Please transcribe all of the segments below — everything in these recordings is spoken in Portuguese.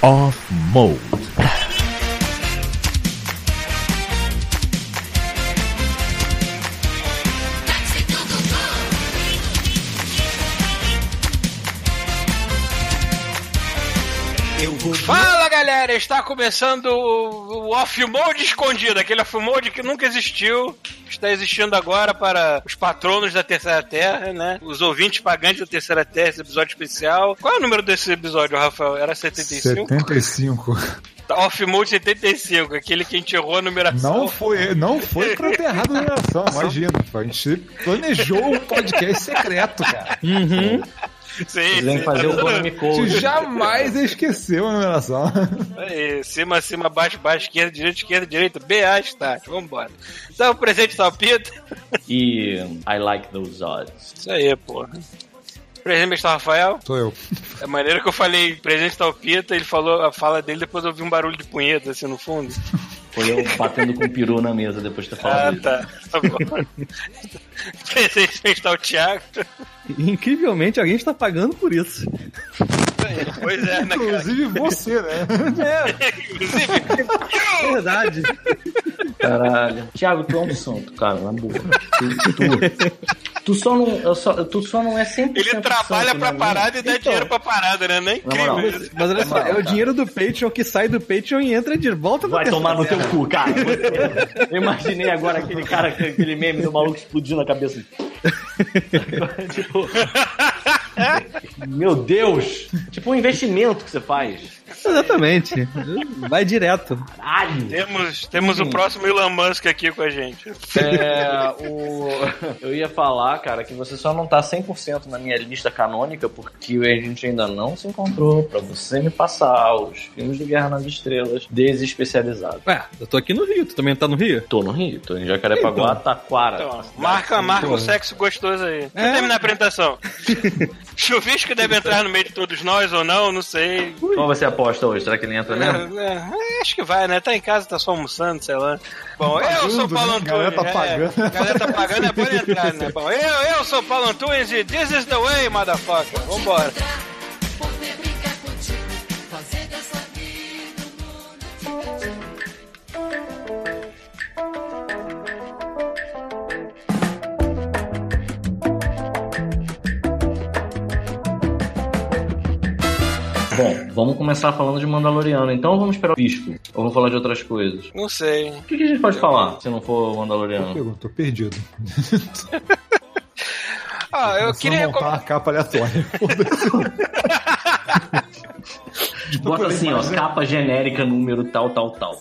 Off Mode. Fala galera, está começando o, o off-mode escondido, aquele off-mode que nunca existiu, está existindo agora para os patronos da Terceira Terra, né? Os ouvintes pagantes da Terceira Terra, esse episódio especial. Qual é o número desse episódio, Rafael? Era 75? 75. Off-mode 75, aquele que a gente errou a numeração. Não foi, não foi pra ter errado a numeração, imagina. A gente planejou um podcast secreto, cara. Sim, sim, fazer o Konami Code. jamais esqueceu a numeração. Aí, cima, cima, baixo, baixo, esquerda, direita, esquerda, direita, BA, start. Vambora. Então, presente Salpita. E I like those odds. Isso aí, porra. Presente Mr. Rafael. Sou eu. É maneira que eu falei presente Talpita, ele falou a fala dele, depois eu ouvi um barulho de punheta assim no fundo. Foi eu batendo com o peru na mesa depois de ter Ah, falado isso. tá. Tá bom. presente está o Incrivelmente, alguém está pagando por isso. Pois é, né, cara? Inclusive você, né? Inclusive, É verdade. Caralho. Thiago, tu é um santo, cara, na boa. Tu, tu, tu só não, eu só, tu só não é 100% ele trabalha santo pra na minha- parada e dá Então, dinheiro pra parada, né? Não é incrível moral. isso. Mas olha só, é o dinheiro do Patreon que sai do Patreon e entra de volta pra Vai tomar no teu cu, cara. Eu imaginei agora aquele cara, aquele meme do maluco explodindo a cabeça. Tipo, meu Deus! Tipo um investimento que você faz. Exatamente. Vai direto. Caralho! Temos, temos o Hum. próximo Elon Musk aqui com a gente. É, o... Eu ia falar, cara, que você só não tá 100% na minha lista canônica porque a gente ainda não se encontrou pra você me passar os filmes do Guerra nas Estrelas desespecializados. Ué, eu tô aqui no Rio, tu também tá no Rio? Tô no Rio, tô em Jacarepaguá, Taquara. Então, marca, marca o sexo gostoso aí. É. terminar a apresentação. Chuvisco deve entrar no meio de todos nós ou não, não sei. Qual você aposta hoje? Será que ele entra mesmo? É, é, acho que vai, né? Tá em casa, tá só almoçando, sei lá. Bom, eu sou pagando, Paulo né? Antunes. Galera tá é, pagando. a galera tá pagando, é pode entrar, né? Bom, eu, eu sou Paulo Antunes e this is the way, motherfucker. Vambora. Bom, vamos começar falando de Mandaloriano. Então vamos esperar o Pisco. Ou vamos falar de outras coisas? Não sei. O que, que a gente pode falar se não for Mandaloriano? Pergunta, tô perdido. Ah, eu Só queria montar recomendar. uma capa aleatória. Bota assim, ó, capa genérica, número tal, tal, tal.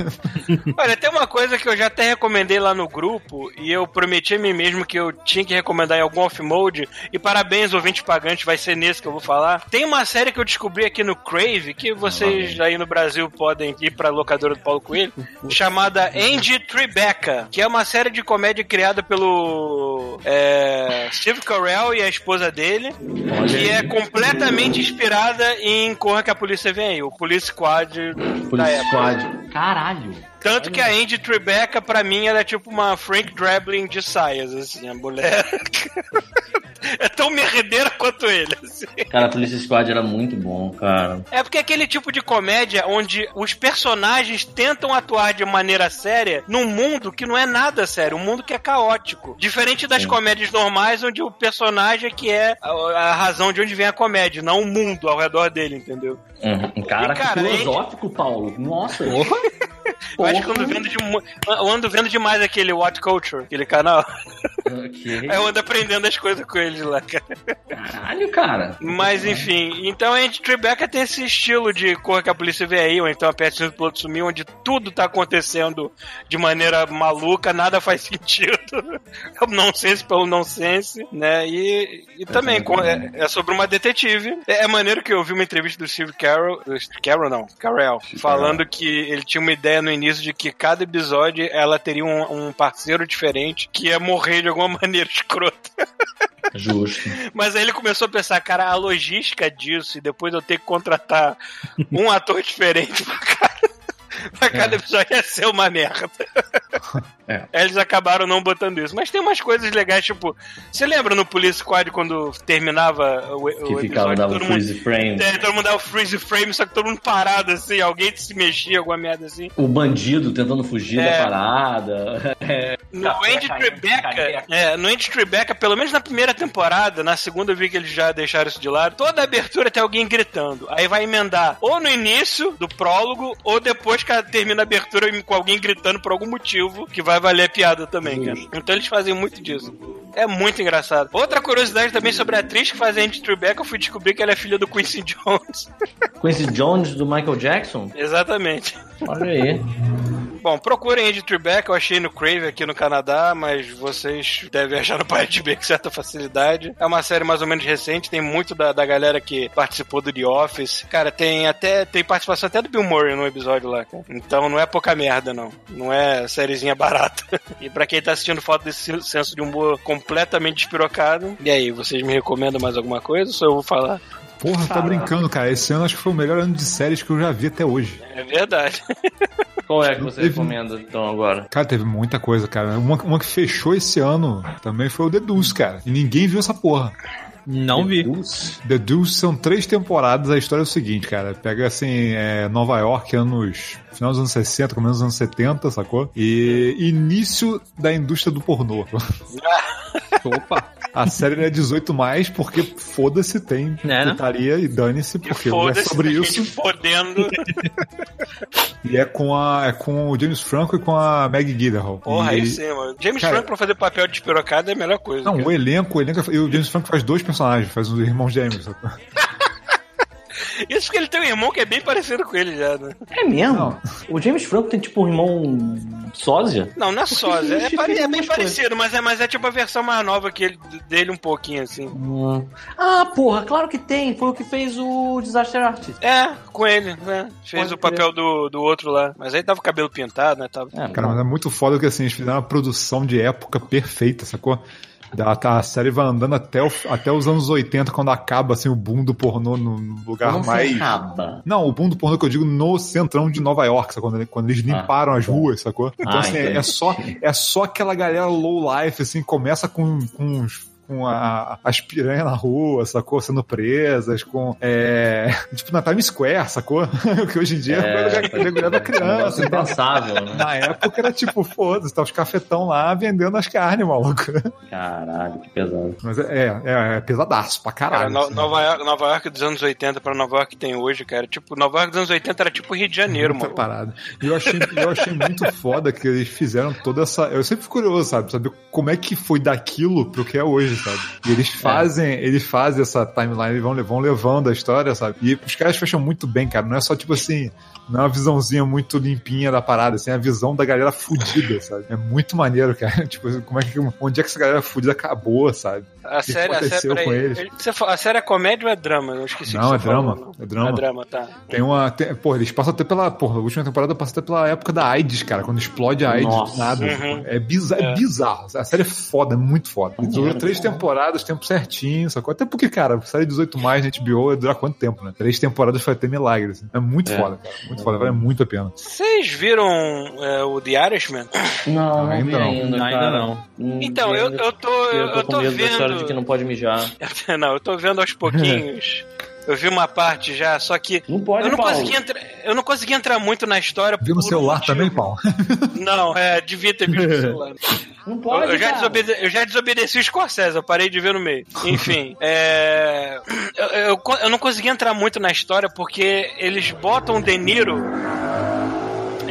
Olha, tem uma coisa que eu já até recomendei lá no grupo e eu prometi a mim mesmo que eu tinha que recomendar em algum off-mode. E parabéns, ouvinte pagante, vai ser nesse que eu vou falar. Tem uma série que eu descobri aqui no Crave, que vocês aí no Brasil podem ir pra locadora do Paulo Coelho, chamada Andy Tribeca, que é uma série de comédia criada pelo é, Steve Carell e a esposa dele, que é completamente inspirada em Corra que a Polícia Vem aí, o Police Squad da Police época. Squad. Caralho. Tanto que a Andy Tribeca, pra mim, ela é tipo uma Frank Drabling de saias, assim, a mulher. é tão merdeira quanto ele, assim. Cara, Police Squad era muito bom, cara. É porque é aquele tipo de comédia onde os personagens tentam atuar de maneira séria num mundo que não é nada sério, um mundo que é caótico. Diferente das Sim. comédias normais, onde o personagem é que é a, a razão de onde vem a comédia, não o mundo ao redor dele, entendeu? Uhum. Cara, E, cara, que filosófico, Paulo. Nossa. Eu acho que eu ando vendo, de, eu ando vendo demais aquele What Culture, aquele canal. Ok. Aí eu ando aprendendo as coisas com eles lá, cara. Caralho, cara. Mas enfim, então a Andy Tribeca tem esse estilo de Corra que a polícia vê aí, ou então a Pet do Piloto Sumiu, onde tudo tá acontecendo de maneira maluca, nada faz sentido. É um nonsense pelo nonsense, né? E, e também com- é, é sobre uma detetive. É, é maneiro que eu vi uma entrevista do Steve Carroll, do Steve Carroll não, Carell, falando que ele tinha uma ideia no início de que cada episódio ela teria um, um parceiro diferente que ia morrer de alguma maneira escrota. Justo. Mas aí ele começou a pensar, cara, a logística disso e depois eu ter que contratar um ator diferente pra. Mas cada episódio ia ser uma merda. É. Eles acabaram não botando isso. Mas tem umas coisas legais, tipo, você lembra no Police Squad quando terminava o, Que o ficava, episódio? dava um todo mundo- freeze frame. É, todo mundo dava o freeze frame, só que todo mundo parado assim, alguém se mexia, alguma merda assim. O bandido tentando fugir É. da parada. No Café Andy caindo, Tribeca, é, no Andy Tribeca, pelo menos na primeira temporada, na segunda eu vi que eles já deixaram isso de lado, toda abertura tem alguém gritando. Aí vai emendar ou no início do prólogo, ou depois que termina a abertura com alguém gritando por algum motivo, que vai valer a piada também, cara. Então eles fazem muito disso. É muito engraçado. Outra curiosidade também sobre a atriz que faz a Andy Tribeca, eu fui descobrir que ela é filha do Quincy Jones. Quincy Jones do Michael Jackson? Exatamente. Olha aí. Bom, procurem Andy Tribeca, eu achei no Crave aqui no Canadá, mas vocês devem achar no Pirate Bay com certa facilidade. É uma série mais ou menos recente, tem muito da, da galera que participou do The Office. Cara, tem até tem participação até do Bill Murray no episódio lá, cara. Então não é pouca merda, não. Não é sériezinha barata. e pra quem tá assistindo foto desse senso de humor completamente despirocado, e aí, vocês me recomendam mais alguma coisa ou só eu vou falar? Porra, tá brincando, cara. Esse ano acho que foi o melhor ano de séries que eu já vi até hoje. É verdade. Qual é que você Teve- recomenda então agora? Cara, teve muita coisa, cara. Uma, uma que fechou esse ano também foi o The Deuce, cara. E ninguém viu essa porra. Não vi. The Deuce são três temporadas. A história é o seguinte, cara. Pega assim, é, Nova York, anos. Final dos anos 60, começo dos anos 70, sacou? E início da indústria do pornô. Opa. A série é 18 mais porque foda-se, tem Né, né? putaria e dane-se, porque é Foda-se, sobre isso. fodendo. E é com, a, é com o James Franco e com a Maggie Gyllenhaal. Porra, e... aí sim, mano. James Cara- Franco pra fazer papel de despirocado é a melhor coisa. Não, cara. o elenco, o elenco. é- E o James Franco faz dois personagens, faz os irmãos gêmeos. Isso porque ele tem um irmão que é bem parecido com ele já, né? É mesmo? Não. O James Franco tem tipo um irmão sósia? Não, não é sósia. É, pare- é bem algumas parecido, mas é, mas é tipo a versão mais nova que ele, dele um pouquinho, assim. Hum. Ah, porra, claro que tem. Foi o que fez o Disaster Artist. É, com ele, né? Fez Pode o papel do, do outro lá. Mas aí tava o cabelo pintado, né? Tava... É, Cara, mas é muito foda que assim, eles fizeram uma produção de época perfeita, sacou? Tá, a série vai andando até, o- até os anos 80, quando acaba assim, o boom do pornô no lugar se mais. acaba. Não, o boom do pornô que eu digo no centrão de Nova York, sacou? Quando, quando eles limparam as ruas, sacou? Então, Ah, assim, é, é só, é só aquela galera low life, assim, começa com, com os- com a, as piranhas na rua, sacou? Sendo presas, com. É, tipo, na Times Square, sacou? que hoje em dia é, é lugar da criança. É impensável, né? Na época era tipo, foda-se, tá os cafetão lá vendendo as carnes, maluco. Caralho, que pesado. Mas é, é, é pesadaço pra Cara, caralho. No- assim. Nova, York, Nova York dos anos 80 pra Nova York que tem hoje, cara. Tipo, Nova York dos anos 80 era tipo Rio de Janeiro, Muita mano. parada. E eu achei, eu achei muito foda que eles fizeram toda essa. Eu sempre fico curioso, sabe? Saber como é que foi daquilo pro que é hoje, sabe? E eles fazem, eles fazem essa timeline, eles vão, vão levando a história, sabe? E os caras fecham muito bem, cara. Não é só tipo assim. Não é uma visãozinha muito limpinha da parada, assim, é a visão da galera fudida, sabe? É muito maneiro, cara. Tipo, como é que, onde é que essa galera fudida acabou, sabe? A que série, a série, aconteceu com eles? a série é comédia ou é drama? Eu esqueci Não, é falou, drama. não. É drama. É drama, tá. Tem uma. Tem, porra, eles passam até pela. Porra, a última temporada passa até pela época da AIDS, cara. Quando explode a AIDS Nossa. do nada. Uhum. É, bizarro, é. bizarro. A série é foda, é muito foda. E durou três. Temporadas, tempo certinho, sacou? Até porque, cara, série 18 mais na HBO ia durar quanto tempo, né? Três temporadas foi até milagre. Assim. É muito É. foda, cara. Muito foda, vale muito a pena. Vocês viram é, o The Irishman? Não, não Ainda não. ainda, Ainda não. Então, eu, eu tô, eu eu, tô com tô medo da história de que vendo. não pode mijar. Não, eu tô vendo aos pouquinhos. Eu vi uma parte já, só que Não pode, eu não, Paulo. consegui entrar, eu não consegui entrar muito na história. Viu no um celular motivo. também, Paulo? Não, é, devia ter visto no celular. Não Eu, pode, eu já cara. desobede- eu já desobedeci o Scorsese, eu parei de ver no meio. Enfim, é, eu, eu eu não consegui entrar muito na história porque eles botam o De Niro.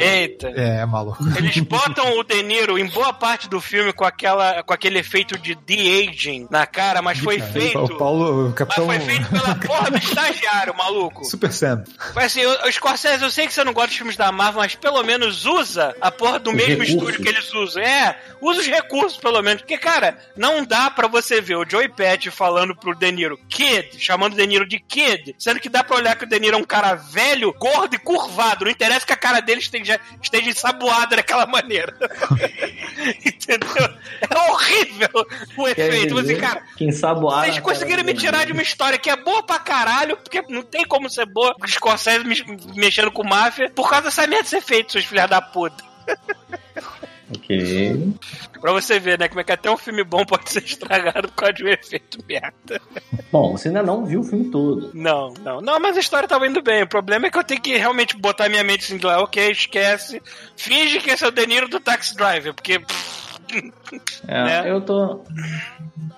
Eita. É, maluco. Eles botam o De Niro em boa parte do filme com, aquela, com aquele efeito de de-aging na cara, mas foi feito. O Paulo, o Mas capitão. foi feito pela porra do estagiário, maluco. Super Sam. Mas assim, o, o Scorsese, eu sei que você não gosta dos filmes da Marvel, mas pelo menos usa a porra do Os mesmo recursos. estúdio que eles usam. É, usa os recursos, pelo menos. Porque, cara, não dá pra você ver o Joey Patch falando pro De Niro Kid, chamando o De Niro de Kid, sendo que dá pra olhar que o De Niro é um cara velho, gordo e curvado. Não interessa que a cara dele esteja esteja, esteja ensaboada daquela maneira. Entendeu? É horrível o efeito. Dizer cara, que ensaboaram vocês conseguiram cara me dele. tirar de uma história que é boa pra caralho, porque não tem como ser boa, o Scorsese me- mexendo com máfia, por causa dessa merda ser feito, seus filhos da puta. Ok. Pra você ver, né, como é que até um filme bom pode ser estragado por causa de um efeito merda. Bom, você ainda não viu o filme todo. Não, não. Não, mas a história tava indo bem. O problema é que eu tenho que realmente botar minha mente assim lá, ok, esquece. Finge que esse é o Deniro do Taxi Driver, porque. É, Né? eu tô.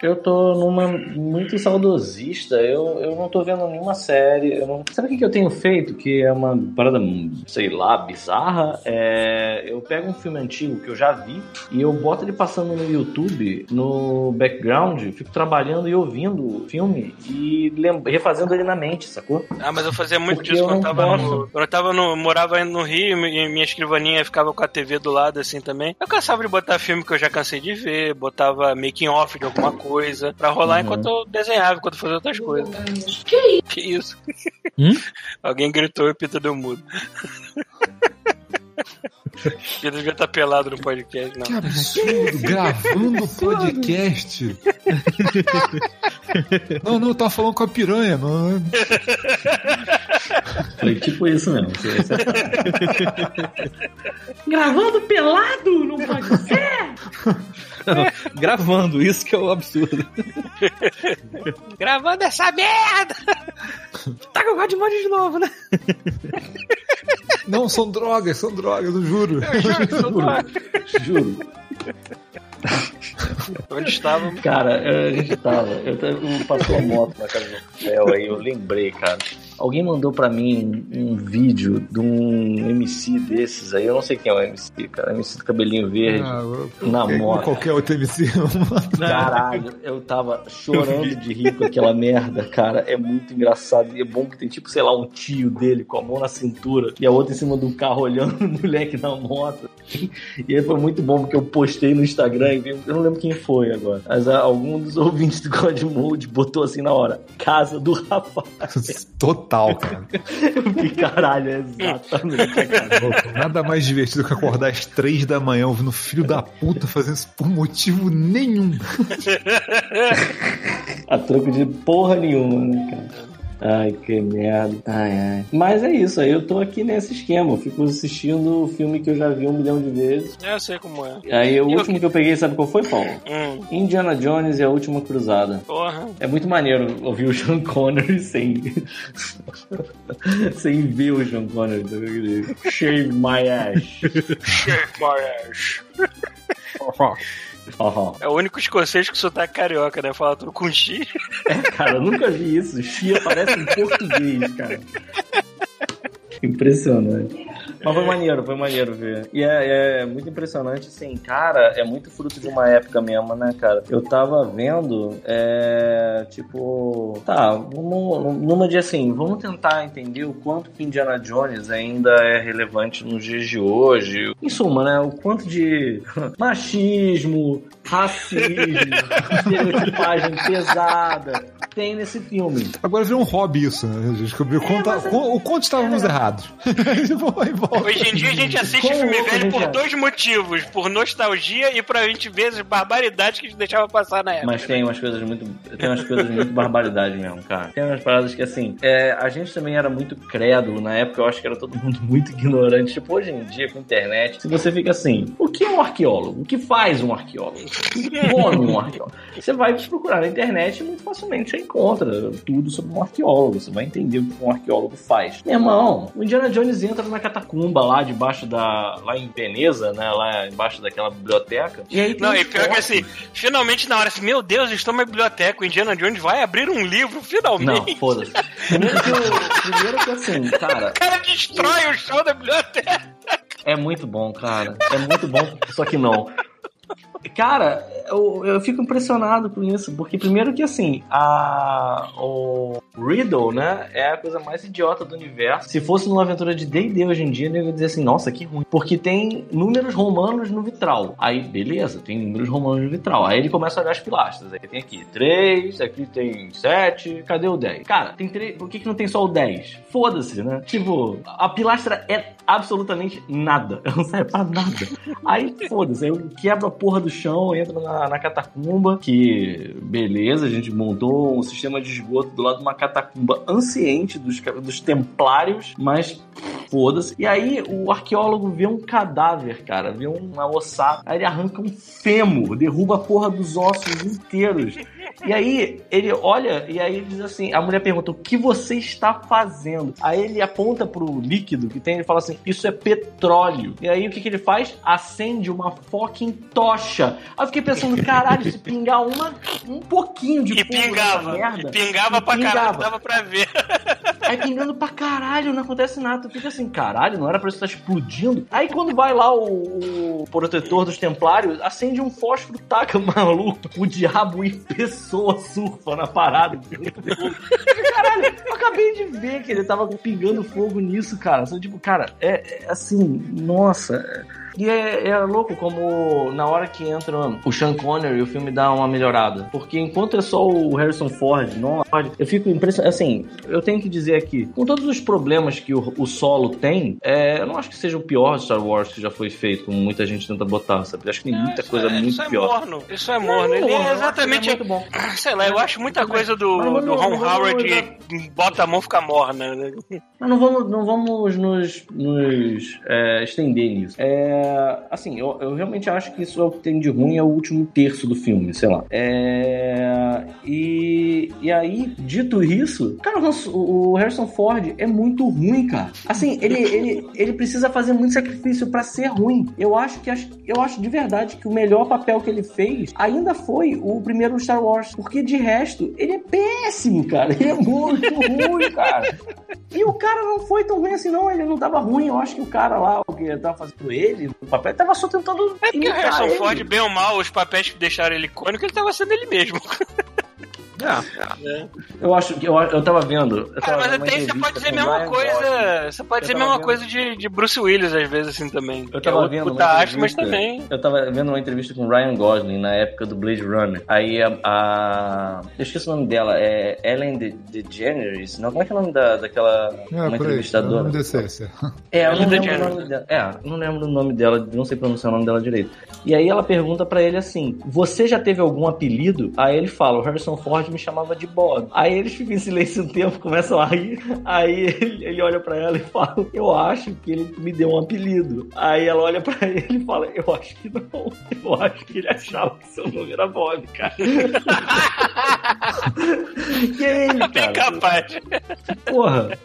Eu tô numa muito saudosista. Eu, eu não tô vendo nenhuma série. Eu não... Sabe o que, que eu tenho feito? Que é uma parada, sei lá, bizarra. É... Eu pego um filme antigo que eu já vi e eu boto ele passando no YouTube, no background, fico trabalhando e ouvindo o filme e lem- refazendo ele na mente, sacou? Ah, mas eu fazia muito Porque disso eu quando eu tava no. Quando eu tava no. Morava no Rio e minha escrivaninha ficava com a TV do lado assim também. Eu cansava de botar filme que eu já cansei de ver, botava making off de alguma coisa, pra rolar Uhum. enquanto eu desenhava, enquanto eu fazia outras coisas. Que isso? Hum? Alguém gritou e o Pita deu mudo. Pita devia estar pelado no podcast, não. Que absurdo, gravando podcast. não, não, eu tava falando com a piranha. Não, é? Foi tipo isso mesmo. Gravando pelado? Não pode ser! Gravando, isso que é o absurdo. Gravando essa merda! Tá com o God de novo, né? não, são drogas, são drogas, eu juro. Juro. Onde estávamos? Cara, a gente tava. Eu, eu passou a moto na casa do Rafael aí, eu lembrei, cara. Alguém mandou pra mim um, vídeo de um MC desses aí. Eu não sei quem é o MC, cara. MC do cabelinho verde. Ah, eu- Na moto. Qualquer outro MC. Caralho, eu tava chorando de rir com aquela merda, cara. É muito engraçado. E é bom que tem, tipo, sei lá, um tio dele com a mão na cintura e a outra em cima do carro olhando o moleque na moto. E aí foi muito bom porque eu postei no Instagram eu não lembro quem foi agora. Mas algum dos ouvintes do God Mode botou assim na hora: Casa do Rafael. Total, cara. Eu fiquei, caralho, é exatamente a casa. Pô, Nada mais divertido que acordar às três da manhã ouvindo filho da puta fazendo isso por motivo nenhum. A troco de porra nenhuma, né, cara? Ai, que merda. Ai, ai. Mas é isso, aí eu tô aqui nesse esquema. Eu fico assistindo o filme que eu já vi um milhão de vezes. Eu sei como é. Aí o E o- último que eu peguei, sabe qual foi, Paulo? Hum, Indiana Jones e a Última Cruzada. porra. É muito maneiro ouvir o Sean Connery sem. sem ver o Sean Connery. sabe aquele Shave my ass. Haha. É o único escocês com sotaque carioca, né? Fala tudo com X. Cara, eu nunca vi isso. Chia parece em português, cara. Impressionante. Mas foi maneiro, foi maneiro ver. E é, é muito impressionante, assim, cara, é muito fruto de uma época mesmo, né, cara? Eu tava vendo, é, tipo, tá, vamos, numa de assim, vamos tentar entender o quanto que Indiana Jones ainda é relevante nos dias de hoje. Em suma, né, o quanto de machismo, racismo, estereotipagem pesada tem nesse filme. Agora virou um hobby isso, né? A gente descobriu quanto, o quanto estávamos errados. Vai, volta. Hoje em dia a gente assiste Como filme velho por é? dois motivos: por nostalgia e pra gente ver as barbaridades que a gente deixava passar na época. Mas tem umas coisas muito. Tem umas coisas muito barbaridade mesmo, cara. Tem umas paradas que assim. é, a gente também era muito crédulo. Na época eu acho que era todo mundo muito ignorante. Tipo, hoje em dia, com a internet, se você fica assim, o que é um arqueólogo? O que faz um arqueólogo? O que come um arqueólogo? Você vai procurar na internet e muito facilmente você encontra tudo sobre um arqueólogo. Você vai entender o que um arqueólogo faz. Meu irmão, o Indiana Jones entra na catacumba lá debaixo da. lá em Veneza, né? Lá embaixo daquela biblioteca. E aí tem Não, e pior que assim, finalmente na hora assim, meu Deus, estou numa biblioteca, o Indiana Jones vai abrir um livro, Não, finalmente. foda-se. Primeiro que, eu- primeiro que assim, cara, O cara destrói o chão da biblioteca. é muito bom, cara. É muito bom, só que não. Cara, eu, eu fico impressionado com isso, porque primeiro que assim, a o Riddle, né, é a coisa mais idiota do universo. Se fosse numa aventura de D&D hoje em dia, eu ia dizer assim, nossa, que ruim. Porque tem números romanos no vitral. Aí, beleza, tem números romanos no vitral. Aí ele começa a olhar as pilastras. Aí tem aqui 3, aqui tem 7, cadê o 10? Cara, tem 3, por que, que não tem só o 10? Foda-se, né? Tipo, a pilastra é absolutamente nada. Ela não serve pra nada. Aí, foda-se, aí eu quebro a porra do chão, entro na, na catacumba, que beleza, a gente montou um sistema de esgoto do lado de uma catacumba anciente dos, dos templários, mas foda-se. E aí o arqueólogo vê um cadáver, cara, vê uma ossada, aí ele arranca um fêmur, derruba a porra dos ossos inteiros. E aí ele olha e aí diz assim: a mulher pergunta, o que você está fazendo? Aí ele aponta pro líquido que tem e fala assim: isso é petróleo. E aí o que, que ele faz? Acende uma fucking tocha. Aí eu fiquei pensando, caralho, se pingar uma, um pouquinho de E pingava. merda. E pingava E pra caralho, pingava. dava pra ver. Aí pingando pra caralho, não acontece nada. Tu fica assim, caralho, não era pra isso estar explodindo. Aí quando vai lá o, o protetor dos templários, acende um fósforo, taca maluco, o diabo em pessoa surfa na parada. caralho, eu acabei de ver que ele tava pingando fogo nisso, cara. Só, tipo, cara, é, é assim, nossa. É- E é, é louco como na hora que entra o Sean Connery, o filme dá uma melhorada. Porque enquanto é só o Harrison Ford, não, eu fico impressionado. Assim, eu tenho que dizer aqui, com todos os problemas que o, o solo tem, é, eu não acho que seja o pior Star Wars que já foi feito, como muita gente tenta botar, sabe? Acho que tem muita coisa isso, muito isso é pior. morno. Isso é morno. Ele Não, é que exatamente. é muito bom. Sei lá, eu acho muita coisa do, vamos- do Ron Howard vamos- bota a mão fica morna. né? Mas não vamos, não vamos nos, nos é, estender nisso. É, assim, eu, eu realmente acho que isso é o que tem de ruim é o último terço do filme, sei lá. É, e, e aí, dito isso, cara, o o Harrison Ford é muito ruim, cara. Assim, ele, ele, ele precisa fazer muito sacrifício pra ser ruim. Eu acho que eu acho de verdade que o melhor papel que ele fez ainda foi o primeiro Star Wars, porque de resto ele é péssimo, cara. Ele é muito ruim, cara. E o cara não foi tão ruim assim, não. Ele não tava ruim. Eu acho que o cara lá, o que tava fazendo ele, o papel, tava só tentando. É porque o Harrison ele. Ford, bem ou mal, os papéis que deixaram ele icônico, ele tava sendo ele mesmo. Eu acho que eu, eu tava vendo. Eu Cara, tava mas até você pode dizer a mesma Ryan coisa. Gosling. Você pode Eu dizer a mesma vendo- coisa de, de Bruce Willis, às vezes, assim, também. Eu é tava outro vendo puta uma acho, mas entrevista- também. Eu tava vendo uma entrevista com o Ryan Gosling na época do Blade Runner. Aí a. a- eu esqueci o nome dela, é Ellen De- DeGeneres. Não, como é que é o nome da, daquela. É, uma aí. Entrevistadora? não decesse. É, eu não Ellen lembro o DeGeneres. nome dela. É, não lembro o nome dela, não sei pronunciar o nome dela direito. E aí ela pergunta pra ele assim: Você já teve algum apelido? Aí ele fala: O Harrison Ford me chamava de Bob. Aí eles ficam em silêncio um tempo, começam a rir. Aí ele, ele olha pra ela e fala: Eu acho que ele me deu um apelido. Aí ela olha pra ele e fala: Eu acho que não. Eu acho que ele achava que seu nome era Bob, cara. que é ele, Bem cara. capaz. Porra.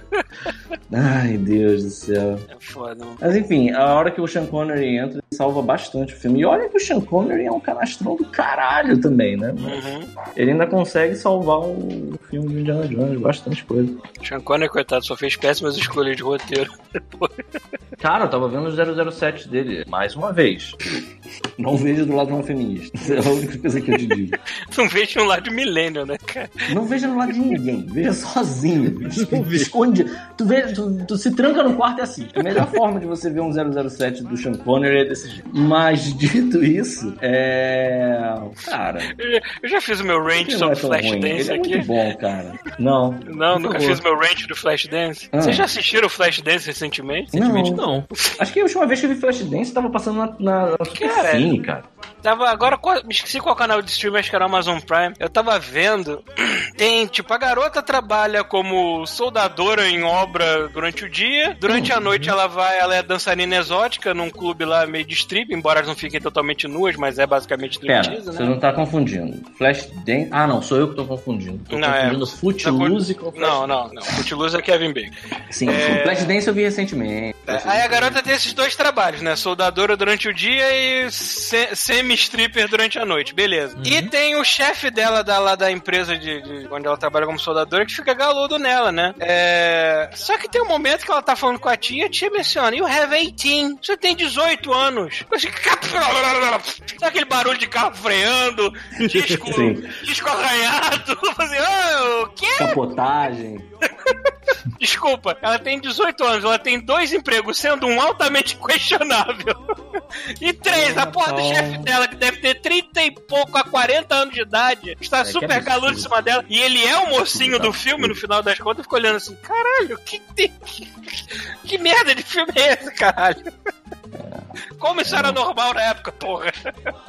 Ai, Deus do céu. É foda, mano. Mas enfim, a hora que o Sean Connery entra, ele salva bastante o filme. E olha que o Sean Connery é um canastrão do caralho também, né? Uhum. Ele ainda consegue salvar o filme de Indiana Jones, bastante coisa. Sean Connery, coitado, só fez péssimas escolhas de roteiro. Cara, eu tava vendo o 007 dele, mais uma vez. Não veja do lado de uma feminista. É a única coisa que eu te digo. Não vejo um lado de milênio, né, cara? Não veja no lado de ninguém, veja sozinho. Esconde. Tu, vê, tu, tu se tranca no quarto e assiste. A melhor forma de você ver um 007 do Sean Connery é desse jeito. Mas dito isso, é. Cara. Eu já- Eu já fiz o meu range não é sobre ruim. Flashdance Ele é aqui. muito bom, cara. Não. Não, nunca favor. fiz o meu range do Flashdance. Ah. Vocês já assistiram o Flashdance recentemente? Recentemente, não. Acho que a última vez que eu vi Flashdance tava passando na, na, na Cara, cara. Tava agora, me esqueci qual canal de streaming, acho que era o Amazon Prime. Eu tava vendo, tem, tipo, a garota trabalha como soldadora em obra durante o dia. Durante a noite ela vai, ela é dançarina exótica num clube lá meio de strip, embora elas não fiquem totalmente nuas, mas é basicamente Pera, striptease, você né? não tá confundindo. Flashdance. Ah, não, sou eu que tô confundindo. Tô Não, é- confundindo Footloose com Flash... Não, não, não. Footloose é Kevin Bacon. Sim, o Flashdance eu vi recentemente. Aí a garota tem esses dois trabalhos, né? Soldadora durante o dia e se- semi-stripper durante a noite, beleza. E tem o chefe dela da, lá da empresa de, de onde ela trabalha como soldadora, que fica galudo nela, né? É... Só que tem um momento que ela tá falando com a tia, a tia menciona, you have 18, você tem 18 anos. Eu assim, Sabe aquele barulho de carro freando, disco, Sim. disco arranhado? Assim, ah, o quê? Capotagem. Desculpa, ela tem 18 anos, ela tem dois empregos, sendo um altamente questionável. E três, a porra do chefe dela, que deve ter 30 e pouco a 40 anos de idade, está É, que super galudo em cima dela. E ele é o mocinho do filme, no final das contas, fica olhando assim: caralho, que, tem- que merda de filme é esse, caralho? Como isso era normal na época, porra?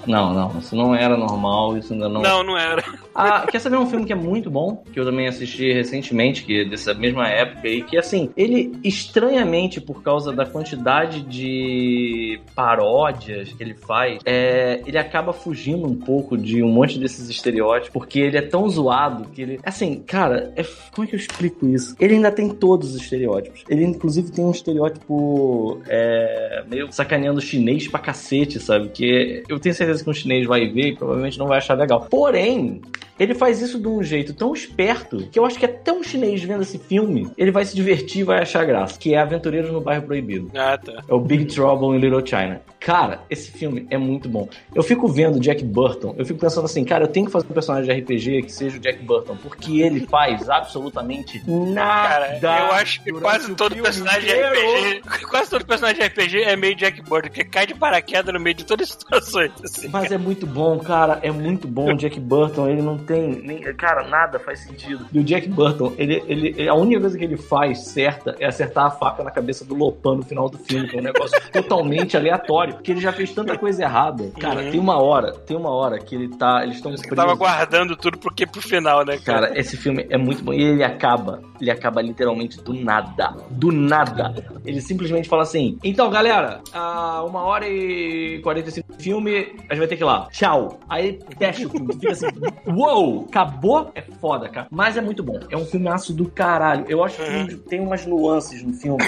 Não, não, isso não era normal, isso ainda não. Não, não era. Ah, quer saber um filme que é muito bom, que eu também assisti recentemente, que é dessa mesma época, e que assim, ele estranhamente, por causa da quantidade de paródias que ele faz, é, ele acaba fugindo um pouco de um monte desses estereótipos, porque ele é tão zoado que ele. Assim, cara, é- como é que eu explico isso? Ele ainda tem todos os estereótipos. Ele, inclusive, tem um estereótipo é, meio sacaneando chinês pra cacete, sabe? Que eu tenho certeza que um chinês vai ver e provavelmente não vai achar legal. Porém, ele faz isso de um jeito tão esperto que eu acho que até um chinês vendo esse filme, ele vai se divertir e vai achar graça. Que é Aventureiros no Bairro Proibido. Ah, tá. É o Big Trouble in Little China. Cara, esse filme é muito bom. Eu fico vendo Jack Burton, eu fico pensando assim, cara, eu tenho que fazer um personagem de RPG que seja o Jack Burton, porque ele faz absolutamente nada. Cara, eu acho que quase todo personagem de. RPG. Quase todo personagem de RPG é meio Jack Burton, que cai de paraquedas no meio de todas as situações. Assim. Mas é muito bom, cara. É muito bom. O Jack Burton, ele não tem. Nem, cara, nada faz sentido. E o Jack Burton, ele, ele, a única coisa que ele faz certa é acertar a faca na cabeça do Lopan no final do filme, que é um negócio totalmente aleatório. Porque ele já fez tanta coisa errada. Cara, Uhum. tem uma hora, tem uma hora que ele tá. Eles estão Eu tava guardando tudo porque pro final, né, cara? Cara, esse filme é muito bom. E ele acaba, ele acaba literalmente do nada. Do nada. Ele simplesmente fala assim: então, galera, a uma hora e 45 de filme, a gente vai ter que ir lá. Tchau. Aí fecha o filme. Fica assim: uou, acabou? É foda, cara. Mas é muito bom. É um filmaço do caralho. Eu acho que tem umas nuances no filme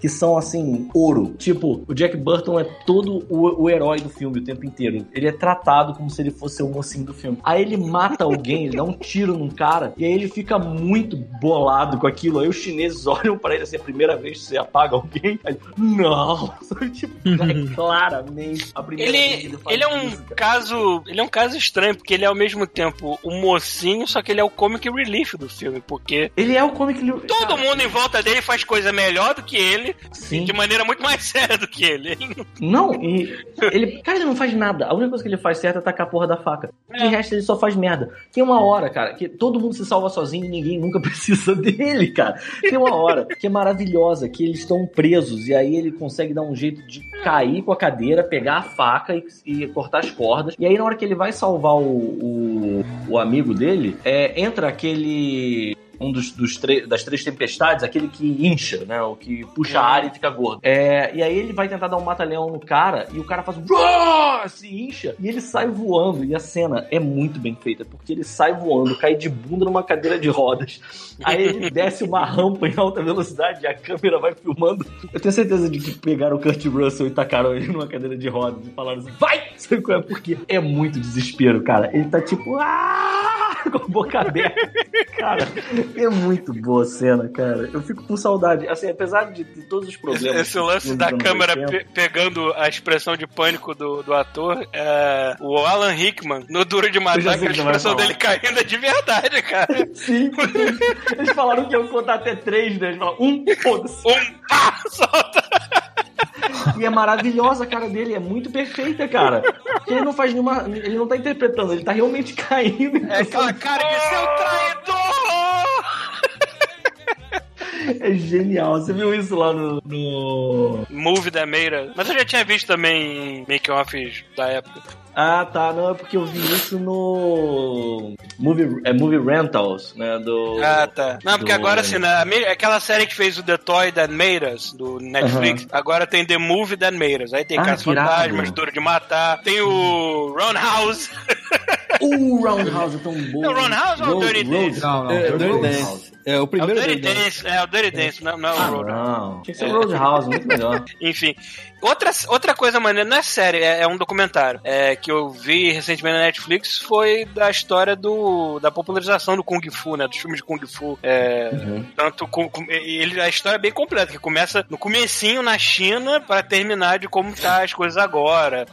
que são assim, ouro. Tipo, o Jack Burton é todo o, o herói do filme o tempo inteiro. Ele é tratado como se ele fosse o mocinho do filme. Aí ele mata alguém, ele dá um tiro num cara, e aí ele fica muito bolado com aquilo. Aí os chineses olham pra ele assim, a primeira vez que você apaga alguém. Aí ele, não! Tipo, é claramente a primeira vez que Ele, ele faz ele é um isso, caso. Ele é um caso estranho, porque ele é ao mesmo tempo o mocinho, só que ele é o comic relief do filme, porque Ele é o comic... todo cara, mundo em volta dele faz coisa melhor do que ele, Sim. de maneira muito mais séria do que ele. Não, e ele, cara, ele não faz nada. A única coisa que ele faz certo é tacar a porra da faca. De É. resto, ele só faz merda. Tem uma hora, cara, que todo mundo se salva sozinho e ninguém nunca precisa dele, cara. Tem uma hora que é maravilhosa, que eles estão presos e aí ele consegue dar um jeito de cair com a cadeira, pegar a faca e, e cortar as cordas. E aí, na hora que ele vai salvar o, o, o amigo dele, é, entra aquele um dos, dos das três tempestades, aquele que incha, né? O que puxa Uhum. ar e fica gordo. É, e aí ele vai tentar dar um mata-leão no cara e o cara faz um se incha e ele sai voando. E a cena é muito bem feita, porque ele sai voando, cai de bunda numa cadeira de rodas. Aí ele desce uma rampa em alta velocidade e a câmera vai filmando. Eu tenho certeza de que pegaram o Kurt Russell e tacaram ele numa cadeira de rodas e falaram assim: vai! Sabe qual é? Porque é muito desespero, cara. Ele tá tipo. "Ah!", Com a boca aberta. Cara, é muito boa a cena, cara. Eu fico com saudade. Assim, apesar de, de todos os Esse, problemas. esse lance dos da câmera 80, pe- pegando a expressão de pânico do, do ator, é, o Alan Rickman, no Duro de Matar, que você vai expressão dele caindo é de verdade, cara. Sim. Eles falaram que iam contar até três, né? Eles falaram, um, foda-se. Um pá, solta. E é maravilhosa a cara dele, é muito perfeita, cara. Porque ele não faz nenhuma. Ele não tá interpretando, ele tá realmente caindo. É aquela cara de seu traidor! É genial. Você viu isso lá no. no... Movie da Meira. Mas eu já tinha visto também em make-offs da época. Ah, tá. Não, é porque eu vi isso no. Movie, é Movie Rentals, né? Do. Ah, tá. Não, porque do- agora, assim, na, me- aquela série que fez o The Toy That Made Us, do Netflix, agora tem The Movie That Made Us. Aí tem Ah, Caça que irado. Fantasmas, Duro de Matar, tem o Roundhouse. O Roundhouse é tão bom. É o Roundhouse ou o Dirty Dance? Não, não. É, eu- Dirty Dance. É, o É o primeiro Dirty Dance. Dance, é o Dirty Dance, não, não é o Ah. Tinha que ser o Roadhouse, muito melhor. Enfim, outra, outra coisa maneira, não é série, é, é um documentário é, que eu vi recentemente na Netflix foi da história do, da popularização do Kung Fu, né? Dos filmes de Kung Fu. É, Uhum. Tanto com, com- ele, a história é bem completa, que começa no comecinho na China para terminar de como tá as coisas agora.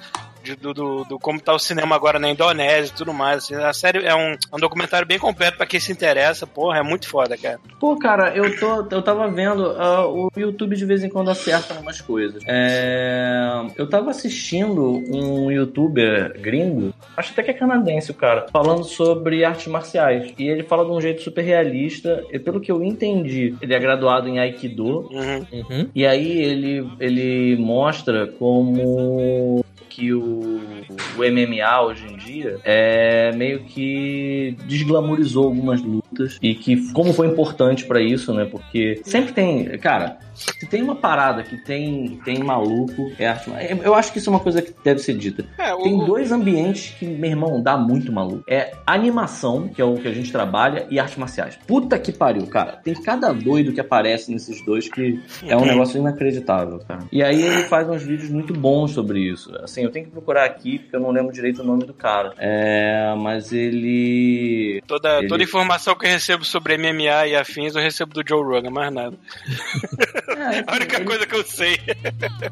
De- do, do, do como tá o cinema agora na Indonésia e tudo mais. assim. a série é um, um documentário bem completo pra quem se interessa. Porra, é muito foda, cara. Pô, cara, eu, tô, eu tava vendo, ah, o YouTube de vez em quando acerta em umas coisas. É, eu tava assistindo um youtuber gringo, acho até que é canadense o cara, falando sobre artes marciais. E ele fala de um jeito super realista, e pelo que eu entendi, ele é graduado em Aikido, Uhum. Uhum. e aí ele, ele mostra como que o, o MMA hoje em dia é meio que desglamorizou algumas lutas e que como foi importante pra isso, né? Porque sempre tem, cara, se tem uma parada que tem tem maluco, é arte. Eu acho que isso é uma coisa que deve ser dita. É, o, Tem dois ambientes que, meu irmão, dá muito maluco. É animação, que é o que a gente trabalha, e artes marciais. Puta que pariu, cara. Tem cada doido que aparece nesses dois que é um negócio inacreditável, cara. E aí ele faz uns vídeos muito bons sobre isso. Assim, eu tenho que procurar aqui, porque eu não lembro direito o nome do cara. É, mas ele... toda, ele- toda informação que eu recebo sobre MMA e afins eu recebo do Joe Rogan, mais nada. É, A única ele- coisa que eu sei.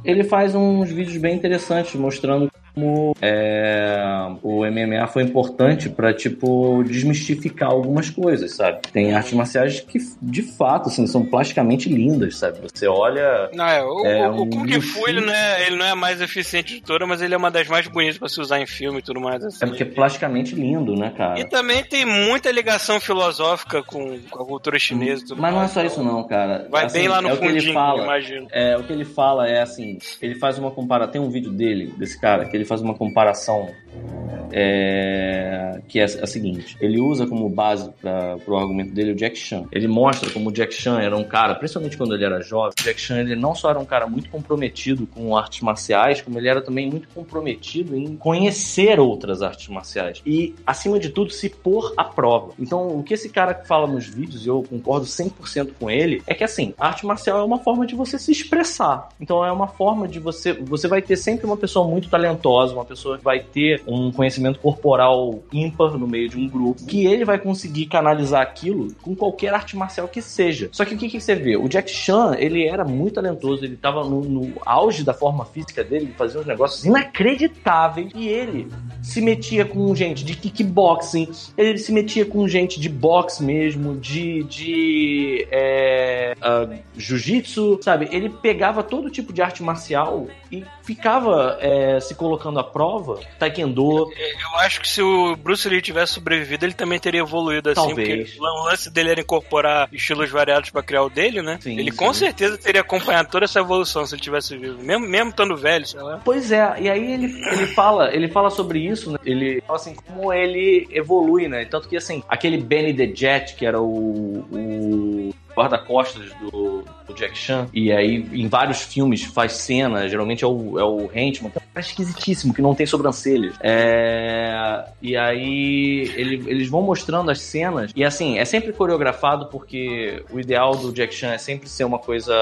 Ele faz uns vídeos bem interessantes mostrando como é, o MMA foi importante pra, tipo, desmistificar algumas coisas, sabe? Tem artes marciais que, de fato, assim, são plasticamente lindas, sabe? Você olha... Não, é, o, É, o, o um Kung Fu ele não, é, ele não é a mais eficiente de toda, mas ele é uma das mais bonitas pra se usar em filme e tudo mais. Assim. É porque é plasticamente lindo, né, E cara? também tem muita ligação filosófica com, com a cultura chinesa e tudo Mas não é mais. só isso não, cara. Vai Assim, bem lá no é o que ele fundinho, fala. imagino. É, o que ele fala é assim, ele faz uma comparação, tem um vídeo dele, desse cara, que ele faz uma comparação é, que é a seguinte, ele usa como base para o argumento dele o Jack Chan. Ele mostra como o Jack Chan era um cara, principalmente quando ele era jovem, o Jack Chan ele não só era um cara muito comprometido com artes marciais, como ele era também muito comprometido em conhecer outras artes marciais e, acima de tudo, se pôr à prova. Então, o que esse cara fala nos vídeos, e eu concordo 100% com ele, é que assim, arte marcial é uma forma de você se expressar. Então, é uma forma de você. Você vai ter sempre uma pessoa muito talentosa, uma pessoa que vai ter um conhecimento corporal ímpar no meio de um grupo, que ele vai conseguir canalizar aquilo com qualquer arte marcial que seja. Só que o que, que você vê? O Jack Chan, ele era muito talentoso, ele tava no, no auge da forma física dele, ele fazia uns negócios inacreditáveis, e ele se metia com gente de kickboxing, ele se metia com gente de boxe mesmo, de, de é, jiu-jitsu, sabe? Ele pegava todo tipo de arte marcial e ficava é, se colocando à prova, taekwondo, Eu acho que se o Bruce Lee tivesse sobrevivido, ele também teria evoluído assim, Talvez. porque o lance dele era incorporar estilos variados pra criar o dele, né? Sim, ele sim. com certeza teria acompanhado toda essa evolução se ele tivesse vivo, mesmo, mesmo estando velho, sei lá. Pois é, e aí ele, ele fala, ele fala sobre isso, né? Ele fala assim, como ele evolui, né? Tanto que assim, aquele Benny the Jet, que era o, o guarda-costas do, do Jack Chan, e aí em vários filmes faz cena, geralmente é o, é o Henchman, que cara esquisitíssimo, que não tem sobrancelhas. É, e aí ele- eles vão mostrando as cenas, e assim, é sempre coreografado porque o ideal do Jack Chan é sempre ser uma coisa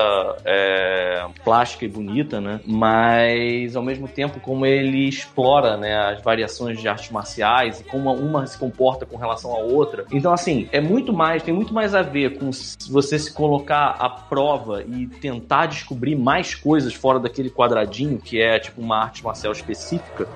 é, plástica e bonita, né? Mas ao mesmo tempo como ele explora, né, as variações de artes marciais e como uma se comporta com relação à outra. Então assim, é muito mais, tem muito mais a ver com você se colocar à prova e tentar descobrir mais coisas fora daquele quadradinho que é tipo uma arte marcial específica,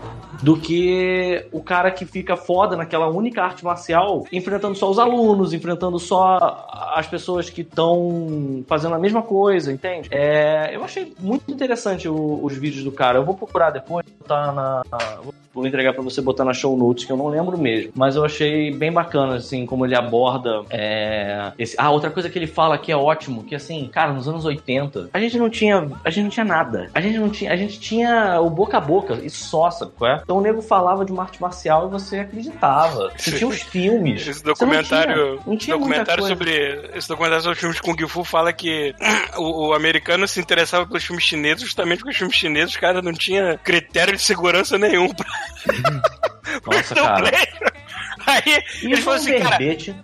do que o cara que fica foda naquela única arte marcial, enfrentando só os alunos, enfrentando só as pessoas que estão fazendo a mesma coisa, entende? É, eu achei muito interessante o- os vídeos do cara. Eu vou procurar depois, botar na, vou- vou entregar pra você botar na show notes, que eu não lembro mesmo. Mas eu achei bem bacana, assim, como ele aborda é, esse... Ah, outra coisa que ele fala que é ótimo, que assim, cara, nos anos 80, a gente não tinha, a gente não tinha nada. A gente não tinha, a gente tinha o boca a boca e só, sabe qual é? Então o nego falava de uma arte marcial e você acreditava. Você tinha os filmes. Esse Você não documentário, tinha- não tinha documentário sobre esse documentário sobre filmes de Kung Fu fala que o, o americano se interessava pelos filmes chineses justamente porque os filmes chineses, cara, não tinha critério de segurança nenhum pra Nossa, cara. Aí ele Isso é falou um assim, cara,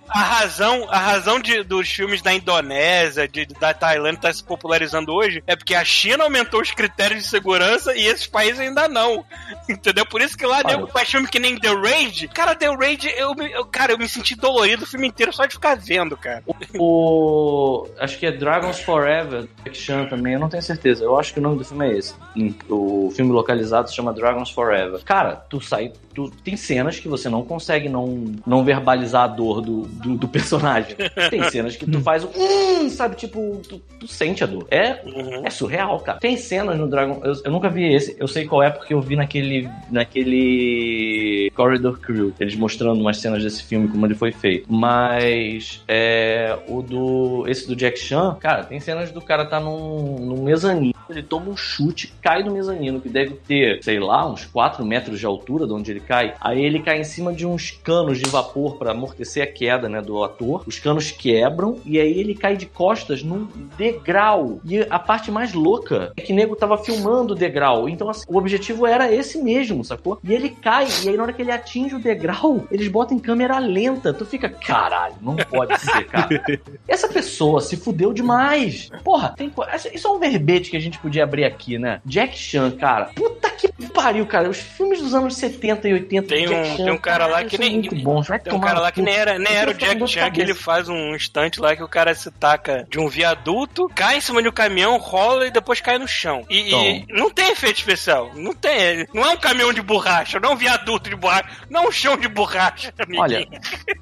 a razão, a razão de- dos filmes da Indonésia, de, da Tailândia estar se popularizando hoje é porque a China aumentou os critérios de segurança e esses países ainda não. Entendeu? Por isso que lá Olha. nego faz filme que nem The Raid. Cara, The Raid, eu, eu- cara, eu me senti dolorido o filme inteiro só de ficar vendo, cara. O. Acho que é Dragons Forever, Jack Chan também, eu não tenho certeza. Eu acho que o nome do filme é esse. Em- O filme localizado se chama Dragons Forever. Cara, tu sai. Tu, tem cenas que você não consegue não, não verbalizar a dor do, do, do personagem. Tem cenas que tu faz o. Hum, sabe, tipo, tu, tu sente a dor. É Uhum. É surreal, cara. Tem cenas no Dragon. Eu, eu nunca vi esse. Eu sei qual é porque eu vi naquele. naquele. Corridor Crew. Eles mostrando umas cenas desse filme, como ele foi feito. Mas. É. O do. Esse do Jack Chan, cara, tem cenas do cara tá num, num mezanino. Ele toma um chute, cai do mezanino, que deve ter, sei lá, uns 4 metros de altura de onde ele cai. Aí ele cai em cima de uns canos de vapor pra amortecer a queda, né, do ator. Os canos quebram e aí ele cai de costas num degrau. E a parte mais louca é que o nego tava filmando o degrau. Então, assim, o objetivo era esse mesmo, sacou? E ele cai, e aí na hora que ele atinge o degrau, eles botam em câmera lenta. Tu fica, caralho, não pode ser, cara. Essa pessoa se fudeu demais. Porra, tem, co- isso é um verbete que a gente podia abrir aqui, né? Jack Chan, cara. Puta que pariu, cara. Os filmes dos anos 70 e 80 Tem um- Chan, tem um cara lá que nem- muito bons. Vai Tem um cara lá que nem era, nem era o Jack Chan, que ele faz um instante lá que o cara se taca de um viaduto, cai em cima de um caminhão, rola e depois cai no chão. E, e não tem efeito especial. Não tem. Não é um caminhão de borracha, não é um viaduto de borracha, não é um chão de borracha, amiguinho. Olha,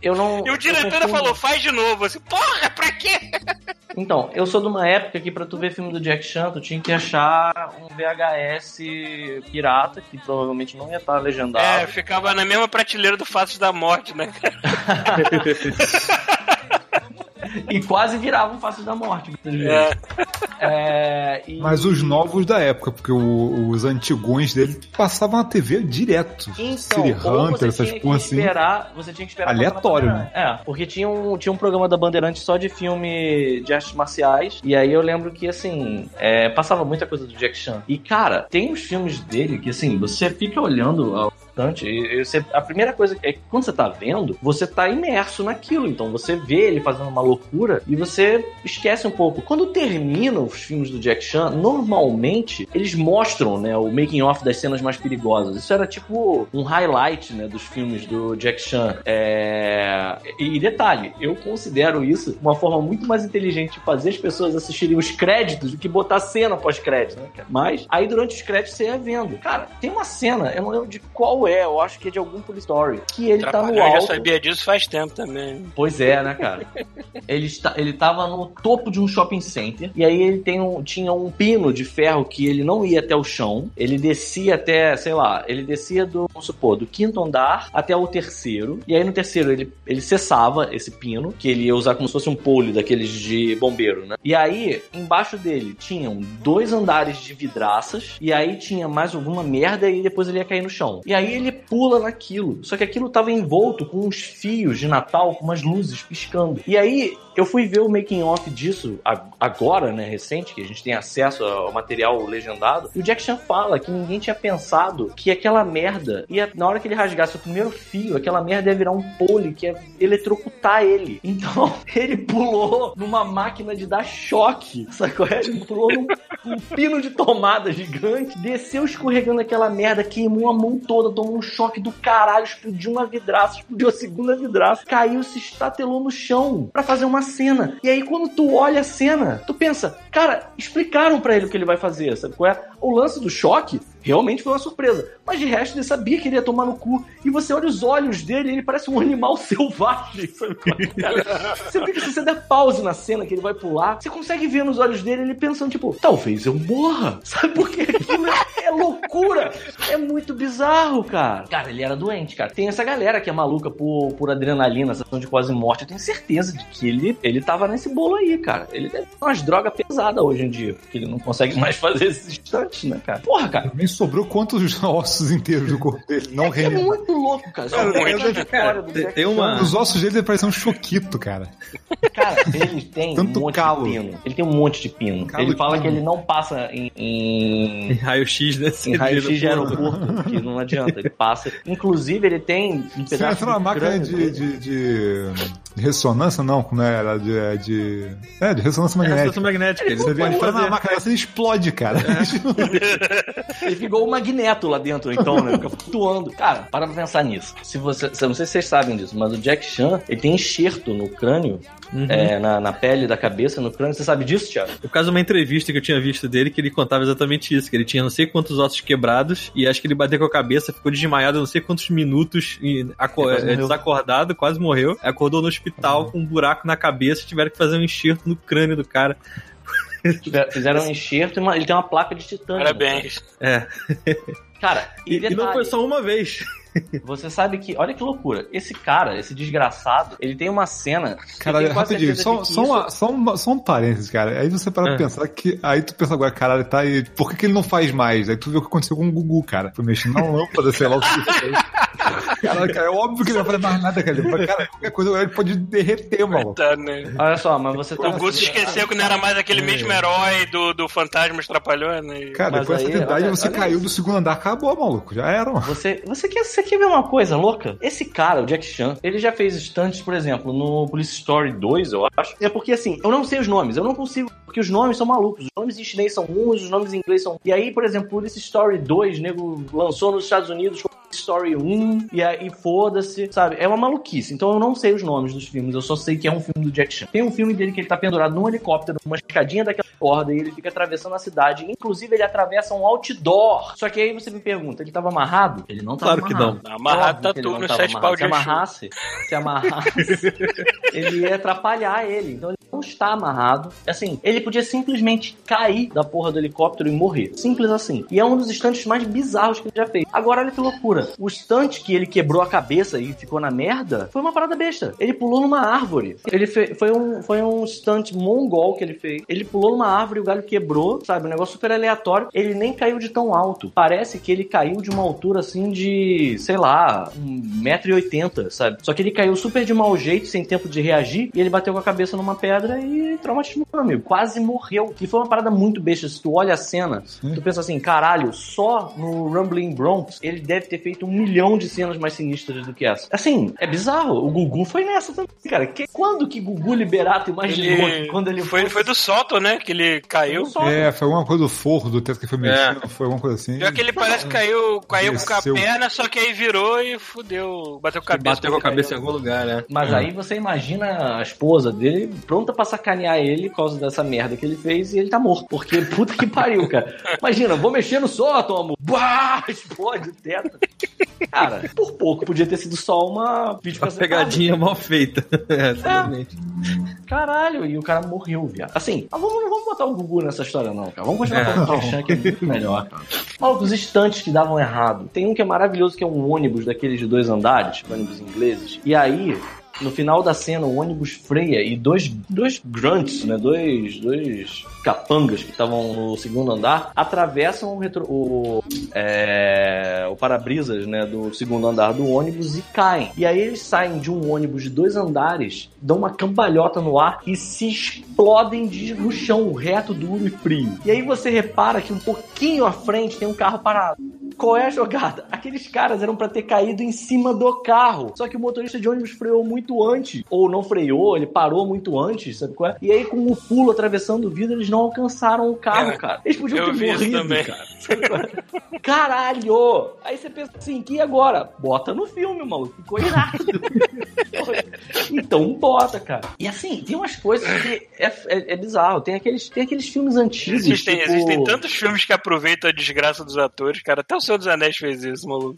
eu não. e o diretor confundo- falou, faz de novo. Assim, porra, pra quê? Então, eu sou de uma época que pra tu ver filme do Jack Chan, tu tinha que achar um VHS pirata, que provavelmente não ia estar É, legendado. ficava na mesma prateleira do Fatos da Morte, né, cara? E quase virava um Face da Morte. muitas vezes. É. É, e- Mas os novos da época, porque o- os antigões dele passavam na TV direto. Então, City Hunter, essas porra que assim. esperar, você tinha que esperar Aleatório, na Bandeirantes. É, porque tinha um, tinha um programa da Bandeirantes só de filme de artes marciais, e aí eu lembro que, assim, é, passava muita coisa do Jack Chan. E, cara, tem os filmes dele que, assim, você fica olhando ao instante, e, você, a primeira coisa é que quando você tá vendo, você tá imerso naquilo, então você vê ele fazendo uma loucura e você esquece um pouco. Quando termina os filmes do Jack Chan, normalmente eles mostram, né, o making off das cenas mais perigosas. Isso era tipo um highlight, né, dos filmes do Jack Chan. É... E detalhe, eu considero isso uma forma muito mais inteligente de fazer as pessoas assistirem os créditos do que botar cena pós-crédito, né? Mas aí durante os créditos você ia vendo. Cara, tem uma cena, eu não lembro de qual é, eu acho que é de algum Police Story, que ele tá no Trapalhão, eu alto. já sabia disso faz tempo também. Pois é, né, cara? ele, está, ele tava no topo de um shopping center e aí ele tem um, tinha um pino de ferro que ele não ia até o chão. Ele descia até, sei lá, ele descia do, vamos supor, do quinto andar até o terceiro. E aí no terceiro ele, ele cessava esse pino, que ele ia usar como se fosse um pole daqueles de bombeiro, né? E aí, embaixo dele tinham dois andares de vidraças e aí tinha mais alguma merda e depois ele ia cair no chão. E aí ele pula naquilo. Só que aquilo tava envolto com uns fios de Natal, com umas luzes piscando. E aí eu fui ver o making off disso agora, né, recente, que a gente tem acesso ao material legendado. E o Jack Chan fala que ninguém tinha pensado que aquela merda ia, na hora que ele rasgasse o primeiro fio, aquela merda ia virar um pole que ia eletrocutar ele. Então, ele pulou numa máquina de dar choque, sacou? Ele pulou num, pino de tomada gigante, desceu escorregando aquela merda, queimou a mão toda, tomou um choque do caralho, explodiu uma vidraça, explodiu a segunda vidraça, caiu, se estatelou no chão pra fazer uma cena. E aí, quando tu olha a cena, tu pensa, cara, explicaram pra ele o que ele vai fazer, sabe qual é? O lance do choque realmente foi uma surpresa. Mas de resto, ele sabia que ele ia tomar no cu. E você olha os olhos dele, ele parece um animal selvagem, sabe cara? Você fica, se você der pause na cena que ele vai pular, você consegue ver nos olhos dele ele pensando, tipo, talvez eu morra. Sabe por quê? Aquilo é, é loucura. É muito bizarro, cara. Cara, ele era doente, cara. Tem essa galera que é maluca por, por adrenalina, sensação de quase morte. Eu tenho certeza de que ele, ele tava nesse bolo aí, cara. Ele deve ter umas drogas pesadas hoje em dia, porque ele não consegue mais fazer esses instantes. antes, né, cara? Porra, cara. Sobrou quantos ossos inteiros do corpo dele, não É rende. muito louco, cara. Só Cara, tem- uma- Os ossos dele parecem um choquito, cara. Cara, ele tem Tanto um monte calo. de pino. Ele tem um monte de pino. Calo ele de fala pino. que ele não passa em, em, Em raio-x, né? em raio-x de aeroporto, porque não adianta. Ele passa. Inclusive, ele tem um Você pedaço entra numa de máquina de, de, de ressonância, não, como é? Era de, é de. É, de ressonância É, magnética. ressonância magnética. Ele Você vê, entra na fazer. máquina dessa e explode, cara. Ele ficou um magneto lá dentro, então, né? Fica flutuando. Cara, para pra pensar nisso. Se você, não sei se vocês sabem disso, mas o Jack Chan, ele tem enxerto no crânio, Uhum. é, na, na pele da cabeça, no crânio. Você sabe disso, Thiago? Por causa de uma entrevista que eu tinha visto dele, que ele contava exatamente isso, que ele tinha não sei quantos ossos quebrados, e acho que ele bateu com a cabeça, ficou desmaiado não sei quantos minutos, e aco- Quase é, desacordado, quase morreu. Acordou no hospital com um buraco na cabeça, tiveram que fazer um enxerto no crânio do cara. Fizeram um enxerto e uma- ele tem uma placa de titânio. Parabéns. É. Cara, e, E, não foi só uma vez. Você sabe que, olha que loucura, esse cara, esse desgraçado, ele tem uma cena. quase rapidinho, só, só, isso- uma, só, uma, só um parênteses, cara. Aí você para É. pra pensar que. Aí tu pensa agora, caralho, tá aí. Por que, que ele não faz mais? Aí tu vê o que aconteceu com o Gugu, cara. Foi mexendo na lâmpada, sei lá o que ele fez. Caralho, cara, é óbvio que ele não vai fazer mais nada, cara. Ele pode- Cara, qualquer coisa ele pode derreter, maluco. Tá, né? Olha só, mas você tá. O Gusto esqueceu que não era mais aquele mesmo herói do, do Fantasma Estrapalhando. E... Cara, Mas depois dessa idade olha- você olha caiu isso. do segundo andar, acabou, maluco. Já era, mano. Você, você, quer, você quer ver uma coisa louca? Esse cara, o Jack Chan, ele já fez stunts, por exemplo, no Police Story 2, eu acho. É porque assim, eu não sei os nomes, eu não consigo. Porque os nomes são malucos. Os nomes em chinês são uns, os nomes em inglês são. E aí, por exemplo, Police Story 2, nego lançou nos Estados Unidos como Story 1, e aí foda-se, sabe? É uma maluquice. Então eu não sei os nomes dos filmes, eu só sei que é um filme do Jack Chan. Tem um filme dele que ele tá pendurado num helicóptero, numa escadinha daquela corda, e ele fica atravessando a cidade. Inclusive, ele atravessa um outdoor. Só que aí você me pergunta, ele tava amarrado? Ele não tava Claro que amarrado. não. Amarrado tá que tudo no sete amarrado. pau de Se amarrasse, se amarrasse, ele ia atrapalhar ele. Então ele não está amarrado. Assim, ele podia simplesmente cair da porra do helicóptero e morrer. Simples assim. E é um dos instantes mais bizarros que ele já fez. Agora, olha que loucura. O instante que ele quebrou a cabeça e ficou na merda foi uma parada besta. Ele pulou numa árvore. Ele foi um foi um stunt mongol que ele fez. Ele pulou numa árvore, o galho quebrou, sabe? Um negócio super aleatório. Ele nem caiu de tão alto. Parece que ele caiu de uma altura assim de, sei lá, 1,80m, sabe? Só que ele caiu super de mau jeito, sem tempo de reagir, e ele bateu com a cabeça numa pedra e traumatizou, meu amigo. Quase morreu. E foi uma parada muito besta. Se tu olha a cena, tu pensa assim, caralho, só no Rumbling Bronx ele deve ter feito um milhão de cenas mais sinistras do que essa. Assim, é bizarro. O Gugu foi nessa também, cara. Que, quando que Gugu Liberato imaginou Ele... quando ele foi, foi do Soto, né? Que ele caiu. Só- É, foi alguma coisa do forro do teto que foi mexendo, foi alguma coisa assim. Pior que ele parece que caiu, caiu com a perna, só que aí virou e fudeu. Bateu com a cabeça. Bateu com a caiu. cabeça em algum lugar, né? Mas aí você imagina a esposa dele pronta pra sacanear ele por causa dessa merda que ele fez e ele tá morto. Porque puta que pariu, cara. Imagina, vou mexer no sótão, amor. Bah, explode o teto. Cara, por pouco podia ter sido só uma vídeo Uma pegadinha mal feita. É, exatamente. Caralho, e o cara morreu, viado. Assim, mas vamos, vamos botar o Gugu nessa história, não, cara. Vamos continuar É, do Jack Chan, que é muito melhor, cara. Maluco, os estantes que davam errado. Tem um que é maravilhoso, que é um ônibus daqueles de dois andares, ônibus ingleses. E aí, no final da cena, o ônibus freia e dois, dois grunts, né? Dois, dois capangas que estavam no segundo andar atravessam o, retro, o, é, o para-brisas né, do segundo andar do ônibus e caem. E aí eles saem de um ônibus de dois andares, dão uma cambalhota no ar e se explodem de, no chão, reto, duro e frio. E aí você repara que um pouquinho à frente tem um carro parado. Qual é a jogada? Aqueles caras eram pra ter caído em cima do carro. Só que o motorista de ônibus freou muito antes. Ou não freou, ele parou muito antes, sabe qual é? E aí, com o pulo atravessando o vidro, eles não alcançaram o carro, É, cara. Eles podiam ter morrido, também. cara. Caralho! Aí você pensa assim, que agora? Bota no filme, maluco. Ficou irado. então bota, cara. E assim, tem umas coisas que é, é- é bizarro. Tem aqueles, tem aqueles filmes antigos. Existem, tipo... existem tantos filmes que aproveitam a desgraça dos atores, cara. Até o Senhor dos Anéis fez isso, maluco.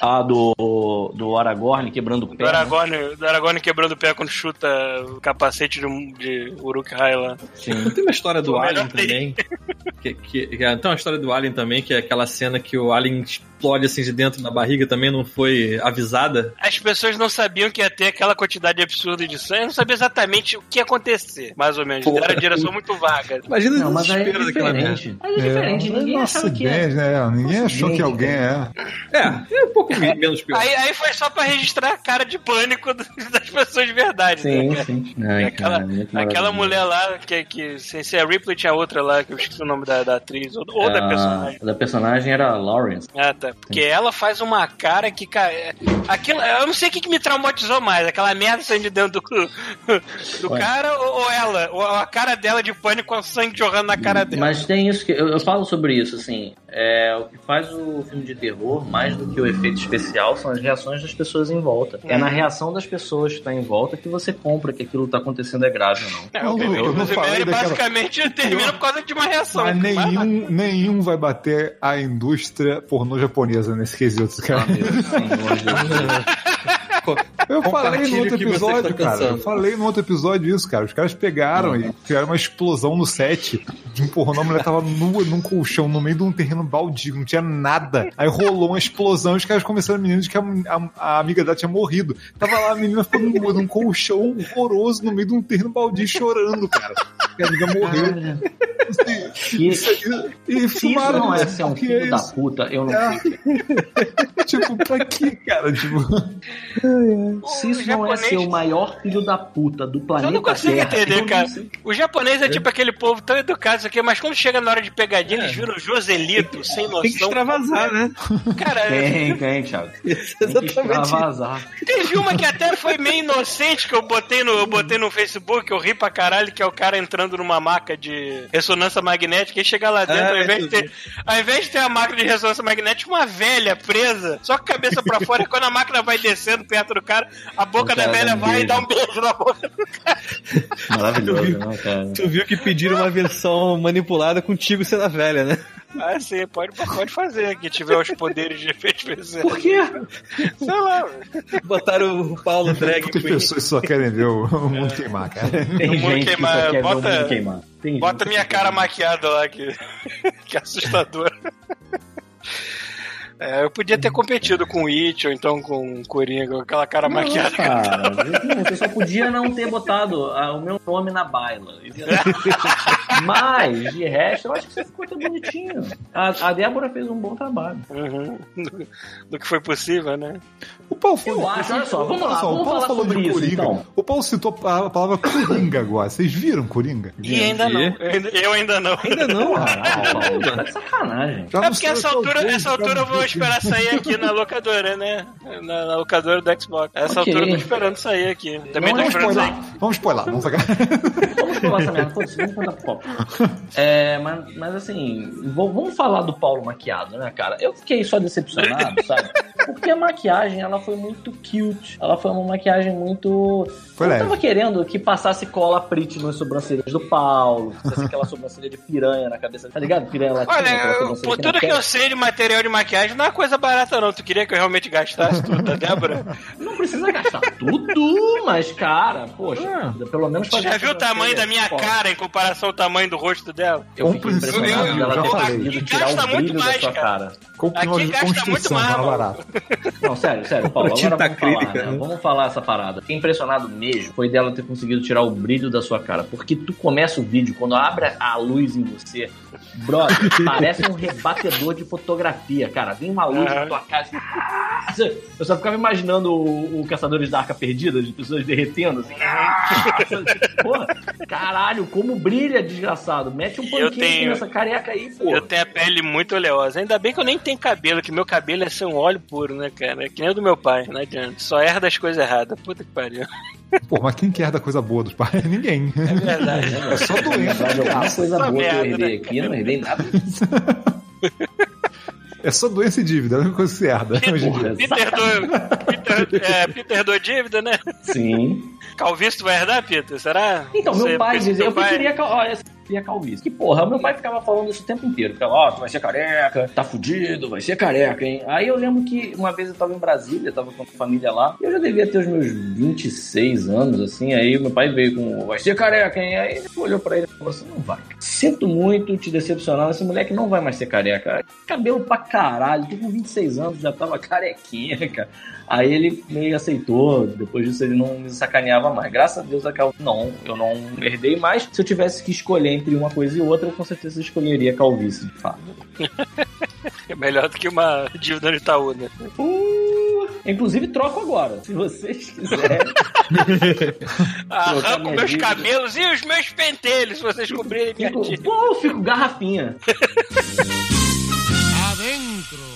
Ah, do, do Aragorn quebrando o pé. Do né? Aragorn, do Aragorn quebrando o pé quando chuta o capacete de, de Uruk-hai lá. Sim. Não tem uma história do Alien também? Que, que, que é- tem uma história do Alien também, que é aquela cena que o Alien explode assim de dentro da barriga, também não foi avisada. As pessoas não sabiam que ia ter aquela quantidade absurda de sangue, não sabiam exatamente o que ia acontecer, mais ou menos. Porra. Era a direção muito vaga. Imagina Não, o mas aí é desespero daquela merda. diferente. Mas é diferente, ninguém nossa, achava que né? Ninguém Nossa, achou que alguém é. É, é um pouco menos pior. Aí, aí foi só pra registrar a cara de pânico das pessoas de verdade. Sim, né? sim. Ai, Aquela, cara, muito aquela mulher lá, que, que sem ser a Ripley, tinha outra lá, que eu esqueci o nome da, da atriz, ou, ou da Ah, personagem. Da personagem era a Lawrence. Ah, tá. Porque ela faz uma cara que, cara. é- Aquilo, eu não sei o que, que me traumatizou mais, aquela merda saindo de dentro do, do Ué. cara ou, ou ela, ou a cara dela de pânico com o sangue jorrando na cara dela. Mas tem isso que. Eu, eu falo sobre isso, assim. É, o que faz o filme de terror, mais do que o efeito especial, são as reações das pessoas em volta. É na reação das pessoas que está em volta que você compra que aquilo está acontecendo é grave ou não. É, Eu o primeiro, eu não o falei daquela- basicamente termina por causa de uma reação. Mas Mas- nenhum, nenhum vai bater a indústria pornô japonesa nesse quesito, cara. Ah, meu. Eu falei no outro que episódio, está cara. Eu falei no outro episódio isso, cara. Os caras pegaram e criaram uma explosão no set de um pornô. A mulher tava nua num colchão, no meio de um terreno baldio, não tinha nada. Aí rolou uma explosão e os caras começaram a menina de que a, a- a amiga dela tinha morrido. Tava lá, a menina ficou nua num colchão horroroso no meio de um terreno baldio chorando, cara. Que a amiga morreu. Que- Isso, isso, e Se isso filmaram não é ser um filho é da puta, eu não É. sei. Tipo, pra quê, cara? Tipo, Se isso não é japonês- ser o maior filho da puta do planeta Eu não consigo Terra, entender, cara. O japonês é tipo aquele povo tão educado, aqui, mas quando chega na hora de pegadinha, eles viram Joselito, sem noção. Tem que extravasar, né? Cara, Tem, tem, Thiago. Tem que Exatamente. extravasar. teve uma que até foi meio inocente que eu botei no, eu botei no Facebook, eu ri pra caralho, que é o cara entrando numa maca de ressonância magnética e chega lá dentro, Ah, ao, invés de ter, ao invés de ter a máquina de ressonância magnética, uma velha presa, só com a cabeça pra fora, e quando a máquina vai descendo perto do cara, a boca O da cara velha vai e beijo. dá um beijo na boca. Maravilhoso, né, cara? Tu viu que pediram uma versão manipulada contigo sendo a velha, né? Ah, sim, pode, pode fazer, que tiver os poderes de efeito especial. Por quê? Sei lá, Botaram o Paulo Drag Queen. pessoas só querem ver o, o mundo queimar, cara. Tem O mundo que queimar, só quer ver o bota- mundo queimar. Tem bota minha que cara maquiada lá, que, que é assustadora. É, eu podia ter competido com o It ou então com o Coringa, com aquela cara Não, maquiada. cara, você só podia não ter botado ah, o meu nome na baila. Mas, de resto, eu acho que você ficou tão bonitinho. A, a Débora fez um bom trabalho. Uhum. Do, do que foi possível, né? O Paulo falou. Eu acho, olha só, vamos lá, só, vamos o Paulo falar falou sobre de isso, Coringa. então. O Paulo citou a palavra Coringa agora. Vocês viram Coringa? E ainda não. Eu ainda, não. Ainda não, Ah, Paulo, tá de sacanagem. Já É porque essa altura, essa altura eu vou. Esperar sair aqui na locadora, né? Na, na locadora do Xbox. Essa Ok. altura eu tô esperando sair aqui. Também Não tô esperando Spoiler. sair. Vamos spoiler, vamos sacar. Vamos falar essa merda, vamos contar pro Paulo. É, mas, mas assim, vou- vamos falar do Paulo maquiado, né, cara? Eu fiquei só decepcionado, sabe? Porque a maquiagem, ela foi muito cute. Ela foi uma maquiagem muito... Foi eu leve. tava querendo que passasse cola print nas sobrancelhas do Paulo, fizesse aquela sobrancelha de piranha na cabeça, tá ligado? Piranha latina, Olha, eu, por tudo que eu testa. sei de material de maquiagem, não é coisa barata, não. Tu queria que eu realmente gastasse tudo da Débora? Não precisa gastar tudo, mas, cara, poxa, pelo menos fazer já viu o tamanho da minha cara em comparação ao tamanho do rosto dela? Eu fiquei Compre- impressionado eu- dela eu ter conseguido tirar gasta o muito brilho da mais, sua cara. cara. Aqui gasta muito mais, mano. barato. Não, sério, sério, Paulo, agora vamos falar, acrílica, né? né? Vamos falar essa parada. Fiquei impressionado mesmo foi dela ter conseguido tirar o brilho da sua cara. Porque tu começa o vídeo, quando abre a luz em você, brother, parece um rebatedor de fotografia, cara. Vem uma luz na tua cara. assim, Eu só ficava imaginando o, o Caçadores da Arca Perdida, de pessoas derretendo, assim. Porra, caralho, como brilha, desgraçado. Mete um panquinho aqui tenho- nessa careca aí, pô. Eu tenho a pele muito oleosa. Ainda bem que eu nem tenho cabelo, que meu cabelo é ser um óleo puro, né, cara? É que nem o do meu pai, não adianta. Só erra das coisas erradas. Puta que pariu. Pô, mas quem quer da coisa boa dos pais? Ninguém. É verdade. É só doença. Lembrar de alguma coisa Essa boa que eu herdei né? aqui, eu não herdei nada. É só doença e dívida. É a única coisa que se herda hoje em dia. Peter do, Peter, é, Peter do dívida, né? Sim. Calvície tu vai herdar, Peter? Será? Então, Você- meu pai dizia, eu pai- olha, eu queria calvície. Que porra, meu pai ficava falando isso o tempo inteiro. Ficava, ó, tu vai ser careca, tá fudido, vai ser careca, hein? Aí eu lembro que uma vez eu tava em Brasília, tava com a família lá, eu já devia ter os meus 26 anos, assim, aí meu pai veio com, vai ser careca, hein? Aí ele olhou pra ele e falou assim, não vai. sinto muito te decepcionar, esse moleque não vai mais ser careca. Cabelo pra caralho, tô com 26 anos, já tava carequinha, cara. Aí ele meio aceitou, depois disso ele não me sacaneava mais. Graças a Deus, a não, eu não herdei mais. Se eu tivesse que escolher entre uma coisa e outra, eu com certeza escolheria calvície, de fato. É melhor do que uma dívida no Itaú, né? Uh, inclusive, troco agora, se vocês quiserem. Arranco meus dívida. cabelos e os meus pentelhos, se vocês cobrirem minha dívida. pô, eu fico garrafinha. Adentro.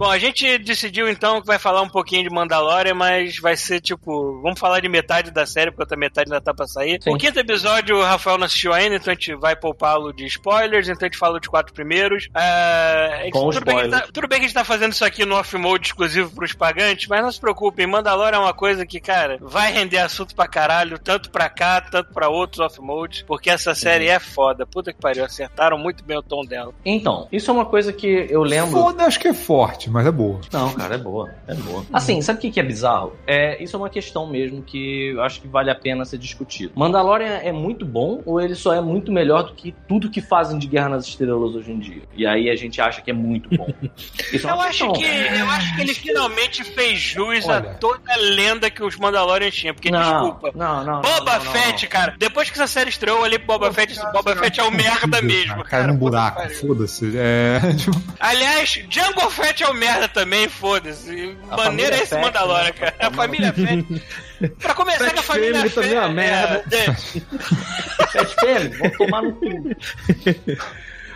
Bom, a gente decidiu então que vai falar um pouquinho de Mandalorian, mas vai ser tipo. Vamos falar de metade da série, porque outra metade ainda tá pra sair. Sim. O quinto episódio o Rafael não assistiu ainda, então a gente vai poupá-lo de spoilers, então a gente fala dos quatro primeiros. Que Com tudo, bem que a gente spoilers. tá, tudo bem que a gente tá fazendo isso aqui no off-mode exclusivo pros pagantes, mas não se preocupem, Mandalorian é uma coisa que, cara, vai render assunto pra caralho, tanto pra cá, tanto pra outros off-modes, porque essa série é foda. Puta que pariu, acertaram muito bem o tom dela. Então, isso é uma coisa que eu lembro. Foda, acho que é forte, mas é boa. Não, cara, é boa. É boa. Assim, sabe o que que é bizarro? É, isso é uma questão mesmo que eu acho que vale a pena ser discutido. Mandalorian é muito bom ou ele só é muito melhor do que tudo que fazem de Guerra nas Estrelas hoje em dia? E aí a gente acha que é muito bom. Isso é Eu uma acho, questão. que, eu acho que ele finalmente fez jus a toda a lenda que os Mandalorians tinham. Porque, Não, desculpa, não, não. Boba não, não, Fett, cara, depois que essa série estreou, eu olhei pro Boba Fett e disse, Boba Fett é o merda mesmo. Cai num puta que buraco, foda-se. É. tipo, Aliás, Jungle Fett é o merda também, fosse. A Maneiro é esse Fett, Mandalorian, né? cara. A família Fett. Pra começar Fett com a família Fett. também é uma merda. é, Fett Family, vamos tomar no cu.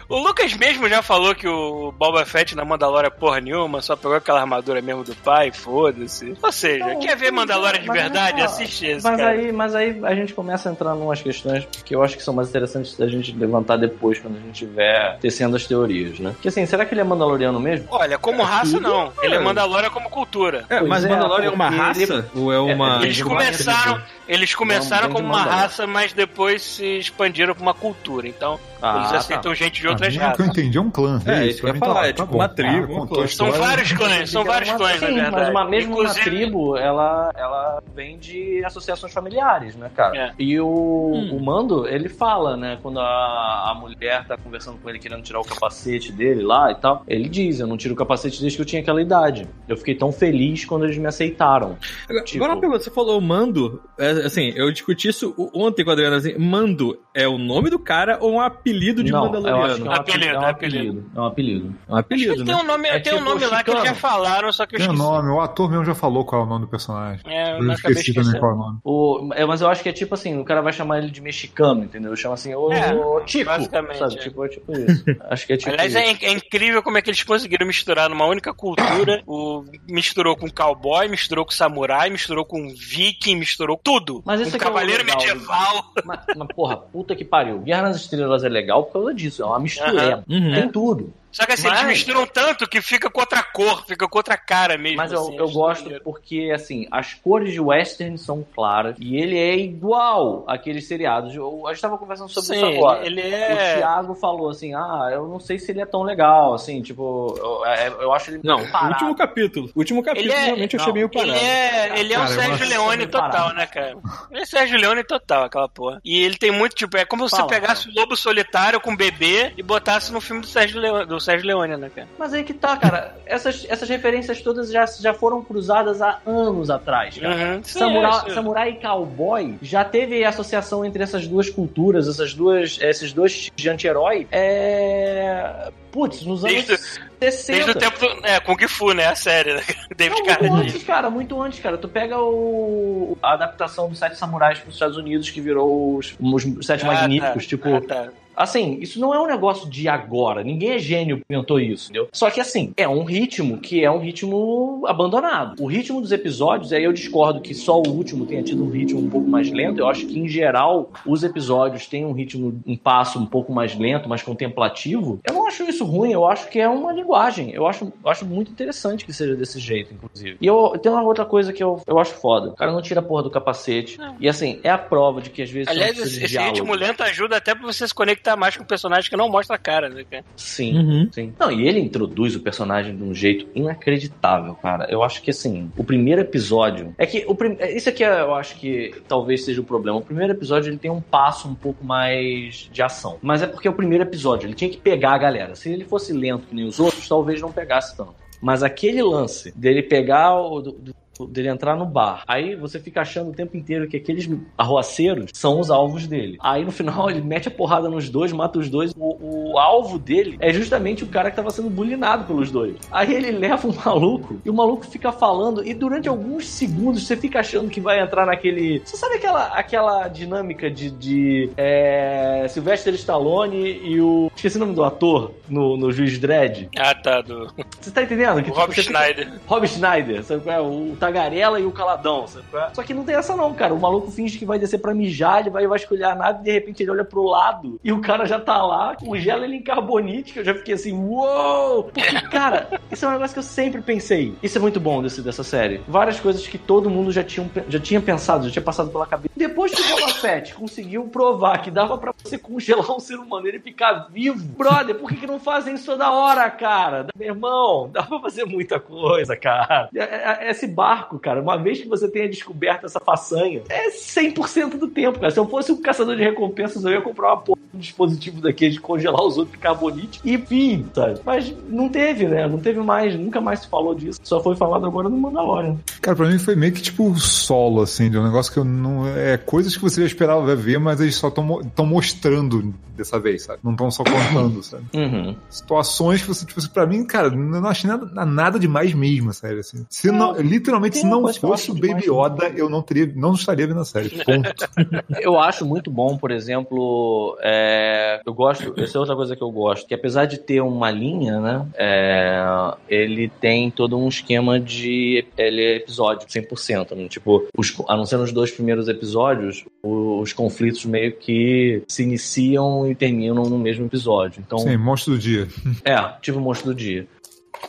O Lucas mesmo já falou que o Boba Fett na Mandalorian é porra nenhuma, só pegou aquela armadura mesmo do pai, foda-se. Ou seja, Não, quer ver Mandalorian de mas verdade? Assiste esse, Mas cara. aí, mas aí a gente começa a entrar em umas questões que eu acho que são mais interessantes da gente levantar depois, quando a gente estiver tecendo as teorias, né? Porque assim, será que ele é mandaloriano mesmo? Olha, como raça, não. Ele é é. Mandalorian como cultura. É, mas é, o Mandalorian é uma raça? Ou é uma. Eles começaram, eles começaram como uma raça, mas depois se expandiram pra uma cultura. Então, Ah, eles tá. aceitam gente de pra outras mim, o que eu raças. entendi é um clã. É, isso, isso que eu ia tá falar, é tá tipo bom. uma tribo, Ah, uma. São vários clãs, são vários clãs, na verdade. Mas uma, mesmo uma Inclusive- tribo, ela, ela vem de associações familiares, né, cara? É. E o, Hum. o Mando, ele fala, né, quando a, a mulher tá conversando com ele, querendo tirar o capacete dele lá e tal, ele diz, eu não tiro o capacete desde que eu tinha aquela idade. Eu fiquei tão feliz quando eles me aceitaram. Agora, Tipo- agora uma pergunta, você falou mando, é, assim, eu discuti isso ontem com a Adriana, assim, mando é o nome do cara ou um apelido de não, eu acho que é Mandaloriano? um Apelido, apelido. É um apelido. apelido. É um apelido. É um apelido, Tem né? um nome, É tem um tipo nome lá que eles já falaram, só que eu Tem o esqueci. nome, o ator mesmo já falou qual é o nome do personagem. É, eu Eu esqueci também qual é o nome. O, é, mas eu acho que é tipo assim, o cara vai chamar ele de mexicano, entendeu? Chama assim, ô É, Tico, basicamente, sabe? é. Tipo, é tipo isso. Acho que é tipo Aliás, isso. é, é incrível como é que eles conseguiram misturar numa única cultura. o, misturou com cowboy, misturou com samurai, misturou com viking, misturou tudo. Mas isso com é que é o cavaleiro legal, medieval. Mas, mas, porra, puta que pariu. Guerra nas Estrelas é legal por causa disso. É uma mistura. Uhum. Tem tudo. Só que assim, Mas- eles misturam tanto que fica com outra cor, fica com outra cara mesmo. Mas eu, assim, eu acho gosto maneiro. porque, assim, as cores de western são claras e ele é igual àqueles seriados. Eu, a gente tava conversando sobre isso Sim, agora. ele O é. Thiago falou assim: ah, eu não sei se ele é tão legal, assim, tipo, eu, é- eu acho ele Não, muito o parado. último capítulo. O último capítulo Ele é- realmente eu não, achei meio Ele parado. é, ele é um Cara, eu Sérgio Leone ele total, parado. né, cara? Ele é Sérgio Leone total, aquela porra. E ele tem muito, tipo, é como se você pegasse o Lobo Solitário com o bebê e botasse no filme do Sérgio Leone, do Sérgio Leone né, cara? Mas aí que tá, cara. Essas, essas referências todas já, já foram cruzadas há anos atrás, cara. Uhum. Samurai, é, samurai e cowboy já teve associação entre essas duas culturas, essas duas, esses dois tipos de anti-herói. É. Putz, nos anos Desde- 60. Desde o tempo do. É, Kung Fu, né? A série, né? David Não, muito Carradine. antes, cara, muito antes, cara. Tu pega o... a adaptação dos Sete Samurais para os Estados Unidos, que virou os, os Sete Ah, Magníficos. tá. Tipo, Ah, tá. Assim, isso não é um negócio de agora. Ninguém é gênio que inventou isso, entendeu? Só que assim, é um ritmo que é um ritmo abandonado. O ritmo dos episódios, aí eu discordo que só o último tenha tido um ritmo um pouco mais lento. Eu acho que, em geral, os episódios têm um ritmo, um passo um pouco mais lento, mais contemplativo. Eu não não acho isso ruim, eu acho que é uma linguagem. Eu acho, eu acho muito interessante que seja desse jeito, inclusive. E eu tem uma outra coisa que eu, eu acho foda. O cara não tira a porra do capacete. E assim, é a prova de que às vezes. não Aliás, precisa esse, ritmo lento ajuda até pra você se conectar mais com o personagem que não mostra a cara, né, cara? Sim, Uhum. sim. Não, e ele introduz o personagem de um jeito inacreditável, cara. Eu acho que assim, o primeiro episódio. É que o prim... é, isso aqui é, eu acho que talvez seja o problema. O primeiro episódio ele tem um passo um pouco mais de ação. Mas é porque é o primeiro episódio, ele tinha que pegar a galera. Se ele fosse lento que nem os outros, talvez não pegasse tanto. Mas aquele lance dele pegar o. do- do- dele entrar no bar. Aí você fica achando o tempo inteiro que aqueles arroaceiros são os alvos dele. Aí no final ele mete a porrada nos dois, mata os dois. O, o alvo dele é justamente o cara que tava sendo bulinado pelos dois. Aí ele leva o maluco e o maluco fica falando e durante alguns segundos você fica achando que vai entrar naquele... Você sabe aquela, aquela dinâmica de, de é, Sylvester Stallone e o... Esqueci o nome do ator no, no Juiz Dredd. Ah, tá, do Você tá entendendo? Que, o Rob você fica- Schneider. Rob Schneider, sabe qual é? O Tagarela e o Caladão, sabe é? Só que não tem essa não, cara. O maluco finge que vai descer pra mijar, ele vai vasculhar a nave e de repente ele olha pro lado e o cara já tá lá, congela ele em carbonite, que eu já fiquei assim, uou! Porque, cara, isso é um negócio que eu sempre pensei. Isso é muito bom desse, dessa série. Várias coisas que todo mundo já tinha, já tinha pensado, já tinha passado pela cabeça. Depois que o Boba Fett conseguiu provar que dava pra você congelar um ser humano e ele ficar vivo, brother, por que, que não fazem isso toda hora, cara? Meu irmão, dá pra fazer muita coisa, cara. É- é- Esse barco, cara, uma vez que você tenha descoberto essa façanha, é 100% do tempo, cara. Se eu fosse um caçador de recompensas, eu ia comprar uma porra de um dispositivo daquele de congelar os outros de carbonite e fim, sabe? Mas não teve, né? Não teve mais, nunca mais se falou disso. Só foi falado agora no Mandalorian. Cara, pra mim foi meio que tipo solo, assim, de um negócio que eu não. É coisas que você já esperava ver, mas eles só estão mostrando dessa vez, sabe? Não estão só contando, sabe? Uhum. Situações que você, tipo assim, pra mim, cara, eu não achei nada, nada demais mesmo, sério, assim. Se não, literalmente, tem se não fosse o Baby Yoda, eu não teria, não estaria vendo a série. Ponto. Eu acho muito bom, por exemplo, é, eu gosto, essa é outra coisa que eu gosto, que apesar de ter uma linha, né, é, ele tem todo um esquema de ele é episódio, 100%, né? tipo, os, a não ser nos dois primeiros episódios, o- os conflitos meio que se iniciam e terminam no mesmo episódio. Então, Sim, monstro do dia. é, tipo o Monstro do Dia.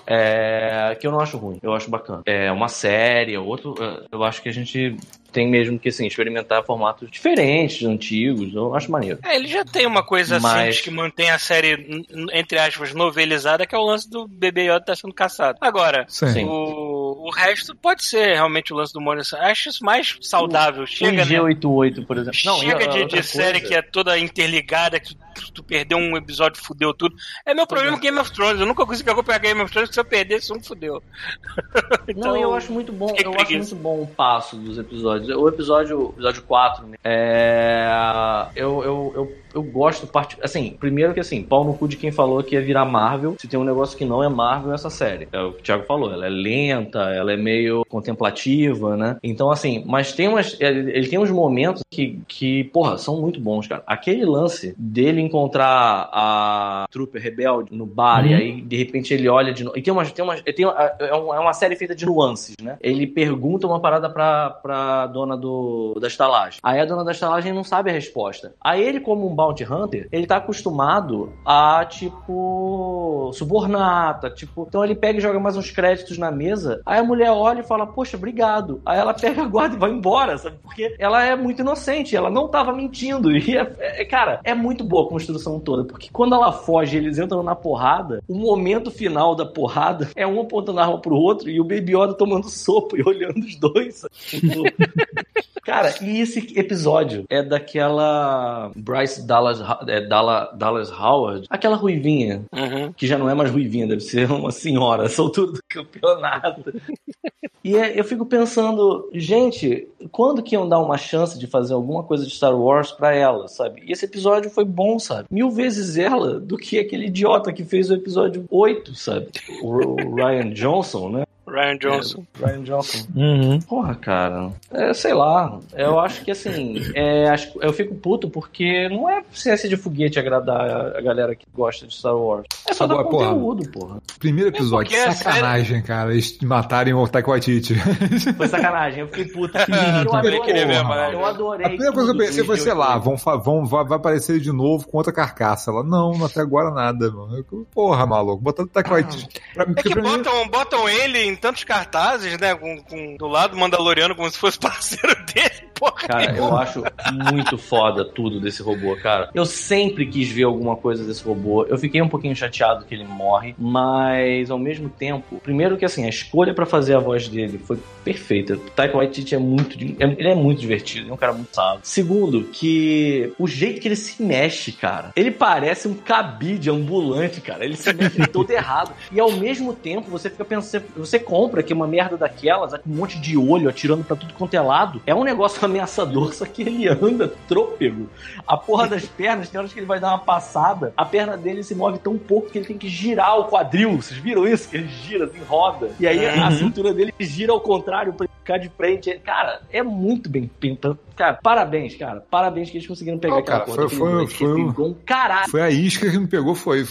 É, que eu não acho ruim, eu acho bacana. É uma série, outro. é, Eu acho que a gente tem mesmo que assim, experimentar formatos diferentes, antigos. Eu acho maneiro. É, ele já tem uma coisa Mas- simples que mantém a série, entre aspas, novelizada, que é o lance do bebê Yoda estar sendo caçado. Agora, Sim. Sim. o, o resto pode ser realmente o lance do Morrison. Acho isso mais saudável. Chega, um né? G88, por exemplo. Não, Chega de, de série que é toda interligada, que tu, tu perdeu um episódio, fudeu tudo. É meu problema com Game of Thrones. Eu nunca consegui acompanhar Game of Thrones, que se eu perdesse um, fudeu. Então, Não, eu acho muito bom, eu acho muito bom o passo dos episódios. O episódio, episódio 4, né, é, eu, eu, eu, eu gosto, part... assim, primeiro que assim, pau no cu de quem falou que ia virar Marvel, se tem um negócio que não é Marvel, é essa série. É o que o Thiago falou, ela é lenta, ela é meio contemplativa, né? Então, assim, mas tem umas, ele ele tem uns momentos que, que, porra, são muito bons, cara. Aquele lance dele encontrar a Trooper rebelde no bar e Uhum. aí, de repente, ele olha de novo. E tem uma, tem uma, tem uma, é uma é uma série feita de nuances, né? Ele pergunta uma parada pra, pra dona do, da estalagem. Aí a dona da estalagem não sabe a resposta. Aí ele, como um bounty hunter, ele tá acostumado a, tipo, subornata, tipo... Então ele pega e joga mais uns créditos na mesa, aí a mulher olha e fala, poxa, obrigado. Aí ela pega a guarda e vai embora, sabe? Porque ela é muito inocente, ela não tava mentindo. E, é, é- cara, é muito boa a construção toda, porque quando ela foge e eles entram na porrada, o momento final da porrada é um apontando a arma pro outro e o Baby Yoda tomando sopa e olhando os dois. Cara, e esse episódio é daquela Bryce Dallas, é, Dallas, Dallas Howard, aquela ruivinha, Uhum. que já não é mais ruivinha, deve ser uma senhora, essa altura do campeonato. E é- eu fico pensando, gente, quando que iam dar uma chance de fazer alguma coisa de Star Wars pra ela, sabe? E esse episódio foi bom, sabe? Mil vezes ela do que aquele idiota que fez o episódio 8, sabe? O o Ryan Johnson, né? Ryan Johnson. Ryan Johnson. Uhum. Porra, cara. É, sei lá. Eu acho que assim. É, acho, eu fico puto porque não é ciência de foguete agradar a galera que gosta de Star Wars. É só Agora, dar porra. conteúdo, porra. Primeiro episódio, porque é sacanagem, cara. Eles matarem o Taika Waititi. Foi sacanagem. Eu fiquei puto. Eu também queria ver adorei. mais. Eu adorei. A primeira coisa que eu pensei foi, sei lá, vão, vão, vai, vai aparecer ele de novo com outra carcaça. Ela, não, até agora nada, mano. Porra, maluco, botando Taika Waititi. Pra, É que mim- botam, botam ele em tantos cartazes, né? Com, com- do lado Mandaloriano como se fosse parceiro dele. Porra, Cara, eu acho muito foda tudo desse robô, cara. Eu sempre quis ver alguma coisa desse robô. Eu fiquei um pouquinho chateado que ele morre, mas ao mesmo tempo, primeiro que assim, a escolha pra fazer a voz dele foi perfeita. O Taika Waititi é muito, é- ele é muito divertido, ele é um cara muito sábio. Segundo, que o jeito que ele se mexe, cara, ele parece um cabide ambulante, cara. Ele se mexe todo errado. E ao mesmo tempo, você fica pensando, você compra que uma merda daquelas, com um monte de olho atirando pra tudo quanto é lado, é um negócio ameaçador, só que ele anda trôpego. A porra das pernas, tem horas que ele vai dar uma passada, a perna dele se move tão pouco que ele tem que girar o quadril. Vocês viram isso? Que ele gira, assim, roda. E aí a cintura dele gira ao contrário pra ficar de frente. Cara, é muito bem pintado. Cara, parabéns, cara. Parabéns que eles conseguiram pegar Não, aquela cara, porra foi- foi- foi um caralho. Foi a isca que me pegou, foi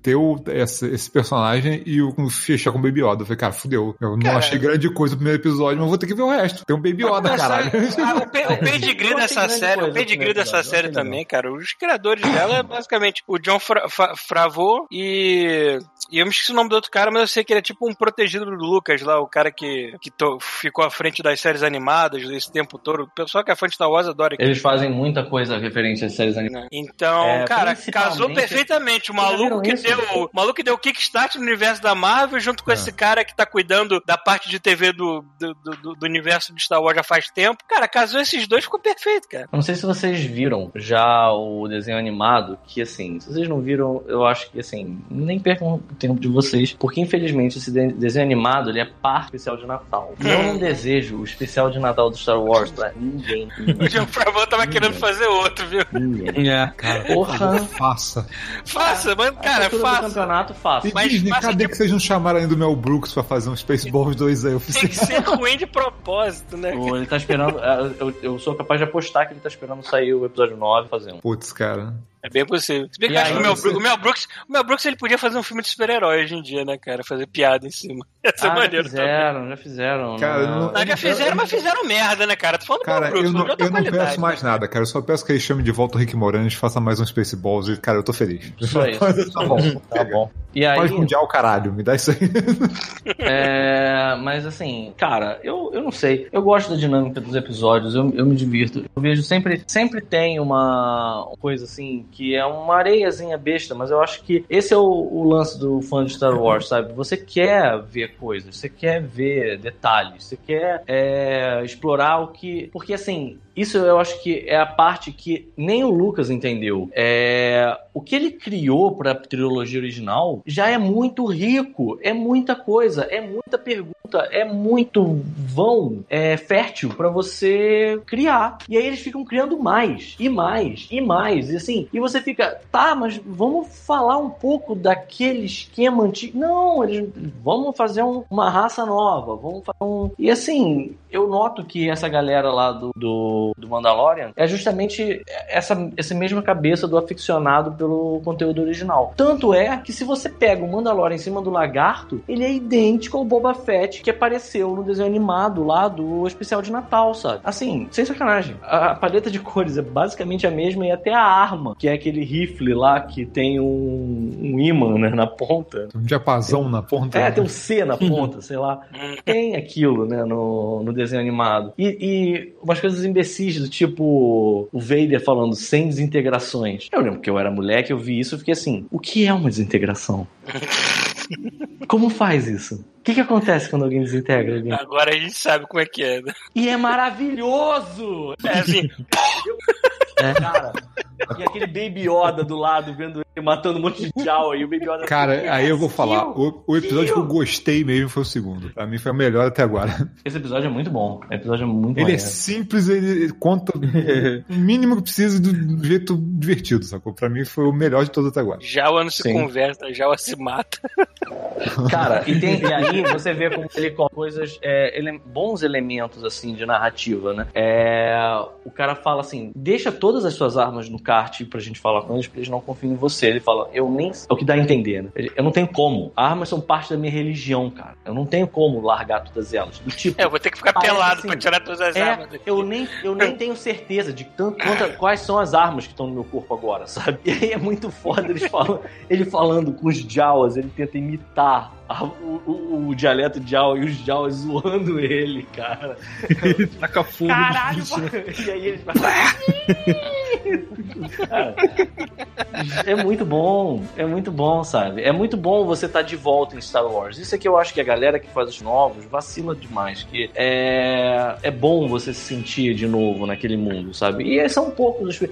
ter o, esse, esse personagem e o fechar com o Baby Yoda. Eu falei, cara, fudeu. Eu não achei grande coisa no primeiro episódio, mas vou ter que ver o resto. Tem um Baby Yoda, caralho. ah, o, pe- o pedigree dessa série, o pedigree dessa série também, cara, os criadores dela é basicamente o John Fra Fa- Favreau e e eu me esqueci o nome do outro cara, mas eu sei que ele é tipo um protegido do Lucas lá, o cara que, que to- ficou à frente das séries animadas esse tempo todo. O pessoal que é fã de Star Wars adora. Eles fazem muita coisa referente às séries animadas. né? Então, É, cara, casou perfeitamente. O maluco que isso? deu, o maluco que deu o kickstart no universo da Marvel, junto com É. esse cara que tá cuidando da parte de TV do, do, do- do universo de Star Wars já faz tempo. Cara, casou esses dois, ficou perfeito, cara. Eu não sei se vocês viram já o desenho animado, que assim, se vocês não viram, eu acho que assim, nem percam o tempo de vocês, porque infelizmente esse de- desenho animado ele é par especial de Natal. Eu não desejo o especial de Natal do Star Wars pra ninguém. O John Favreau tava querendo fazer outro, viu? Ninguém. É. Porra, Faça. Faça, mas, cara, a altura do faça. campeonato fácil. E Mas Disney, faça cadê tipo- que vocês não chamaram ainda o Mel Brooks pra fazer um Spaceballs 2 aí Tem que oficial? ser ruim de propósito, né? Ou Ele tá esperando. Eu, eu sou capaz de apostar que ele tá esperando sair o episódio 9 e fazer um. Putz, cara. É bem possível. Se bem que eu acho que o aí, Mel, você- o, Mel Brooks, o Mel Brooks ele podia fazer um filme de super-herói hoje em dia, né, cara? Fazer piada em cima. Ia ser Ah, já maneiro também. fizeram, já fizeram. Cara, né? eu não- Não, já fizeram, mas fizeram merda, né, cara? Tô falando do Cara, Mel Brooks, eu não outra eu não peço mais nada, cara. Eu só peço que eles chamem de volta o Rick Moranis, faça mais um Spaceballs e, cara, eu tô feliz. Só isso. tá bom. Tá bom. E aí, Paz mundial, caralho. Me dá isso aí. É, mas assim, cara, eu, eu não sei. Eu gosto da dinâmica dos episódios, eu, eu me divirto. Eu vejo sempre, sempre tem uma coisa assim, que é uma areiazinha besta, mas eu acho que esse é o, o lance do fã de Star Wars, sabe? Você quer ver coisas, você quer ver detalhes, você quer é, explorar o que. Porque assim, isso eu acho que é a parte que nem o Lucas entendeu. É, o que ele criou pra trilogia original já é muito rico, é muita coisa, é muita pergunta, é muito vão, é fértil pra você criar. E aí eles ficam criando mais, e mais, e mais, e assim, e você fica, tá, mas vamos falar um pouco daquele esquema antigo. Não, eles vamos fazer um- uma raça nova, vamos fazer um. E assim, eu noto que essa galera lá do, do, do Mandalorian é justamente essa, essa mesma cabeça do aficionado pelo conteúdo original. Tanto é que se você pega o Mandalorian em cima do lagarto, ele é idêntico ao Boba Fett que apareceu no desenho animado lá do especial de Natal, sabe? Assim, sem sacanagem. A, a paleta de cores é basicamente a mesma e até a arma, que é aquele rifle lá que tem um, um imã né, na ponta. Um diapasão na ponta. É, tem um C na ponta, sei lá. Tem aquilo, né, no, no desenho animado. E, e umas coisas imbecis, do tipo o Vader falando sem desintegrações. Eu lembro que eu era moleque, eu vi isso e fiquei assim: o que é uma desintegração? Como faz isso? O que, que acontece quando alguém desintegra alguém? Agora a gente sabe como é que é, né? E é maravilhoso! É assim, É. Cara, e aquele Baby Yoda do lado vendo matando um monte de Jawa e o Baby Yoda. Cara, assim, aí eu vou falar. "Tio, O, o episódio que eu tio." gostei mesmo foi o segundo. Pra mim foi o melhor até agora. Esse episódio é muito bom. O episódio é muito Ele é maneiro. simples, ele conta o mínimo que precisa do do jeito divertido, sacou? Pra mim foi o melhor de todos até agora. Jawa não se Sim. conversa, Jawa se mata. Cara, e, tem- e aí você vê como ele coloca coisas, é, ele- bons elementos assim de narrativa, né? É, o cara fala assim: deixa todas as suas armas no kart pra gente falar com eles, porque eles não confiam em você. Ele fala, eu nem. É o que dá a entender, né? Ele- Eu não tenho como. Armas são parte da minha religião, cara. Eu não tenho como largar todas elas. Do tipo. É, eu vou ter que ficar pelado assim. pra tirar todas as É, armas daqui. eu nem, eu nem tenho certeza de tanto, quanta- quais são as armas que estão no meu corpo agora, sabe? E aí é muito foda eles falam, ele falando com os Jawas, ele tenta imitar a- o, o- o dialeto Jawa e os Jawas zoando ele, cara. Ele taca fogo Caralho, bichos, né? E aí ele Cara, é muito bom, é muito bom, sabe? É muito bom você estar de volta em Star Wars. Isso é que eu acho que a galera que faz os novos vacila demais. Que é, é bom você se sentir de novo naquele mundo, sabe? E são poucos os.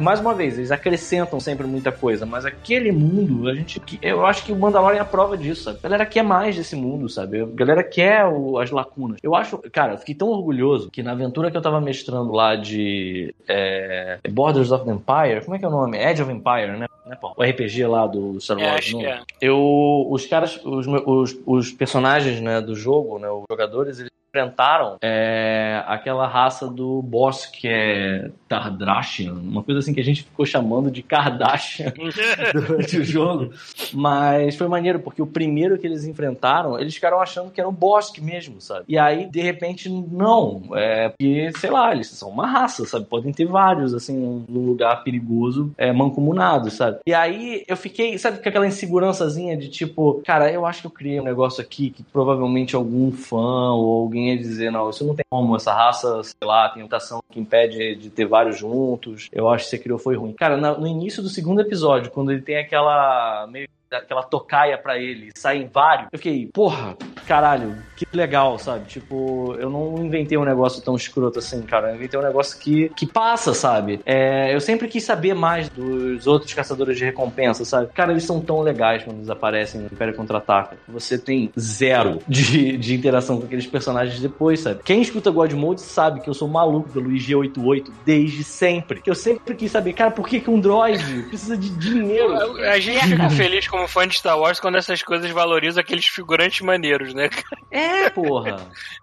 Mais uma vez, eles acrescentam sempre muita coisa, mas aquele mundo, a gente. que- Eu acho que o Mandalorian é a prova disso, sabe? A galera quer mais desse mundo, sabe? A galera quer o- as lacunas. Eu acho, cara, eu fiquei tão orgulhoso que na aventura que eu tava mestrando lá de é, Borders of the Empire, como é que é o nome? Edge of Empire, né? Paulo? O RPG lá do Star É, Wars. que é. Eu, os caras, os, os, os personagens né, do jogo, né, os jogadores, eles enfrentaram é, aquela raça do boss que é Tardrashian, uma coisa assim que a gente ficou chamando de Kardashian durante o jogo. Mas foi maneiro, porque o primeiro que eles enfrentaram, eles ficaram achando que era o Bosque mesmo, sabe? E aí, de repente, não. É porque, sei lá, eles são uma raça, sabe? Podem ter vários, assim, num lugar perigoso, é, mancomunados, sabe? E aí eu fiquei, sabe, com aquela insegurançazinha de tipo, cara, eu acho que eu criei um negócio aqui que provavelmente algum fã ou alguém ia dizer, não, isso não tem como, essa raça, sei lá, tem mutação que impede de ter vários juntos. Eu acho que você criou foi ruim. Cara, no início do segundo episódio, quando ele tem aquela meio aquela tocaia pra ele, saem vários. Eu fiquei, porra, caralho, que legal, sabe? Tipo, eu não inventei um negócio tão escroto assim, cara. Eu inventei um negócio que, que passa, sabe? É, eu sempre quis saber mais dos outros caçadores de recompensa, sabe? Cara, eles são tão legais quando eles aparecem no Império Contra-Ataca. Você tem zero de, de interação com aqueles personagens depois, sabe? Quem escuta God Mode sabe que eu sou maluco pelo IG-88 desde sempre. Que eu sempre quis saber, cara, por que, que um droid precisa de dinheiro? A gente fica feliz como fã de Star Wars quando essas coisas valorizam aqueles figurantes maneiros, né? É, porra.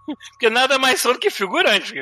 Porque nada mais são do que figurantes.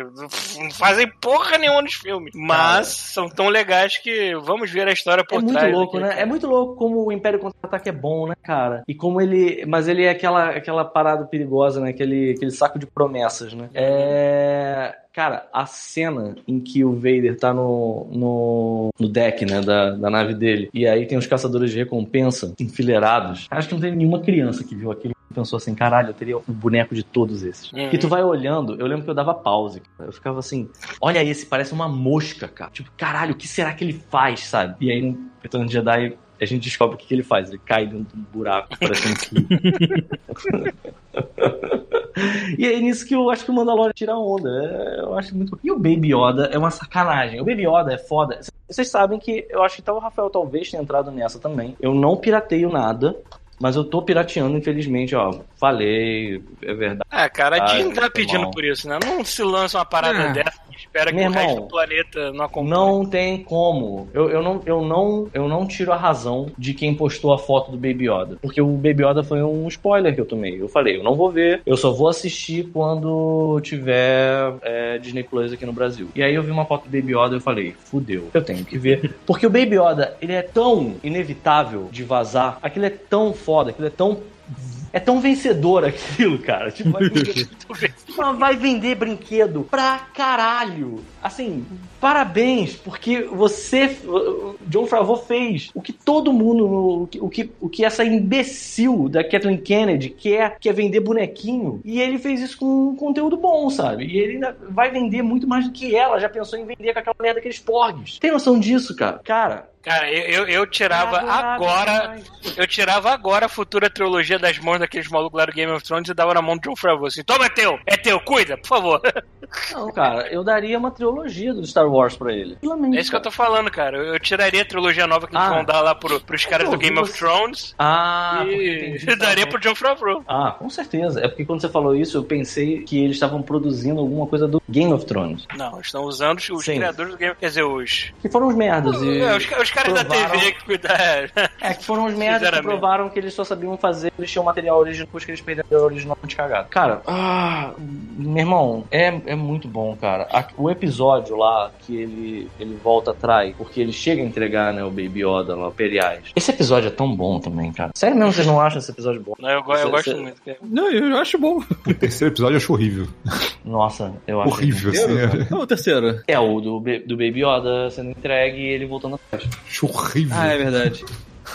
Não fazem porra nenhuma nos filmes. Mas são tão legais que vamos ver a história por É muito trás. louco, daquele né? cara. É muito louco como o Império Contra-Ataque é bom, né, cara? E como ele... Mas ele é aquela, aquela parada perigosa, né? Aquele, aquele saco de promessas, né? É... Cara, a cena em que o Vader tá no, no, no deck, né, da, da nave dele, e aí tem os caçadores de recompensa enfileirados. Acho que não teve nenhuma criança que viu aquilo e pensou assim, caralho, eu teria o boneco de todos esses. Uhum. E tu vai olhando, eu lembro que eu dava pause. cara. Eu ficava assim, olha esse, parece uma mosca, cara. Tipo, caralho, o que será que ele faz, sabe? E aí no Retorno de Jedi a gente descobre o que, que ele faz. Ele cai dentro de um buraco, parecendo que. E é nisso que eu acho que o Mandalorian tira onda. É, eu acho muito. E o Baby Yoda é uma sacanagem. O Baby Yoda é foda. Vocês sabem que eu acho que então, o Rafael talvez tenha entrado nessa também. Eu não pirateio nada. Mas eu tô pirateando, infelizmente, ó. Falei, é verdade. Ah, cara, a Disney tá pedindo mal. por isso, né? Não se lança uma parada Ah. dessa e espera que Meu o resto irmão, do planeta não acompanhe. Não tem como. Eu, eu, não, eu, não, eu não tiro a razão de quem postou a foto do Baby Yoda. Porque o Baby Yoda foi um spoiler que eu tomei. Eu falei, eu não vou ver, eu só vou assistir quando tiver é, Disney Plus aqui no Brasil. E aí eu vi uma foto do Baby Yoda e eu falei, fudeu, eu tenho que ver. Porque o Baby Yoda, ele é tão inevitável de vazar, aquilo é tão foda, aquilo é tão. É tão vencedor aquilo, cara. Tipo, vai vender, vai vender brinquedo pra caralho. Assim, parabéns, porque você, John Favreau fez o que todo mundo, o que, o que, o que essa imbecil da Kathleen Kennedy quer, que é vender bonequinho. E ele fez isso com um conteúdo bom, sabe? E ele ainda vai vender muito mais do que ela já pensou em vender com aquela merda daqueles porgs. Tem noção disso, cara? Cara, Cara, eu, eu, eu tirava nada, nada agora. demais. Eu tirava agora a futura trilogia das mãos daqueles malucos lá do Game of Thrones e dava na mão do John Favreau assim: toma, é teu, é teu, cuida, por favor. Não, cara, eu daria uma trilogia do Star Wars pra ele. É isso que eu tô falando, cara. Eu tiraria a trilogia nova que eles Ah. vão dar lá pro, pros caras do Game of você- Thrones Ah, e entendi. daria pro John Favreau. Ah, com certeza. É porque quando você falou isso, eu pensei que eles estavam produzindo alguma coisa do Game of Thrones. Não, estão usando os, Sim. criadores do game. Quer dizer, os. Que foram os merdas. E É, os, os caras da provaram- TV que cuidaram. É, que foram os merdas que provaram que eles só sabiam fazer, eles tinham material original, depois que eles perderam o original de cagado. Cara, ah, meu irmão, é, é muito bom, cara. O episódio lá que ele, ele volta atrás, porque ele chega a entregar, né, o Baby Yoda lá, o Periais. Esse episódio é tão bom também, cara. Sério mesmo, vocês não acham esse episódio bom? Não, eu, eu gosto você- muito. cara. Não, eu acho bom. O terceiro episódio eu acho horrível. Nossa, eu acho. Horrível, assim. Não, o terceiro. É o do, do Baby Yoda sendo entregue e ele voltando atrás. Acho horrível. Ah, é verdade.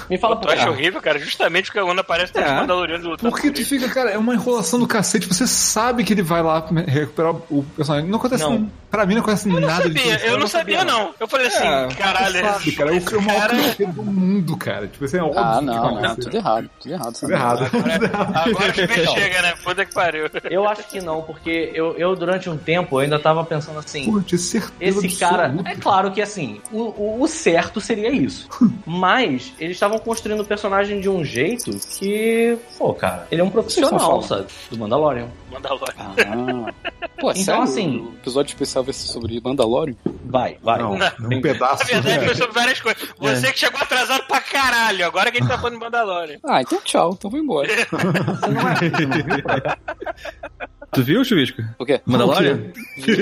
Me fala Tu por acha horrível, cara? Justamente porque quando aparece todos os É. Mandalorianos lutando. Porque tu fica, cara, é uma enrolação do cacete. Você sabe que ele vai lá recuperar o personagem. Não acontece. Não. Pra mim não acontece Eu não nada sabia, de eu não sabia, não. Eu falei assim, É, caralho, Sabe, esse cara, é o filme cara- clichê do mundo, cara. Tipo assim, é óbvio Ah, que não, não, acontecer. tudo errado, tudo errado. Tudo errado. Agora que vem chega, né? Puta que pariu. Eu acho que não, porque eu, eu durante um tempo eu ainda tava pensando assim. Pô, certeza Esse cara, absoluta. é claro que assim, o, o, o certo seria isso. Mas eles estavam construindo o personagem de um jeito que, pô, cara, ele é um profissional, sabe? Do Mandalorian. Mandalorian. Ah. Pô, Então, sério? assim- O episódio especial vai ser sobre Mandalorian? Vai, vai. Não, Não. um pedaço. Na verdade, foi sobre várias coisas. Você que chegou atrasado pra caralho. Agora que a gente tá falando de Mandalorian. Ah, então tchau, então vou embora. Tu viu, Chuvisco? O quê? Mandalorian?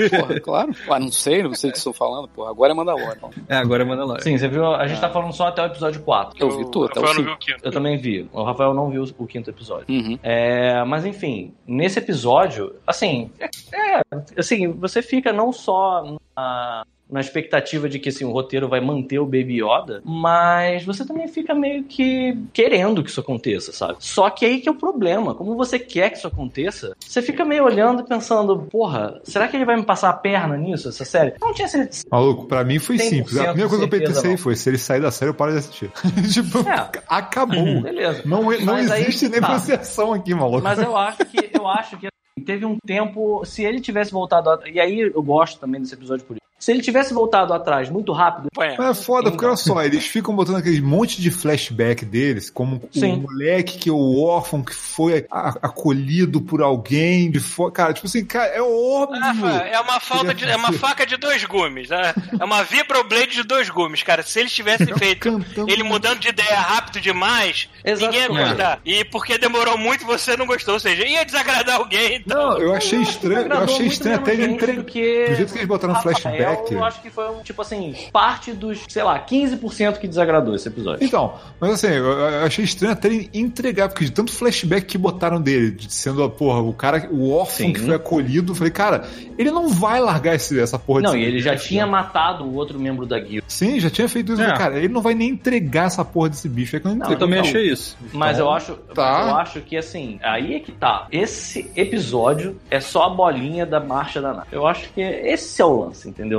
Porra, claro. Ah, não sei, não sei o que estou falando, porra. Agora é Mandalorian. É, agora é Mandalorian. Sim, você viu? A gente tá falando só até o episódio 4. Eu vi tudo, até o Rafael não 5. viu o quinto. Eu também vi. O Rafael não viu o quinto episódio. Uhum. É, mas enfim, nesse episódio, assim, é, é, assim, você fica não só na, na expectativa de que assim, o roteiro vai manter o Baby Yoda, mas você também fica meio que querendo que isso aconteça, sabe? Só que aí que é o problema. Como você quer que isso aconteça, você fica meio olhando e pensando, porra, será que ele vai me passar a perna nisso, essa série? Não tinha certeza. Maluco, pra mim foi 100% simples. A primeira coisa que eu pensei não. foi: se ele sair da série, eu paro de assistir. tipo, É. acabou. Beleza. Não, não Mas aí existe que tá. negociação aqui, maluco. Mas eu acho que eu acho que assim, teve um tempo, se ele tivesse voltado, a- e aí eu gosto também desse episódio por isso. Se ele tivesse voltado atrás muito rápido. Mas é foda, porque olha só, eles ficam botando aquele monte de flashback deles, como Sim. o moleque que é o órfão que foi a- acolhido por alguém de fora. Cara, tipo assim, cara, é óbvio. Ah, é uma falta de. É uma faca de dois gumes. né? É uma vibroblade de dois gumes, cara. Se eles tivessem feito Cantando. ele mudando de ideia rápido demais, ninguém ia gostar. E porque demorou muito, você não gostou. Ou seja, ia desagradar alguém. Então... Não, eu achei estranho, eu achei estranho até ele entregar. do que Do jeito que eles botaram Rafael, flashback. Eu acho que foi, um, tipo assim, parte dos, sei lá, 15% que desagradou esse episódio. Então, mas assim, eu, achei estranho até ele entregar, porque de tanto flashback que botaram dele, de sendo a porra, o cara, o órfão Sim. que foi acolhido, eu falei, cara, ele não vai largar esse, essa porra Não, e ele já tinha matado o outro membro da guilda. Sim, já tinha feito isso, É. cara, ele não vai nem entregar essa porra desse bicho. É que eu não Não, Eu também Então, achei isso. Mas eu acho, tá. eu acho que assim, aí é que tá. Esse episódio é só a bolinha da marcha da nave. Eu acho que esse é o lance, entendeu?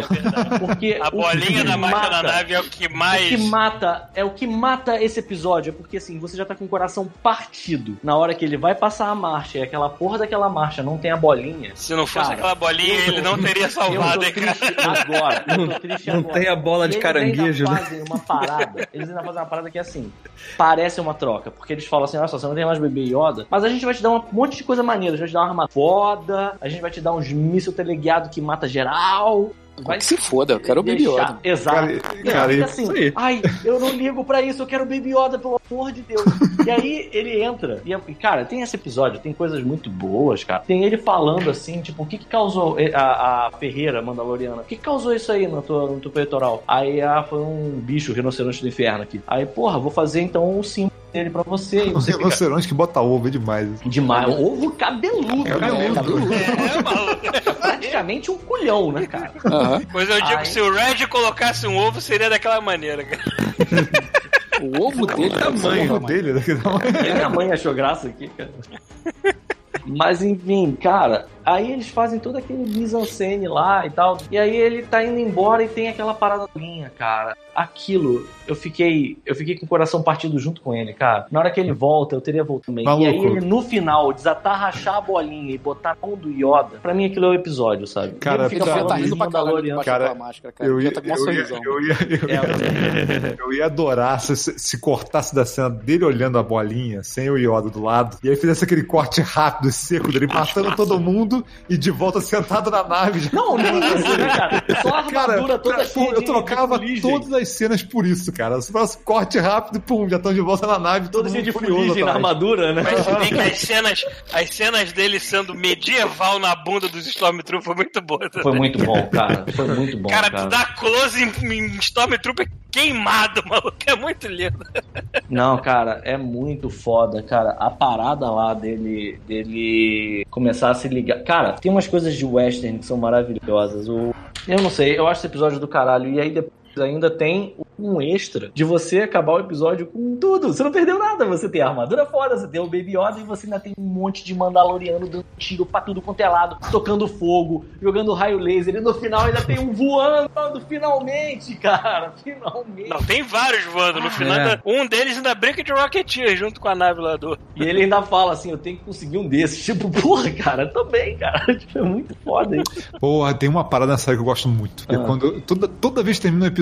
Porque A o bolinha que da marcha mata- da nave é o que O mais. que mata é o que mata esse episódio, é porque assim, você já tá com o coração partido. Na hora que ele vai passar a marcha e aquela porra daquela marcha não tem a bolinha. Se não fosse Cara, aquela bolinha, tô- ele não teria salvado, hein, cara. agora. Eu tô triste Não agora. tem a bola de Eles caranguejo, ainda né? fazem uma parada. Eles ainda fazem uma parada que é assim. Parece uma troca. Porque eles falam assim: olha só, você não tem mais bebê Yoda, mas a gente vai te dar um monte de coisa maneira. A gente vai te dar uma arma foda, a gente vai te dar uns míssil teleguiado que mata geral. Vai Que se foda, eu quero o Baby Yoda. Exato. Cara, aí cara, fica isso assim, aí. ai, eu não ligo pra isso, eu quero Baby Yoda, pelo amor de Deus. e aí ele entra, e, e, cara, tem esse episódio, tem coisas muito boas, cara. Tem ele falando assim, tipo, o que que causou eh, a, a Ferreira Mandaloriana? O que que causou isso aí no teu, no teu peitoral? Aí, ah, foi um bicho, rinoceronte do inferno aqui. Aí, porra, vou fazer então um símbolo dele pra você. E O você fica rinoceronte que bota ovo é demais. demais. Ovo cabeludo, né? Cabeludo. Cabeludo. É, maluco. É praticamente um culhão, né, cara? Aham. Pois eu digo, Ai. se o Red colocasse um ovo, seria daquela maneira, cara. O ovo dele O tamanho. ovo dele, né? Minha mãe achou graça aqui, cara. Mas enfim, cara, Aí eles fazem todo aquele mise-en-scène lá e tal. E aí ele tá indo embora e tem aquela parada linha, cara. Aquilo, eu fiquei, eu fiquei com o coração partido junto com ele, cara. Na hora que ele volta, eu teria voltado também. Maluco. E aí ele no final desatarrachar a bolinha e botar a mão do Yoda, pra mim aquilo é o episódio, sabe? Cara, ele fica tá- falando tá rindo pra caralho Cara, da máscara, cara. Eu ia, tá com uma eu, ia, eu, ia, eu, ia, eu ia adorar se, se cortasse da cena dele olhando a bolinha, sem o Yoda do lado, e aí fizesse aquele corte rápido e seco dele, matando todo mundo e de volta sentado na nave. Não, nem isso, né, cara? Só a Cara, armadura toda cara, cheia eu trocava de todas as cenas por isso, cara. Se fosse corte rápido, pum, já estão de volta na nave, todo mundo cheio de fuligem na armadura, né? Mas bem que as cenas, as cenas dele sendo medieval na bunda dos Stormtroopers foi muito boa. Foi muito bom, cara. Foi muito bom, cara, cara. tu dá close em, em Stormtrooper queimado, maluco. É muito lindo. Não, cara, é muito foda, cara. A parada lá dele, dele começar a se ligar. Cara, tem umas coisas de western que são maravilhosas. O... Eu não sei, eu acho esse episódio do caralho. E aí depois ainda tem um extra de você acabar o episódio com tudo. Você não perdeu nada. Você tem a armadura foda, você tem o Baby Yoda e você ainda tem um monte de Mandaloriano dando tiro pra tudo quanto é lado, tocando fogo, jogando raio laser. E no final ainda tem um voando. Finalmente, cara. Finalmente. Não, tem vários voando. No final, é. ainda- um deles ainda brinca de Rocketeer junto com a nave lá do. E ele ainda fala assim, eu tenho que conseguir um desses. Tipo, porra, cara, eu também, cara. Tipo, é muito foda isso. Porra, tem uma parada nessa série que eu gosto muito. É Ah. quando toda, toda vez que termina um episódio,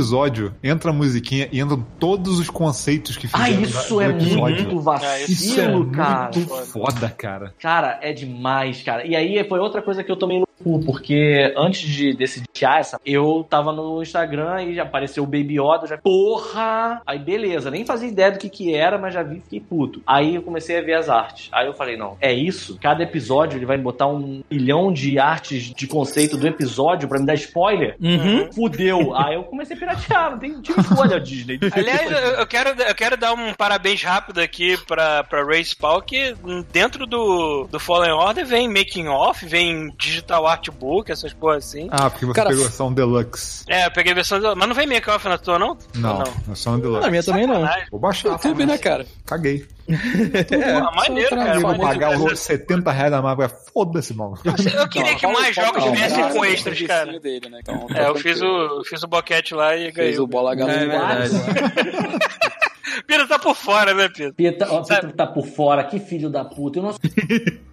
entra a musiquinha e entram todos os conceitos que Ah, fizeram isso no é episódio. muito vacilo, Isso é cara. muito foda, cara. Cara, é demais, cara. E aí foi outra coisa que eu cu, porque antes de decidir essa, eu tava no Instagram e já apareceu o Baby Yoda, já porra! Aí beleza, nem fazia ideia do que que era, mas já vi e fiquei puto. Aí eu comecei a ver as artes. Aí eu falei, não, é isso? Cada episódio ele vai botar um milhão de artes de conceito do episódio pra me dar spoiler? Uhum. Fudeu. Aí eu comecei a piratear, não tem tive escolha, Disney. Aliás, eu eu quero, eu quero dar um parabéns rápido aqui pra, pra Race Paul, que dentro do, do Fallen Order vem making off, vem digital artbook, essas porras assim. Ah, porque você Cara, pegou só um deluxe. É, eu peguei a versão. do- Mas não vem make off na tua, não? Não, Não. é só um Na deluxe. minha também não. Vou baixar. YouTube, né, cara? Caguei. Porra, maneiro, só pra cara. Vou Vamos pagar maneiro. os 70 reais da Marvel. Foda-se, mano. Eu queria que mais jogos Não, viessem não, com não, extras, não, cara. não, Dele, né? Então, É, eu fiz o, fiz o boquete lá e ganhei. o bola É galinha. verdade. Pira tá por fora, né, Pira? Pita, ó, Pita tá por fora, que filho da puta. E o nosso,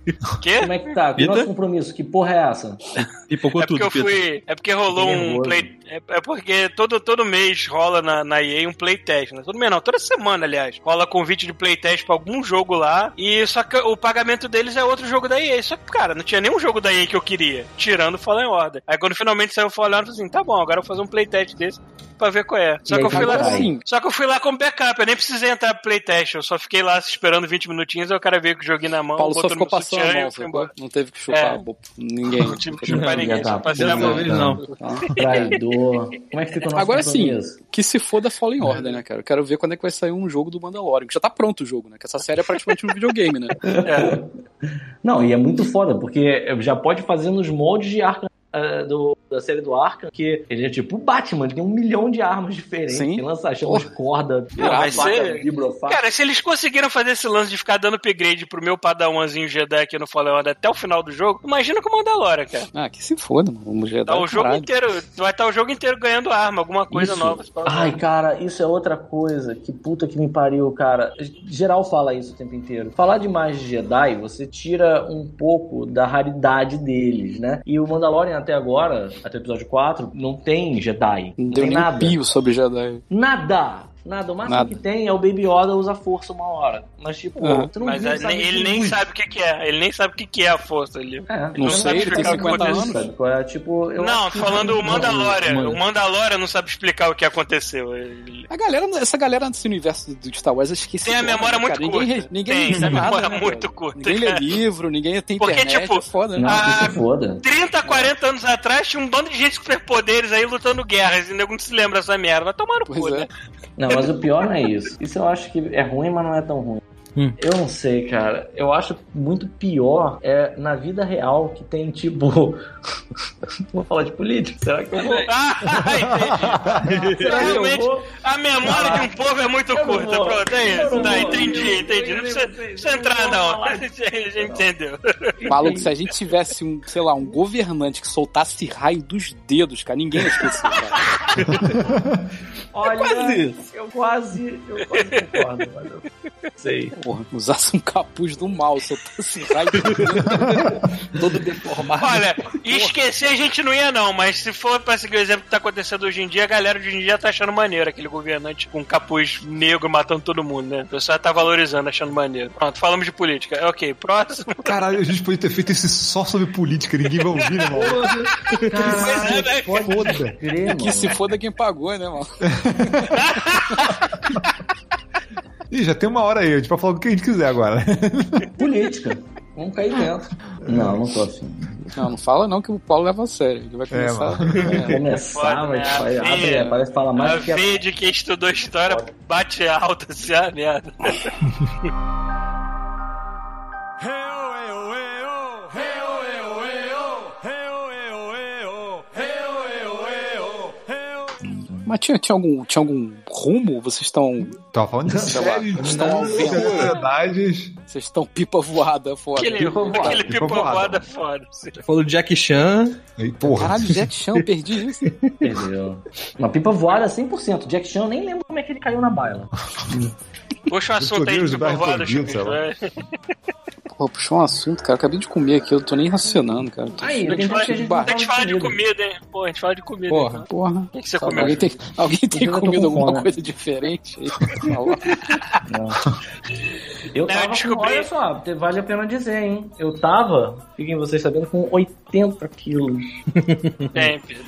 Quê? como é que tá? E o nosso compromisso, que porra é essa? Pipocou É porque tudo, eu Pedro. fui. É porque rolou um play. É, é porque todo, todo mês rola na, na EA um playtest, né? Todo mês não, toda semana, aliás. Rola convite de playtest pra algum jogo lá. E só que o pagamento deles é outro jogo da EA. Só que, cara, não tinha nenhum jogo da EA que eu queria, tirando o Fallen Order. Aí quando finalmente saiu o Fallen Order, eu falei assim: tá bom, agora eu vou fazer um playtest desse pra ver qual é. Só E que eu fui lá. caralho. Sim. Só que eu fui lá como backup, eu nem precisei entrar pro playtest, eu só fiquei lá esperando 20 minutinhos, aí o cara veio com o joguinho na mão, Paulo só ficou no passando sutiã a mão, embora. Não teve que chupar É. ninguém. Não tive que chupar ninguém, tá só passei a mão. vez não. Tá? Traidor. Como é que fica o nosso Agora sim, que se foda Fallen Order, né, cara? Eu quero ver quando é que vai sair um jogo do Mandalorian. que Já tá pronto o jogo, né? Que essa série é praticamente um videogame, né? Não, e é muito foda, porque já pode fazer nos moldes de Arkham. Eh, do, da série do Arkham, que ele é tipo o Batman, ele tem um milhão de armas diferentes, Sim. que lança chamas de corda, faca, ser- vibrofaca. Cara, se eles conseguiram fazer esse lance de ficar dando upgrade pro meu padawanzinho Jedi aqui no Fallen Order até o final do jogo, imagina com o Mandalorian, cara. Ah, que se foda, mano. Vamos já Tá o jogo inteiro, vai estar o jogo inteiro ganhando arma, alguma coisa Isso. nova. Ai, cara, isso é outra coisa. Que puta que me pariu, cara. Geral fala isso o tempo inteiro. Falar demais de Jedi, você tira um pouco da raridade deles, né? E o Mandalorian até agora, até o episódio 4, não tem Jedi. Não, Não tem um nada. sobre Jedi. Nada! Nada. O máximo Nada. que tem é o Baby Yoda usa força uma hora. Mas, tipo, Aham. tu não Mas viu, é, ele nem sabe o que, que é. Ele nem sabe o que, que é a força ali. É, Não ele sei, sabe ele tem explicar o que 50 aconteceu, anos. sabe é? Tipo, eu não, acho que- falando o Mandalorian. Não, O Mandalorian não sabe explicar o que aconteceu. Ele- A galera, essa galera desse universo do Star Wars esquece. Tem a memória muito Ninguém, curta. re- ninguém Tem, sabe a nada. memória né, muito curta, Ninguém lê cara. livro, ninguém tem Porque, internet. tipo, é foda, né? Não, Ah, isso é foda. 30, 40 anos atrás tinha um bando de gente com superpoderes aí lutando guerras e nego não se lembra dessa merda. Vai tomar no Pois cu, é. né? Não, mas o pior não é isso. Isso eu acho que é ruim, mas não é tão ruim. Eu não sei, cara. Eu acho muito pior é na vida real que tem tipo. vou falar de política. Será que eu vou? Ah, Realmente, vou? a memória de um povo é muito curta. Pronto, é isso. não Tá, entendi, entendi. Não precisa, entrar, não. A gente, entendeu. Maluco, se a gente tivesse um, sei lá, um governante que soltasse raio dos dedos, cara, ninguém ia esquecer, cara. Olha, quase isso. eu quase, eu quase concordo, mas eu sei. Porra, usasse um capuz do mal, soltasse raio dos dedos, todo deformado. Olha, esquecer a gente não ia, não, mas se for pra seguir o exemplo que tá acontecendo hoje em dia, a galera de hoje em dia tá achando maneiro aquele governante com capuz negro matando todo mundo, né? O pessoal tá valorizando, achando maneiro. Pronto, falamos de política. É, Ok, próximo. Caralho, a gente podia ter feito esse só sobre política, ninguém vai ouvir, né, mano? Pois é, né? Foda. Que se foda quem pagou, né, mano? Ih, já tem uma hora aí, a gente vai falar do que a gente quiser agora. Política. Vamos cair dentro. Não, não tô afim. Não, não fala não que o Paulo leva a sério. Ele vai É, começar. Começar, Foda, mas né? faz- A abre, parece que fala mais A que a de quem estudou história bate alto, assim, ah, merda. Mas tinha, tinha, algum, tinha algum rumo? Vocês estão. Tava falando de lá, série, estão sociedades. Vocês estão pipa voada fora. Aquele, Pipa voada, aquele pipa pipa voada. voada foda. assim. Falou do Jack Chan. E, porra. Caralho, Jack Chan, eu perdi isso. Perdeu. Uma pipa voada 100%. Jack Chan, eu nem lembro como é que ele caiu na baila. Puxa o assunto aí Poderes de do pipa bairro voada, proibido, Chupisco, sei lá. vai. Pô, puxou um assunto, cara. Acabei de comer aqui, eu tô nem racionando, cara. Tô- Aí, A gente gente que a fala, não a gente fala de comida, hein? Pô, a gente fala de comida. Porra. então. Porra. O que, que você Tá comeu? Alguém tem, alguém tem comido alguma fome. coisa diferente aí? Eu Não, tava eu descobri. com, olha só, vale a pena dizer, hein? Eu tava, fiquem vocês sabendo, com 80 quilos. Tem, Pedro.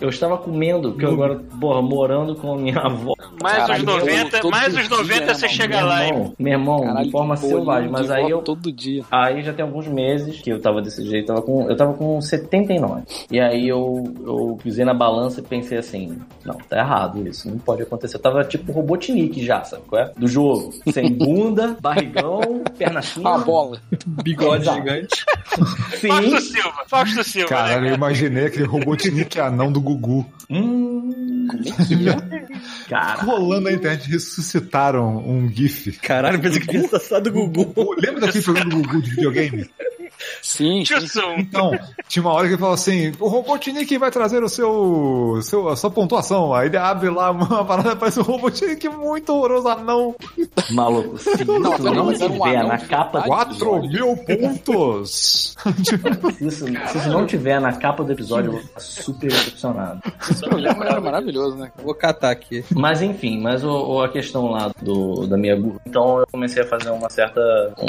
Eu estava comendo, que eu agora, porra, morando com a minha avó. Mais Caralho, os 90, todo mais os dia, 90 né, você chega meu lá, hein? irmão, meu irmão, Caralho, de forma selvagem. Mas aí eu, Todo dia. Aí já tem alguns meses que eu tava desse jeito, tava com, eu tava com 79. E aí eu, eu pisei na balança e pensei assim, não, tá errado isso, não pode acontecer. Eu tava tipo Robotnik já, sabe qual é? Do jogo. Sem bunda, barrigão, perna fina. Bola. Bigode Exato. gigante. Fausto Sim. Silva, Fausto Silva, Caralho, né? eu imaginei aquele Robotnik anão do Gugu. Hum, Como é que é? cara. Rolando na internet, ressuscitaram um GIF. Caralho, pensei que tinha do Gugu. Lembra daquele programa do Gugu de videogame? Sim, sim. Então, tinha uma hora que ele falou assim: o Robotnik vai trazer o seu, seu, a sua pontuação. Aí ele abre lá uma parada, parece um Robotnik muito horroroso, anão. Maluco, se Não, isso não, tiver na capa verdade. do 4 mil pontos! se isso, se isso não tiver na capa do episódio, eu vou ficar super decepcionado. Era maravilhoso, né? Vou catar aqui. Mas enfim, mas o, o- a questão lá do, da minha. Então eu comecei a fazer uma certa,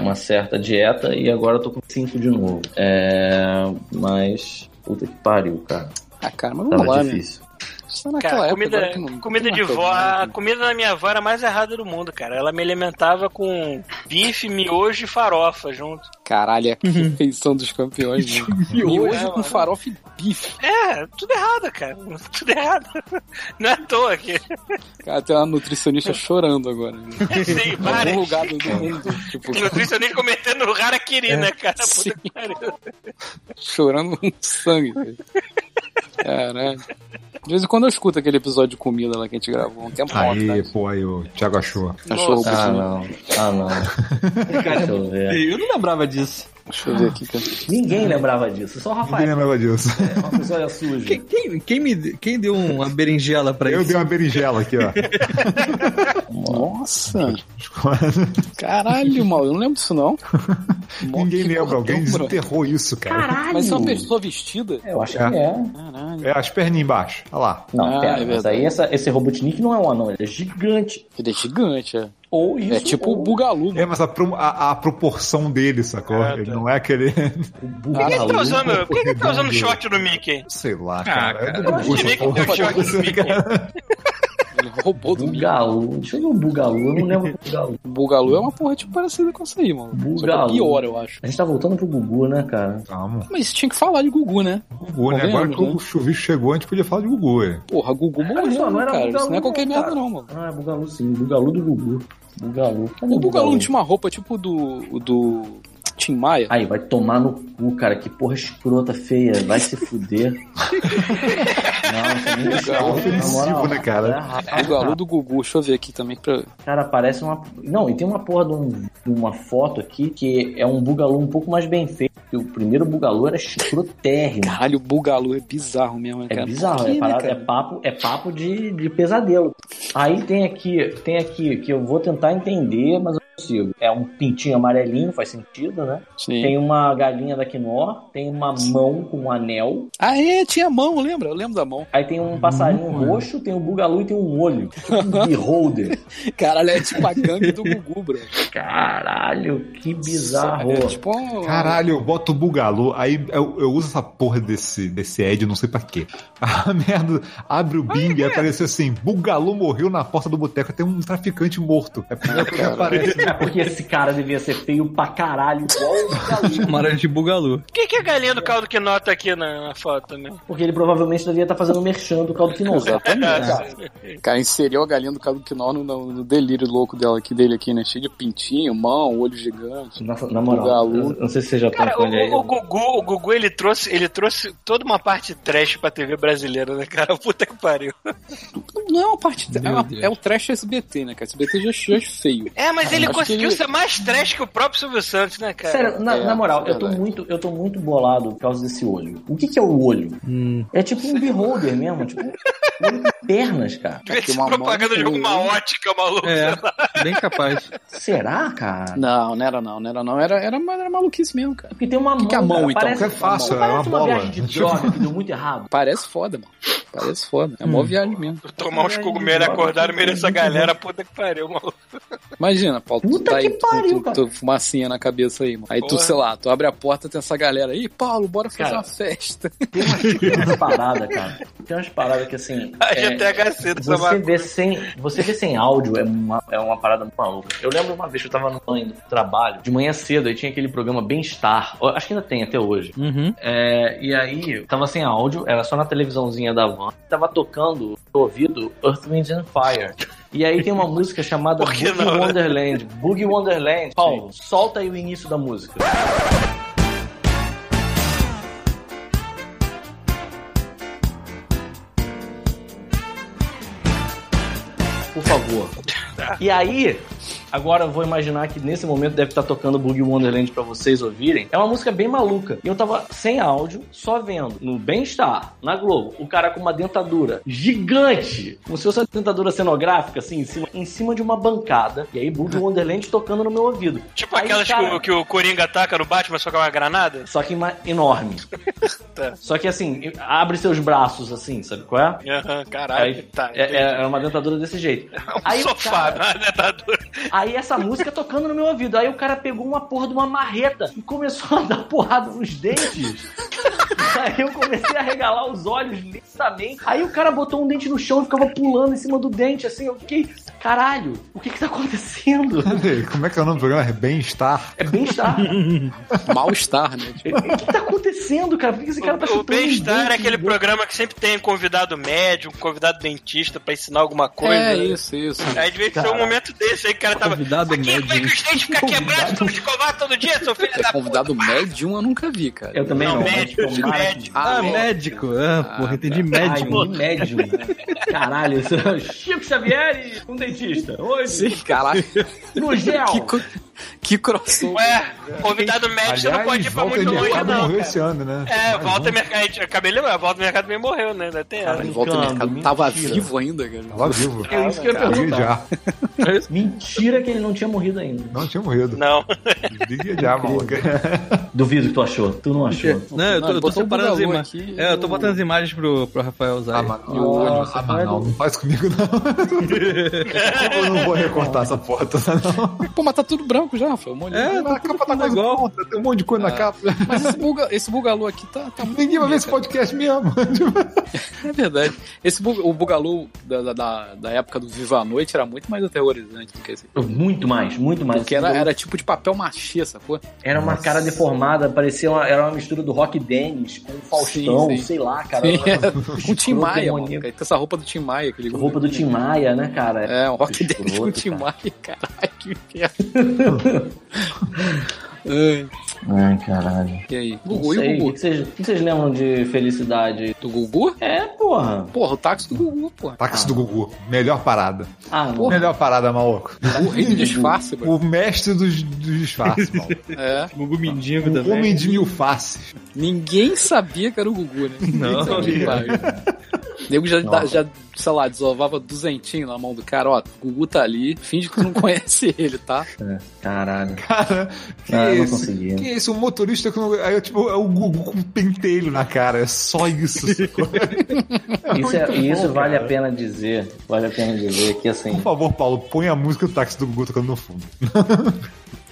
uma certa dieta e agora eu tô com 5 de novo. É, mas. Puta que pariu, cara. Ah, cara, mas vamos Tava lá, né? difícil. Isso é naquela Cara, época comida, não- comida de é vó, a mundo. comida da minha avó era a mais errada do mundo, cara. Ela me alimentava com bife, miojo e farofa junto. Caralho, é a refeição dos campeões, né? Miojo é, com farofa e bife. É, tudo errado, cara. Tudo errado. Não é à toa que. Cara, tem uma nutricionista chorando agora. Né? Algum várias. lugar do, do mundo. Tipo, Nutricionista cometendo o harakiri, né, cara? Puta Sim. que pariu. chorando com sangue. cara. Caralho. De vez em quando eu escuto aquele episódio de comida lá que a gente gravou um tempo Aí, atrás. pô, aí o Thiago achou. Achou o Ah, não. Ah, não. Deixa eu ver. Eu não lembrava disso. Deixa eu ver aqui. Cara. Ninguém lembrava disso, só o Ninguém Rafael. lembrava disso. É uma pessoa suja. Quem, quem, quem me, quem deu uma berinjela pra Eu isso? dei uma berinjela aqui, ó. Nossa! Caralho, mal, eu não lembro disso não. Ninguém Que lembra, alguém desenterrou isso, cara. Caralho! Mas é uma pessoa vestida? Eu acho É. que é. Caralho. É as perninhas embaixo. Olha lá. Não, Ah, pera, é mas aí essa, esse Robotnik não é um anão, ele é gigante. Ele é gigante, é. Ou isso. É tipo o ou Bugalu. É, mas a, pro- a- a proporção dele, sacou? Ah, Ele tá. não é aquele. o Por que que Bugalu. tá usando, por que que tá usando short no Mickey? Sei lá, Ah, cara. cara, É do eu essa nem Robô do. Bugalu. Deixa eu ver o Bugalu. Eu não lembro do Bugalu. Bugalu é uma porra tipo parecida com essa aí, mano. Só que é Bugalu. pior, eu acho. A gente tá voltando pro Gugu, né, cara? Vamos. Mas tinha que falar de Gugu, né? Gugu, né? Agora que o chuvisco chegou, a gente podia falar de Gugu, é. Porra, Gugu morreu, não né, era cara? Bugalu, Isso não é qualquer merda, não, mano. Ah, é Bugalu sim. Bugalu do Gugu. Bugalu. Cadê O Bugalu não tinha uma roupa tipo do. do. Tim Maia? Aí, vai tomar no cu, cara. Que porra escrota, feia. Vai se fuder. não, é ofensivo, né, cara? É errado. Bugalu do Gugu, deixa eu ver aqui também pra. Cara, parece uma. Não, e tem uma porra de, um- de uma foto aqui que é um Bugalu um pouco mais bem feito. que O primeiro Bugalu era escrotérrimo. Caralho, o Bugalu é bizarro mesmo, né, É cara? bizarro, Por quê, é, né, parada- cara? é papo, é papo de, de pesadelo. Aí tem aqui, tem aqui que eu vou tentar entender, mas consigo. É um pintinho amarelinho, faz sentido, né? Sim. Tem uma galinha da Quinó, tem uma mão com um anel, Ah, é, tinha mão, lembra? Eu lembro da mão. aí tem um passarinho roxo, tem um bugalu e tem um olho. Tipo um beholder. Caralho, é tipo a gangue do Gugu, bro. Caralho, que bizarro. É tipo um... Caralho, eu boto o Bugalu, aí eu, eu uso essa porra desse, desse Ed, não sei pra quê. A merda, abre o Bing e apareceu assim, Bugalu morreu na porta do boteco, tem um traficante morto. É a primeira coisa que aparece. É porque esse cara devia ser feio pra caralho, igual o bugalu. Chamaram de Bugalu. Por que, que a galinha do caldo que nota aqui na, na foto, né? Porque ele provavelmente devia estar fazendo merchan do caldo quinoa. Exatamente. Cara, inseriu a galinha do Cadu Quinó no, no, no delírio louco dela aqui, dele aqui, né? Cheio de pintinho, mão, olho gigante. Nossa, na moral, Bugalu. não sei se você já Cara, o, ele aí. o, o Gugu, o Gugu ele trouxe, ele trouxe toda uma parte trash pra TV brasileira, né, cara? Puta que pariu. Não é uma parte. É, uma- é o trash SBT, né, cara? SBT já, já é feio. É, mas ele Acho conseguiu que ele- ser mais trash que o próprio Silvio Santos, né, cara? Sério, na, É, na moral, eu tô, muito, eu tô muito bolado por causa desse olho. O que, que é o olho? Hum. É tipo um beholder mesmo, tipo pernas, cara. Devia ser uma propaganda de alguma ótica, maluco. É, bem capaz. Será, cara? Não, não era não, não era não. Era, era, era maluquice mesmo, cara. Porque tem uma mão. que é a mão, cara, então? Parece, É fácil, é uma bola. viagem de droga que deu muito errado. Parece foda, mano. Parece foda. É Hum. uma viagem mesmo. Tomar uns cogumelos e acordar no meio dessa galera, puta que pariu, maluco. Imagina, Paulo, tu Puta tá aí que tu- pariu, tu, cara. tu, fumacinha na cabeça aí, mano. Aí tu, Porra. sei lá, tu abre a porta tem essa galera aí, Paulo, bora fazer Cara. uma festa. Tem umas, tem umas paradas, cara. Tem umas paradas que assim. A é, dessa Você vê, sem, você vê sem áudio é uma, é uma parada muito maluca. Eu lembro uma vez que eu tava no pro trabalho, de manhã cedo, aí tinha aquele programa Bem-Estar. Acho que ainda tem até hoje. Uhum. É, e aí, tava sem áudio, era só na televisãozinha da van. Tava tocando no ouvido Earth, Wind and Fire. E aí tem uma música chamada Boogie não, né? Wonderland. Boogie Wonderland. Paulo, solta aí o início da música. Por favor. E aí, agora eu vou imaginar que nesse momento deve estar tocando Boogie Wonderland pra vocês ouvirem. É uma música bem maluca. E eu tava sem áudio, só vendo no Bem-Estar, na Globo, o cara com uma dentadura gigante, como se fosse uma dentadura cenográfica, assim, em cima, em cima de uma bancada. E aí Boogie Wonderland tocando no meu ouvido. Tipo Aí, aquelas cara, que, o, que o Coringa ataca no Batman só com uma granada? Só que enorme. Tá. Só que assim, abre seus braços assim, sabe qual é? Aham, caralho. Aí, tá, é, é- é uma dentadura desse jeito. um Aí, sofá, cara, é dentadura. Aí essa música tocando no meu ouvido. Aí o cara pegou uma porra de uma marreta e começou a dar porrada nos dentes. Aí eu comecei a regalar os olhos lentamente. Aí o cara botou um dente no chão e ficava pulando em cima do dente, assim. Eu fiquei, caralho, o que que tá acontecendo? Como é que é o nome do programa? É Bem-Estar. É bem-estar. Mal-estar, né? O que tá acontecendo, cara? Por que esse cara tá O, o chutando os Bem-Estar é aquele programa que sempre tem convidado médium, convidado dentista pra ensinar alguma coisa. é né? isso, isso. Aí devia ser um momento desse aí que o cara tava. Convidado Aqui, como é que médium. os dentes ficam quebrados, tu escovar todo dia, seu filho É da convidado médium, eu nunca vi, cara. Eu também Não, não. médico, mas que- médico. Ah, Ah, médico. Ah, porra, entendi médium. Ai, médium. Caralho, isso é Chico Xavier e um dentista. Hoje, Sim, caralho. no gel. Que, co- que crossover. Ué, convidado médico, você não pode ir pra muito longe, não. morreu cara. esse ano, né? É, Mais Walter um. Mercado. Acabei de lembrar, Walter Mercado também morreu, né? Ainda tem ela. Volta mercado. Tava mentira. vivo ainda, cara. Tava vivo. É isso que eu ia perguntar. já. Que ele não tinha morrido ainda. Não tinha morrido. Não. Liga já, maluco. Duvido que tu achou. Tu não achou. Não, eu tô, eu tô o separando as imagens. aqui, É, eu tô eu- botando as imagens pro, pro Rafael usar. Ah, mas, Nossa, ah, mas não, não faz comigo, não. eu não vou recortar essa toda, não. Pô, mas tá tudo branco já, Rafael. Um de- É, A capa tá quase igual. pronta, tem um monte de coisa na capa. Mas esse, buga, esse Bugalu aqui tá, tá muito Ninguém vai ver esse podcast mesmo. É verdade. Esse Bug- o Bugalu da, da- da, época do Viva a Noite era muito mais aterrorizante do que esse. Muito mais, muito mais. Porque era, era tipo de papel machê, sacou? Era uma cara deformada, parecia uma, era uma mistura do Rock Dennis com o Faustão, Sim, sim. sei lá, cara. Sim, Era é, com o Tim Maia, mano. tem essa roupa do Tim Maia. Aquele roupa do Tim Maia, né, cara? É, um rock dele com o Tim cara. Maia, caralho, que inferno. Ai, Ai, caralho. e aí? Gugu, e Gugu? o que vocês lembram de felicidade? Do Gugu? É, porra. Porra, o táxi do Gugu, porra. Táxi do Gugu. Melhor parada. Ah, não. Melhor parada, maluco. O rei do disfarce, mano. O mestre dos, dos disfarces, maluco. É. Gugu Mindingo O também. homem de mil faces. Ninguém sabia que era o Gugu, né? Não. Ninguém sabia. O nego já, já, sei lá, desovava duzentinho na mão do cara, ó, o Gugu tá ali, finge que tu não conhece ele, tá? É, Caralho. Cara, que Ah, esse? conseguia. Que esse? Um motorista que não... Aí, tipo, é o Gugu com um pentelho na cara. É só isso. sacou? Isso, é- e isso bom, vale cara. a pena dizer. Vale a pena dizer que assim. Por favor, Paulo, põe a música do táxi do Gugu tocando no fundo.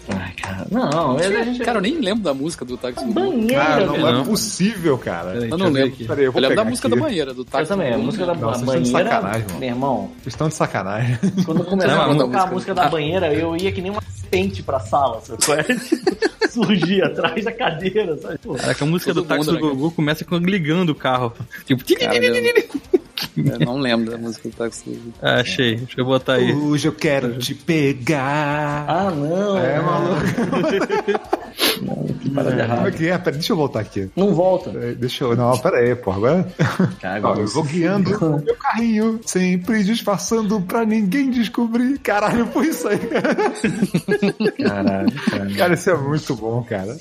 Ai, cara. Não, a gente. Cara, eu nem lembro da música do táxi do Gugu. banheira, Cara, não velho. é Não. possível, cara. Peraí, Eu não eu lembro. aqui. Peraí, eu Eu, lembro da música aqui. da banheira, do Eu táxi também, do a música da Não, vocês banheira. estão de sacanagem, mano. Meu irmão, Vocês estão de sacanagem. quando começava Não, a tocar a música- música da banheira, eu ia que nem uma pente pra sala, sabe? é? Surgia atrás da cadeira, sabe? Pô, Caraca, a música Todo do táxi do Gugu começa com ligando o carro. Tipo, Cara, eu, não lembro da música do táxi do Gugu. ah, achei. Deixa eu botar aí. Hoje eu quero te pegar. Ah, não. É, maluco. Que parada Como é errada. que é? Peraí, deixa eu voltar aqui. Não volta. Peraí, Deixa eu. Não, pera aí, pô. Agora. Cara, Ó, eu vou guiando o meu carrinho, sempre disfarçando pra ninguém descobrir. Caralho, foi isso aí. Caralho, cara. Cara, isso é muito bom, cara.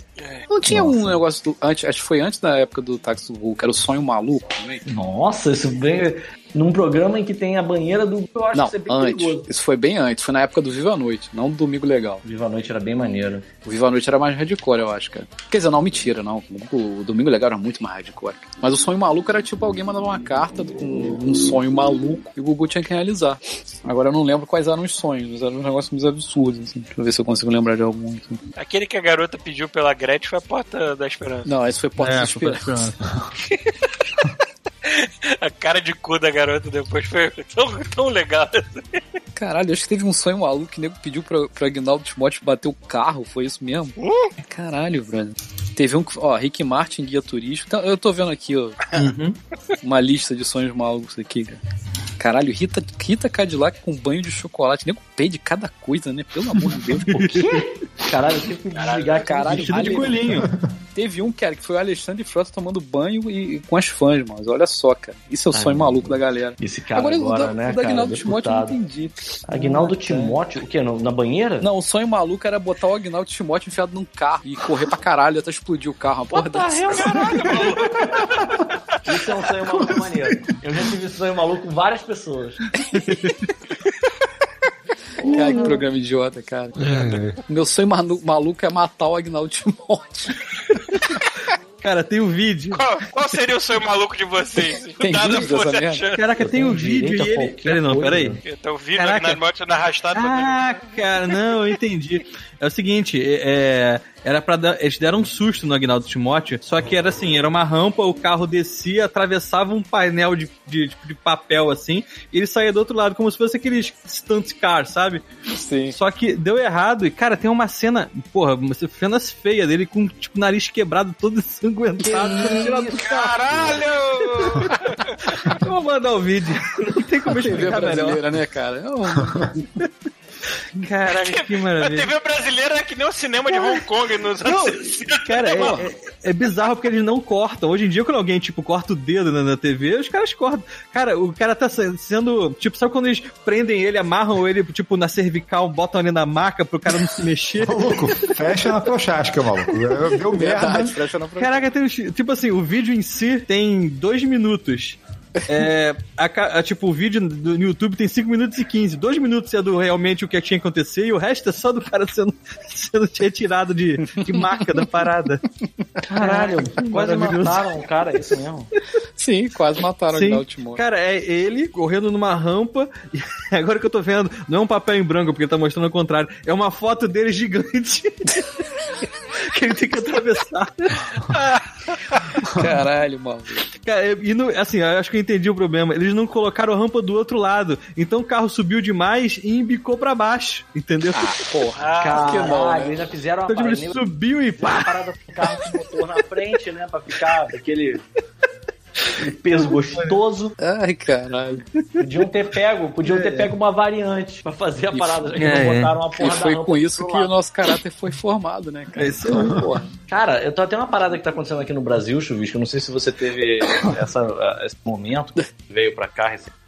Não tinha um negócio do, antes, acho que foi antes da época do táxi do que era o sonho maluco também? Nossa, isso bem. Num programa em que tem a banheira do. Eu acho Não, que isso é bem antes. perigoso. Isso foi bem antes, foi na época do Viva a Noite, não do Domingo Legal. Viva a Noite era bem maneiro. O Viva a Noite era mais hardcore, eu acho, cara. Quer dizer, não, mentira, não. O, Domingo Legal era muito mais hardcore. Mas o sonho maluco era tipo alguém mandava uma carta com um sonho maluco e o Gugu tinha que realizar. Agora eu não lembro quais eram os sonhos, mas eram uns negócios muito absurdos, assim. Deixa eu ver se eu consigo lembrar de algum. assim. Aquele que a garota pediu pela Gretchen foi a porta da esperança. Não, esse foi Porta É, da Esperança. A cara de cu da garota depois foi tão, tão legal. Caralho, acho que teve um sonho maluco que o nego pediu pra, pro Agnaldo Timóteo bater o carro, foi isso mesmo? Caralho, brother. Teve um ó, Rick Martin, guia turístico. Então, eu tô vendo aqui, ó, Uhum. uma lista de sonhos malucos aqui, cara. Caralho, Rita, Rita Cadillac com banho de chocolate. Nego pede cada coisa, né? Pelo amor de Deus, por quê? Caralho, eu tive que desligar caralho, Vestido de coelhinho. Teve um, cara, que foi o Alexandre Frota tomando banho e, e com as fãs, mano. Olha só, cara. Isso é o sonho maluco da galera. Esse cara agora, agora, o da, né, o da? Agnaldo Timóteo eu não entendi. Agnaldo Ah, Timóteo, o quê? Na banheira? Não, o sonho maluco era botar o Agnaldo Timóteo enfiado num carro e correr pra caralho até explodir o carro. Uma porra dessa. caralho, maluco? Isso é um sonho maluco maneiro. Eu já tive sonho maluco várias pessoas. Cara, que programa idiota, cara. Meu sonho manu- maluco é matar o Agnaldo Timóteo. Cara, tem o vídeo. Qual, qual seria o sonho maluco de vocês? Tem Nada vídeo dessa merda? achando. Caraca, Eu tem o vídeo direito a e ele. Peraí, não, peraí. Então, o vídeo do. Agnaldo Timóteo na arrastada. Ah, cara, não, eu entendi. É o seguinte, é, é, era para dar, eles deram um susto no Agnaldo Timóteo, só que era assim, era uma rampa, o carro descia, atravessava um painel de, de, tipo, de papel assim, e ele saía do outro lado, como se fosse aqueles stunt car, sabe? Sim. Só que deu errado, e cara, tem uma cena, porra, uma cena feia dele com, tipo, nariz quebrado, todo ensanguentado, tirado do. Caralho! Eu vou mandar o vídeo, não tem como explicar melhor. né, cara? Um- Caraca, que A maravilha. TV brasileira é que nem o cinema de Hong Kong nos Não, 60. cara, é, é- é bizarro porque eles não cortam. Hoje em dia, quando alguém, tipo, corta o dedo na, na TV, os caras cortam. Cara, o cara tá se- sendo. Tipo, sabe quando eles prendem ele, amarram ele, tipo, na cervical, botam ele na maca pro cara não se mexer? Maluco, fecha na prochasca, maluco. Deu merda. Verdade, fecha na. Caraca, tem, uns- tipo assim, o vídeo em si tem dois minutos. É, a a, tipo, o vídeo do, no YouTube tem 5 minutos e 15. 2 minutos é do realmente o que tinha que acontecer e o resto é só do cara sendo, sendo retirado de, de marca da parada. Caralho, quase Maravilhoso. mataram o cara, é isso mesmo. Sim, quase mataram o Sim. Agnaldo Timóteo. Cara, é ele correndo numa rampa. E agora que eu tô vendo, não é um papel em branco, porque ele tá mostrando o contrário. É uma foto dele gigante. que ele tem que atravessar. Caralho, mano. Cara, e no, assim, eu acho que eu entendi o problema. Eles não colocaram a rampa do outro lado. Então o carro subiu demais e embicou pra baixo. Entendeu? Porra, Ah, que né? ainda fizeram uma então, tipo, parada, ele subiu e uma pá! parada com o carro com motor na frente, né? Pra ficar aquele peso gostoso. Ai, caralho. Podiam ter pego, podiam ter pego uma variante pra fazer a E- parada. Já que é, não é. botaram uma E porra da foi com isso que o nosso caráter foi formado, né, cara? É isso aí. Porra. Cara, eu tô até uma parada que tá acontecendo aqui no Brasil, Chuvisco. Eu não sei se você teve essa, esse momento que veio pra cá recentemente.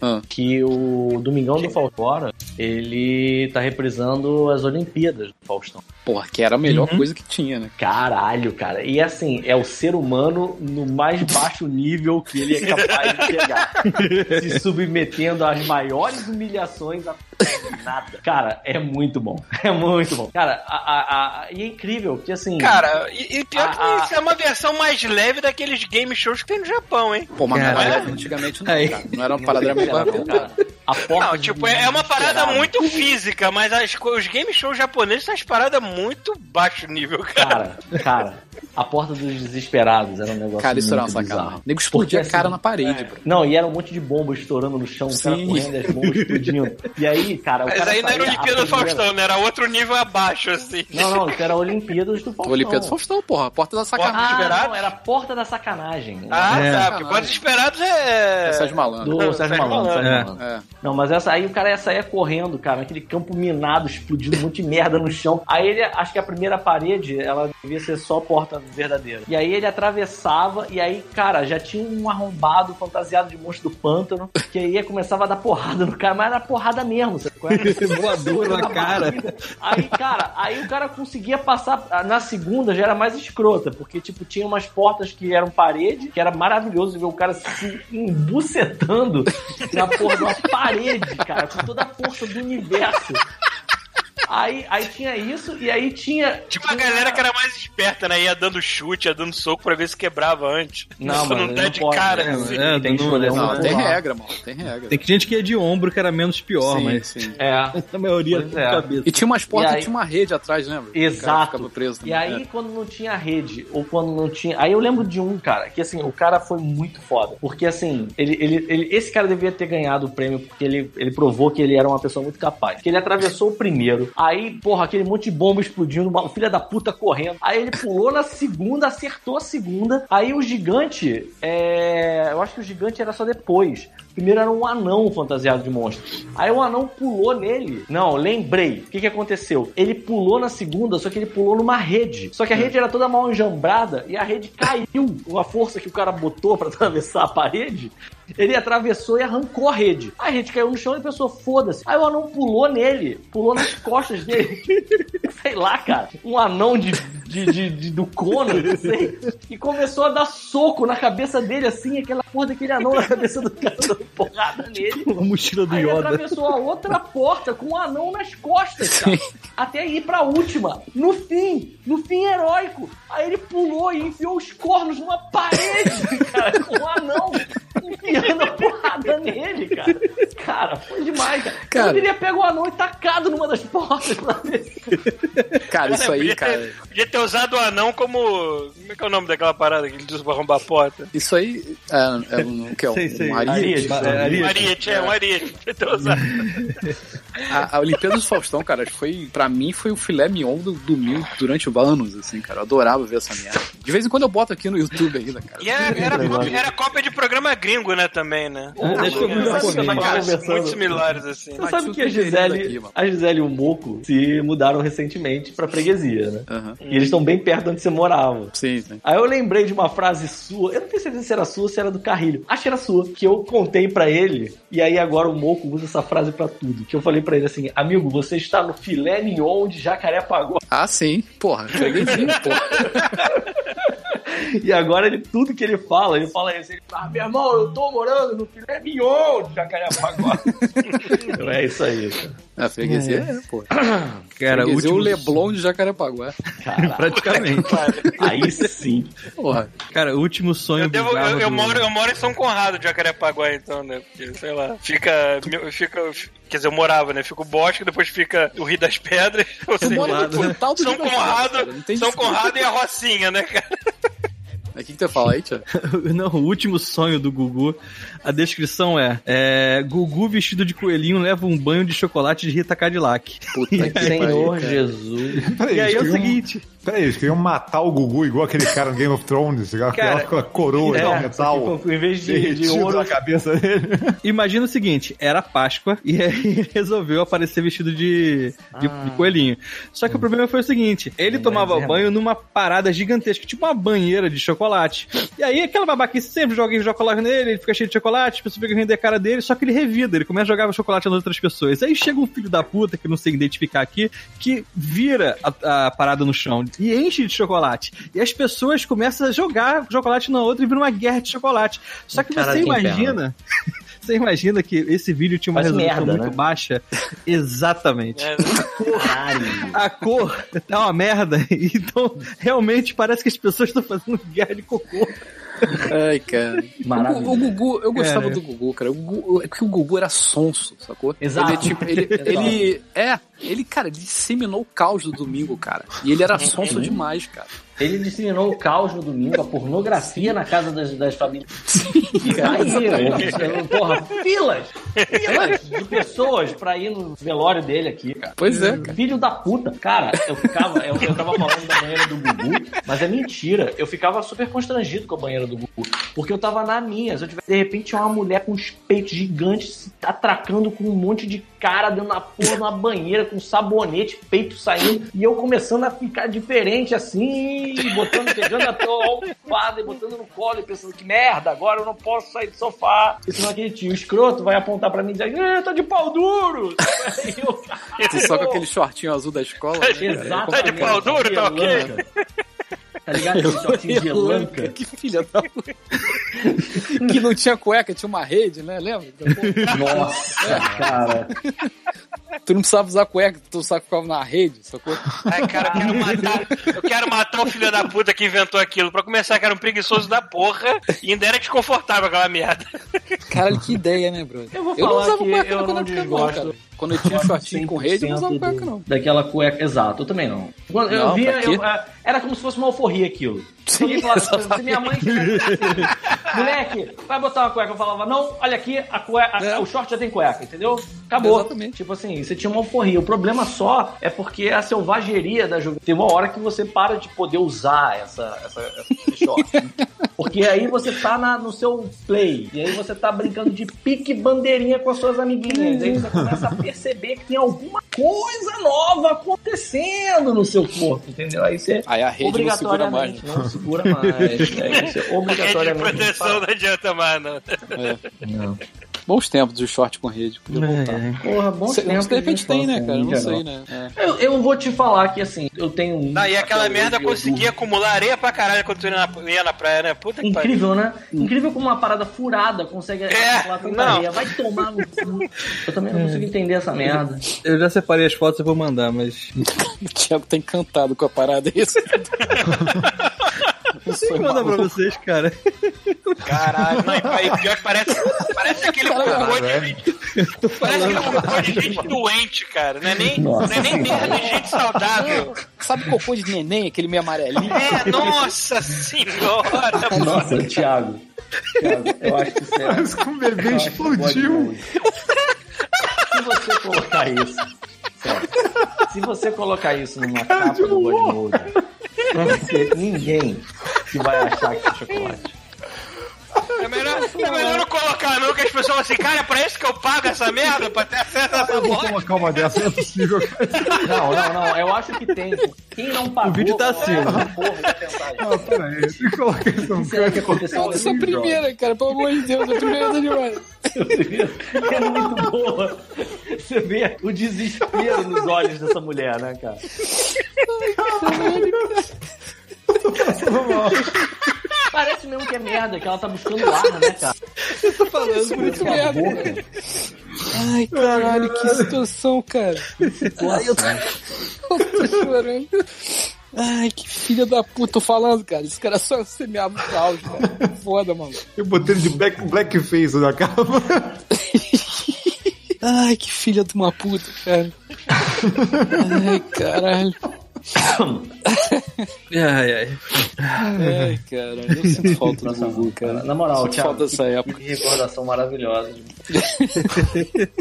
Ah. Que o Domingão do Faustão, ele tá reprisando as Olimpíadas do Faustão. Porra, que era a melhor Uhum. coisa que tinha, né? Caralho, cara. E assim, é o ser humano no mais baixo nível que ele é capaz de chegar. se submetendo às maiores humilhações a nada. Cara, é muito bom. É muito bom. Cara, a, a, a- e é incrível, porque assim. Cara, e, e pior que isso é uma versão mais leve daqueles game shows que tem no Japão, hein? Pô, mas era antigamente não, cara. Não era uma parada era Cara, a porta Não, tipo, é é uma parada muito física, mas as, os game shows japoneses são as paradas muito baixo nível, cara. Cara, cara, a porta dos desesperados era um negócio Cara, isso era uma bizarro. O nego explodia Porque, a cara assim, na parede, bro. Não, e era um monte de bomba estourando no chão, os caras Sim. correndo e as bombas explodindo. E aí, cara, o Mas cara aí não era Olimpíada do primeira- Faustão, né? Era outro nível abaixo, assim. Não, não, isso era Olimpíadas do Faustão. Olimpíada do Faustão, porra. A porta da Ah, sacanagem. Desesperados? não, era a porta da sacanagem. Ah, É. tá. Porque Quantos Esperados é. É Sérgio Malandro. Do Sérgio Sérgio Malandro, Sérgio É. Malandro. É. Não, mas essa aí o cara ia sair correndo, cara, naquele campo minado, explodindo um monte de merda no chão. Aí ele, acho que a primeira parede, ela devia ser só porta verdadeira. E aí ele atravessava, e aí, cara, já tinha um arrombado fantasiado de monstro do pântano, que aí começava a dar porrada no cara, mas era porrada mesmo, sabe é? Voador na cara. Aí, cara, aí o cara conseguia passar. Na segunda já era mais escrota, porque, tipo, tinha umas portas que eram parede, que era maravilhoso ver o cara se embucetando na porra de uma parede, cara, com toda a força do universo. Aí, aí tinha isso, e aí tinha. Tinha uma tinha- galera que era mais esperta, né? Ia dando chute, ia dando soco pra ver se quebrava antes. Não, Pra mano, não dar não de pode, cara. né? assim. É, tem que não- escolher Não, tem regra, mano. Tem regra. Tem gente que ia de ombro, que era menos pior, sim, mas sim. É. a maioria Pois de é. cabeça. E tinha umas portas E aí- e tinha uma rede atrás, lembra? Exato. preso E aí, quando não tinha rede, ou quando não tinha. Aí eu lembro de um, cara, que assim, o cara foi muito foda. Porque assim, ele, ele, ele- esse cara devia ter ganhado o prêmio porque ele, ele provou que ele era uma pessoa muito capaz. Que ele atravessou o primeiro. Aí, porra, aquele monte de bomba explodindo, uma filha da puta correndo. Aí ele pulou na segunda, acertou a segunda. Aí o gigante. É... Eu acho que o gigante era só depois. Primeiro era um anão fantasiado de monstro. Aí o anão pulou nele. Não, lembrei. O que, que aconteceu? Ele pulou na segunda, só que ele pulou numa rede. Só que a rede era toda mal enjambrada e a rede caiu com a força que o cara botou pra atravessar a parede. Ele atravessou e arrancou a rede. A rede caiu no chão e a pessoa, foda-se. Aí o anão pulou nele, pulou nas costas dele. sei lá, cara. Um anão de, de, de- de- do Conan, não sei. E começou a dar soco na cabeça dele, assim, aquela porra daquele anão na cabeça do cara, porrada nele. A mochila do Aí Yoda. atravessou a outra porta com um anão nas costas, cara. Até ir pra última. No fim, no fim heróico. Aí ele pulou e enfiou os cornos numa parede, cara, com um anão enfiando a porrada nele, cara. Cara, foi demais, cara. Cara. Eu teria pego o anão e tacado numa das portas pra ver se... Cara, isso aí, podia, cara. podia ter usado o anão como. Como é que é o nome daquela parada que ele usa pra arrombar a porta? Isso aí é, é um, o que é um, Sei, sei. um ariete. Ariete. É, Ariete. Um ariete, é, um ariete. Podia ter usado. A, a Olimpíada do Faustão, cara, foi, pra mim foi o filé mignon do domingo durante anos, assim, cara. Eu adorava ver essa merda. De vez em quando eu boto aqui no YouTube ainda, cara. E era, era, cópia, era cópia de programa gringo, né, também, né? Deixa eu ver muito similares, assim. Você Mas sabe que a Gisele, a Gisele e o Moco se mudaram recentemente pra freguesia, né? Aham. E eles estão bem perto de onde você morava. Sim, sim. Aí eu lembrei de uma frase sua, eu não tenho certeza se era sua ou se era do Carrilho. Acho que era sua, que eu contei pra ele, e aí agora o Moco usa essa frase pra tudo. Que eu falei pra ele assim: amigo, você está no filé mignon de Jacarepaguá. Ah, sim. Porra, freguesia, porra. E agora ele, tudo que ele fala, ele fala isso. Ele fala, ah, meu irmão, eu tô morando no filé mignon de Jacarepaguá. Então é isso aí. cara. A freguesia é, pô. Cara, o freguesia é o último... Leblon de Jacarepaguá. Caralho. Praticamente. Aí sim. Porra. Cara, o último sonho Eu, devo- bizarro eu- eu do- moro, eu moro em São Conrado de Jacarepaguá, então, né? Porque, sei lá, fica, fica. Quer dizer, eu morava, né? Fica o bosque, depois fica o Rio das Pedras. Seja, mora no né? quintal do São Rio das Pedras, Conrado, São. Conrado e a Rocinha, né, cara? O que, que tu fala aí, Tia? Não, o último sonho do Gugu. A descrição é, é: Gugu vestido de coelhinho leva um banho de chocolate de Rita Cadillac. Puta que pariu, Senhor cara. Jesus. Peraí, E aí é o seguinte. Peraí, eles queriam matar o Gugu igual aquele cara no Game of Thrones, aquela, Cara, aquela coroa de É, metal. tipo, em vez de, de ouro, na cabeça dele. Imagina o seguinte: era Páscoa e aí ele resolveu aparecer vestido de, de, Ah. de coelhinho. Só que o problema foi o seguinte: ele tomava é, banho numa parada gigantesca, tipo uma banheira de chocolate. E aí aquela babaquice sempre joga chocolate nele, ele fica cheio de chocolate, as pessoas ficam rindo da cara dele, só que ele revida, ele começa a jogar chocolate nas outras pessoas. Aí chega um filho da puta, que não sei identificar aqui, que vira a, a parada no chão e enche de chocolate. E as pessoas começam a jogar chocolate na outra e vira uma guerra de chocolate. Só que Cara, você imagina. Você imagina que esse vídeo tinha uma Faz resolução merda, muito né? baixa? Exatamente. É, caralho. A cor tá uma merda. Então, realmente parece que as pessoas estão fazendo guerra de cocô. Ai, cara. O, Maravilha. o Gugu, eu gostava Cara. do Gugu, cara. O Gugu, é que o Gugu era sonso, sacou? Exato. Ele, tipo, ele, Exato. ele, é, ele, cara, ele disseminou o caos do domingo, cara. E ele era sonso demais, cara. Ele disseminou o caos no domingo, a pornografia na casa das, das famílias. E tá aí, porra, filas! Filas de pessoas pra ir no velório dele aqui, cara. Pois é, cara. Filho da puta. Cara, eu ficava, eu, eu tava falando da banheira do Gugu, mas é mentira. Eu ficava super constrangido com a banheira do Gugu. Porque eu tava na minha. Se eu tivesse, de repente, uma mulher com os peitos gigantes se atracando com um monte de cara dentro da porra uma banheira, com sabonete, peito saindo, e eu começando a ficar diferente assim, botando, pegando a tua almofada e botando no colo e pensando que merda, agora eu não posso sair do sofá. E senão aquele tio escroto vai apontar pra mim e dizer, eh, tá de pau duro! Aí eu, Tu só com aquele shortinho azul da escola, né? Exato. Tá de pau duro, tá ok? Tá ligado? Aquele shortinho de elanca. Que filha da puta. Que não tinha cueca, tinha uma rede, né? Lembra? Nossa, cara. Tu não precisava usar cueca, tu só ficava na rede, sacou? Ai, cara, eu quero matar. Eu quero matar o filho da puta que inventou aquilo. Pra começar, que era um preguiçoso da porra e ainda era desconfortável aquela merda. Caralho, que ideia, né, brother? Eu vou não falar usava que cueca eu não desgosto. cara. Quando eu tinha shortinho com rede, eu não usava 100% cueca, não. Daquela cueca, exato, eu também não. Quando eu Não, via, eu, era como se fosse uma alforria aquilo. Sim, exatamente. se minha mãe assim, moleque, vai botar uma cueca, eu falava, não, olha aqui, a cueca, É. o short já tem cueca, entendeu? Acabou. Exatamente. Tipo assim, você tinha uma alforria. O problema só é porque a selvageria da juventude. Tem uma hora que você para de poder usar essa, essa, esse short. Porque aí você tá na- no seu play, e aí você tá brincando de pique bandeirinha com as suas amiguinhas, aí você começa a perceber que tem alguma coisa nova acontecendo no seu corpo, entendeu? Aí você Aí a rede não segura mais. obrigatoriamente não segura mais. Aí você Rede de obrigatoriamente proteção não adianta mais, não. não. Bons tempos de short com rede. Podia voltar. Porra, bom Cê- tempo de repente tem, né, cara? Não sei, né? É. Eu, eu vou te falar que assim, eu tenho um. Não, e aquela merda conseguia acumular areia pra caralho quando tu ia na, ia na praia, né? Puta que pariu. Incrível, né? Incrível como uma parada furada consegue É, acumular tanta não. areia. Vai tomar no cu. Eu também não consigo entender essa merda. Eu já separei as fotos e vou mandar, mas. O Thiago tá encantado com a parada, é isso? Eu mandar pra vocês, cara. Caralho, não, pior que parece, parece aquele cocô de gente. Parece aquele cocô de gente doente, cara. Não é nem, não é nem merda de gente saudável. Sabe cocô de neném, aquele meio amarelinho? É, nossa senhora. Nossa, Thiago. Thiago, eu acho que você é. Parece que um bebê explodiu. Se você colocar isso, sério, se você colocar isso numa capa do God Mode, não vai ter ninguém que vai achar que é chocolate. É melhor, é melhor não colocar, não, que as pessoas falam assim, cara, é pra isso que eu pago essa merda, pra ter acesso a essa Eu vou colocar uma dessa, não é possível. Não, não, não. Eu acho que tem. Quem não pagou. O vídeo tá vai assim. Não, peraí, deixa eu colocar isso no será que aconteceu Cara, essa é primeira, cara, pelo amor de Deus, a primeira é demais. É muito boa. Você vê o desespero nos olhos dessa mulher, né, cara? Vamos lá. merda, que ela tá buscando ar, né, cara? tô falando, por isso Cala a mesmo. boca. Ai, caralho, que situação, cara. Ai, eu tô, eu tô chorando. Ai, que filha da puta, tô falando, cara. Esse cara só semeava o caos, cara. Foda, mano. Eu botei ele de black, blackface na capa. Ai, que filha de uma puta, cara. Ai, caralho. Ai, ai. Ai, cara. Eu sinto falta do Gugu, cara. Na moral, Sinto Thiago, falta dessa que, época. que recordação maravilhosa.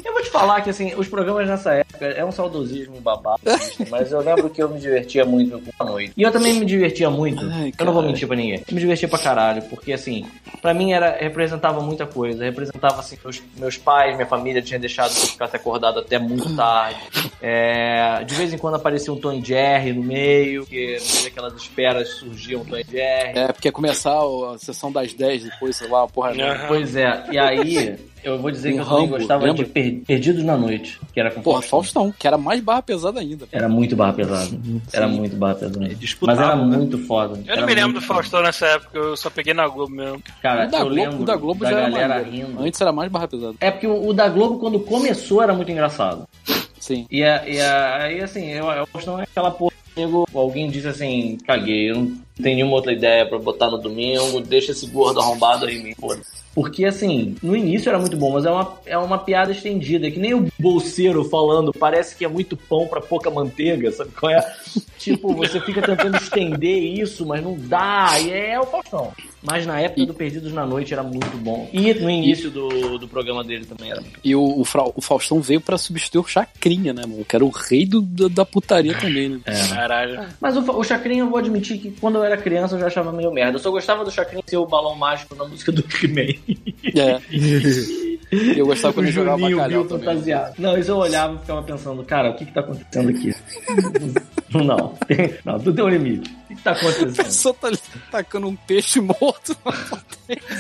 eu vou te falar que, assim, os programas nessa época é um saudosismo babado, mas eu lembro que eu me divertia muito com a noite. E eu também me divertia muito, Ai, eu não vou mentir pra ninguém, eu me divertia pra caralho, porque, assim, pra mim era, representava muita coisa, representava, assim, meus, meus pais, minha família tinha deixado que eu ficasse acordado até muito tarde. É, de vez em quando aparecia um Tom e Jerry no meio, que no meio daquelas esperas surgia Tom e Jerry. É, porque ia começar a sessão das 10 depois, sei lá, porra. Aham. Pois é, e aí eu vou dizer Um que eu também Rambo, gostava lembra? de Per- Perdidos na Noite, que era com Porra, Faustão. Faustão, que era mais barra pesada ainda. Era muito barra pesada. Era muito barra pesada. Mas era né? muito foda. Eu Era não me lembro do foda. Faustão nessa época, eu só peguei na Globo mesmo. Cara, o da eu Globo, lembro o da Globo da já era galera maneiro. rindo. Antes era mais barra pesada. É porque o, o da Globo, quando começou, era muito engraçado. Sim. E, a- e a- aí, assim, eu, eu Faustão é aquela porra. Amigo, Alguém disse assim, caguei, eu não tenho nenhuma outra ideia pra botar no domingo, deixa esse gordo arrombado aí, me foda. Porque, assim, no início era muito bom, mas é uma, é uma piada estendida, é que nem o bolseiro falando, parece que é muito pão pra pouca manteiga, sabe qual é? Tipo, você fica tentando estender isso, mas não dá, e é o Faustão. Mas na época do Perdidos na Noite era muito bom. E no início do, do programa dele também era E o, o, o Faustão veio pra substituir o Chacrinha, né, mano? Que era o rei do, da, da putaria também, né? Caralho. Mas o, o Chacrinha, eu vou admitir que quando eu era criança eu já achava meio merda. Eu só gostava do Chacrinha ser o balão mágico na música do He-Man. É. E eu gostava quando ele jogava Juninho bacalhau Bill também. fantasiado. Não, isso eu olhava e ficava pensando, cara, o que que tá acontecendo aqui? não, não, tudo tem um limite. O que que tá A acontecendo? pessoa tá tacando um peixe morto.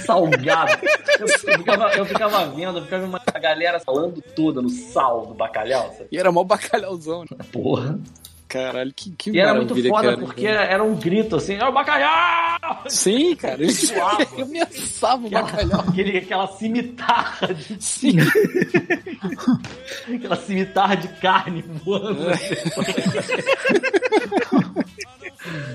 Salgado. Eu, eu ficava, eu ficava vendo, eu ficava vendo uma galera falando toda no sal do bacalhau, sabe? E era mó bacalhauzão, né? Porra. Caralho, que, que E era muito foda cara. porque era, era um grito assim, é o bacalhau! Sim, cara. Eu, Suava. eu ameaçava o bacalhau. aquele, aquela cimitarra de Sim. Aquela cimitarra de carne voando.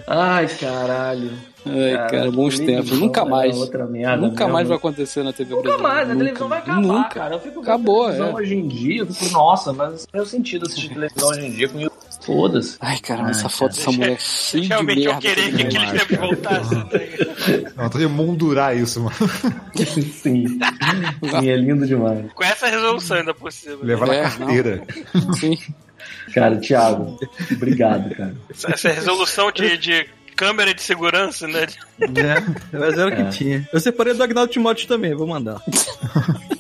Ai, caralho. Ai, cara, bons televisão tempos. Nunca era mais. Nunca mesmo. mais vai acontecer na TV Nunca brasileira. mais, a Nunca. televisão vai acabar, Nunca. cara. Eu fico Acabou, televisão é. hoje em dia, eu fico, nossa, mas não tem sentido assistir televisão hoje em dia com isso. Foda-se. Ai, cara, essa Ai, foto dessa mulher cheia de Realmente eu querer que tempos cara. voltassem. né? Não, tô de moldurar isso, mano. Sim. Sim, é lindo demais. Com essa resolução ainda possível. Levar na É, carteira. Sim. Cara, Thiago, obrigado, cara. Essa, essa resolução de, de câmera de segurança, né? É, mas era o É. que tinha. Eu separei do Agnaldo Timóteo também, vou mandar.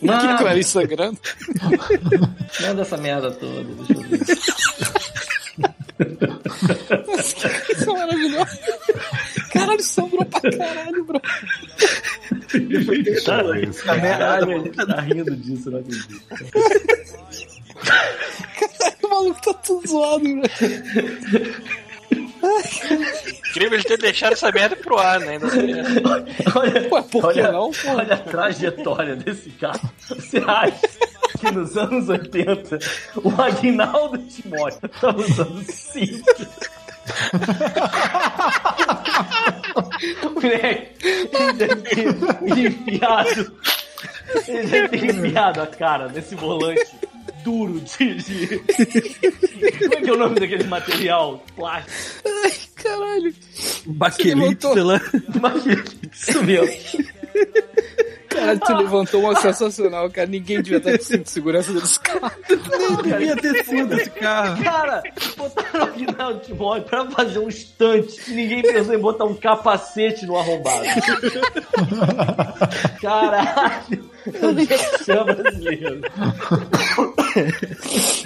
Que Manda, Clarice sangrando. manda essa merda toda, deixa eu ver. Isso é maravilhoso. Caralho, sobrou pra caralho, bro. Caralho, ele tá rindo disso, não acredito. O maluco tá tudo zoado, bro. Incrível ele ter deixado essa merda pro ar, né? Ainda tem essa. Olha, Ué, por que olha, não, pô? olha a trajetória desse cara. Você acha que nos anos 80 o Aguinaldo Timóteo estava usando cinto? Moleque, ele deve ter enfiado. Ele deve ter enfiado a cara nesse volante duro de. de- Como é que é o nome daquele material plástico? Ai, caralho. Baquelite, sei lá. Imagina, Isso mesmo. Caralho, tu levantou uma sensacional, cara. Ninguém devia estar com cinto de segurança desse carro. Devia ter sido esse carro. Cara, botaram o Aguinaldo Timóteo pra fazer um estante ninguém pensou em botar um capacete no arrombado. Caralho! Isso é brasileiro.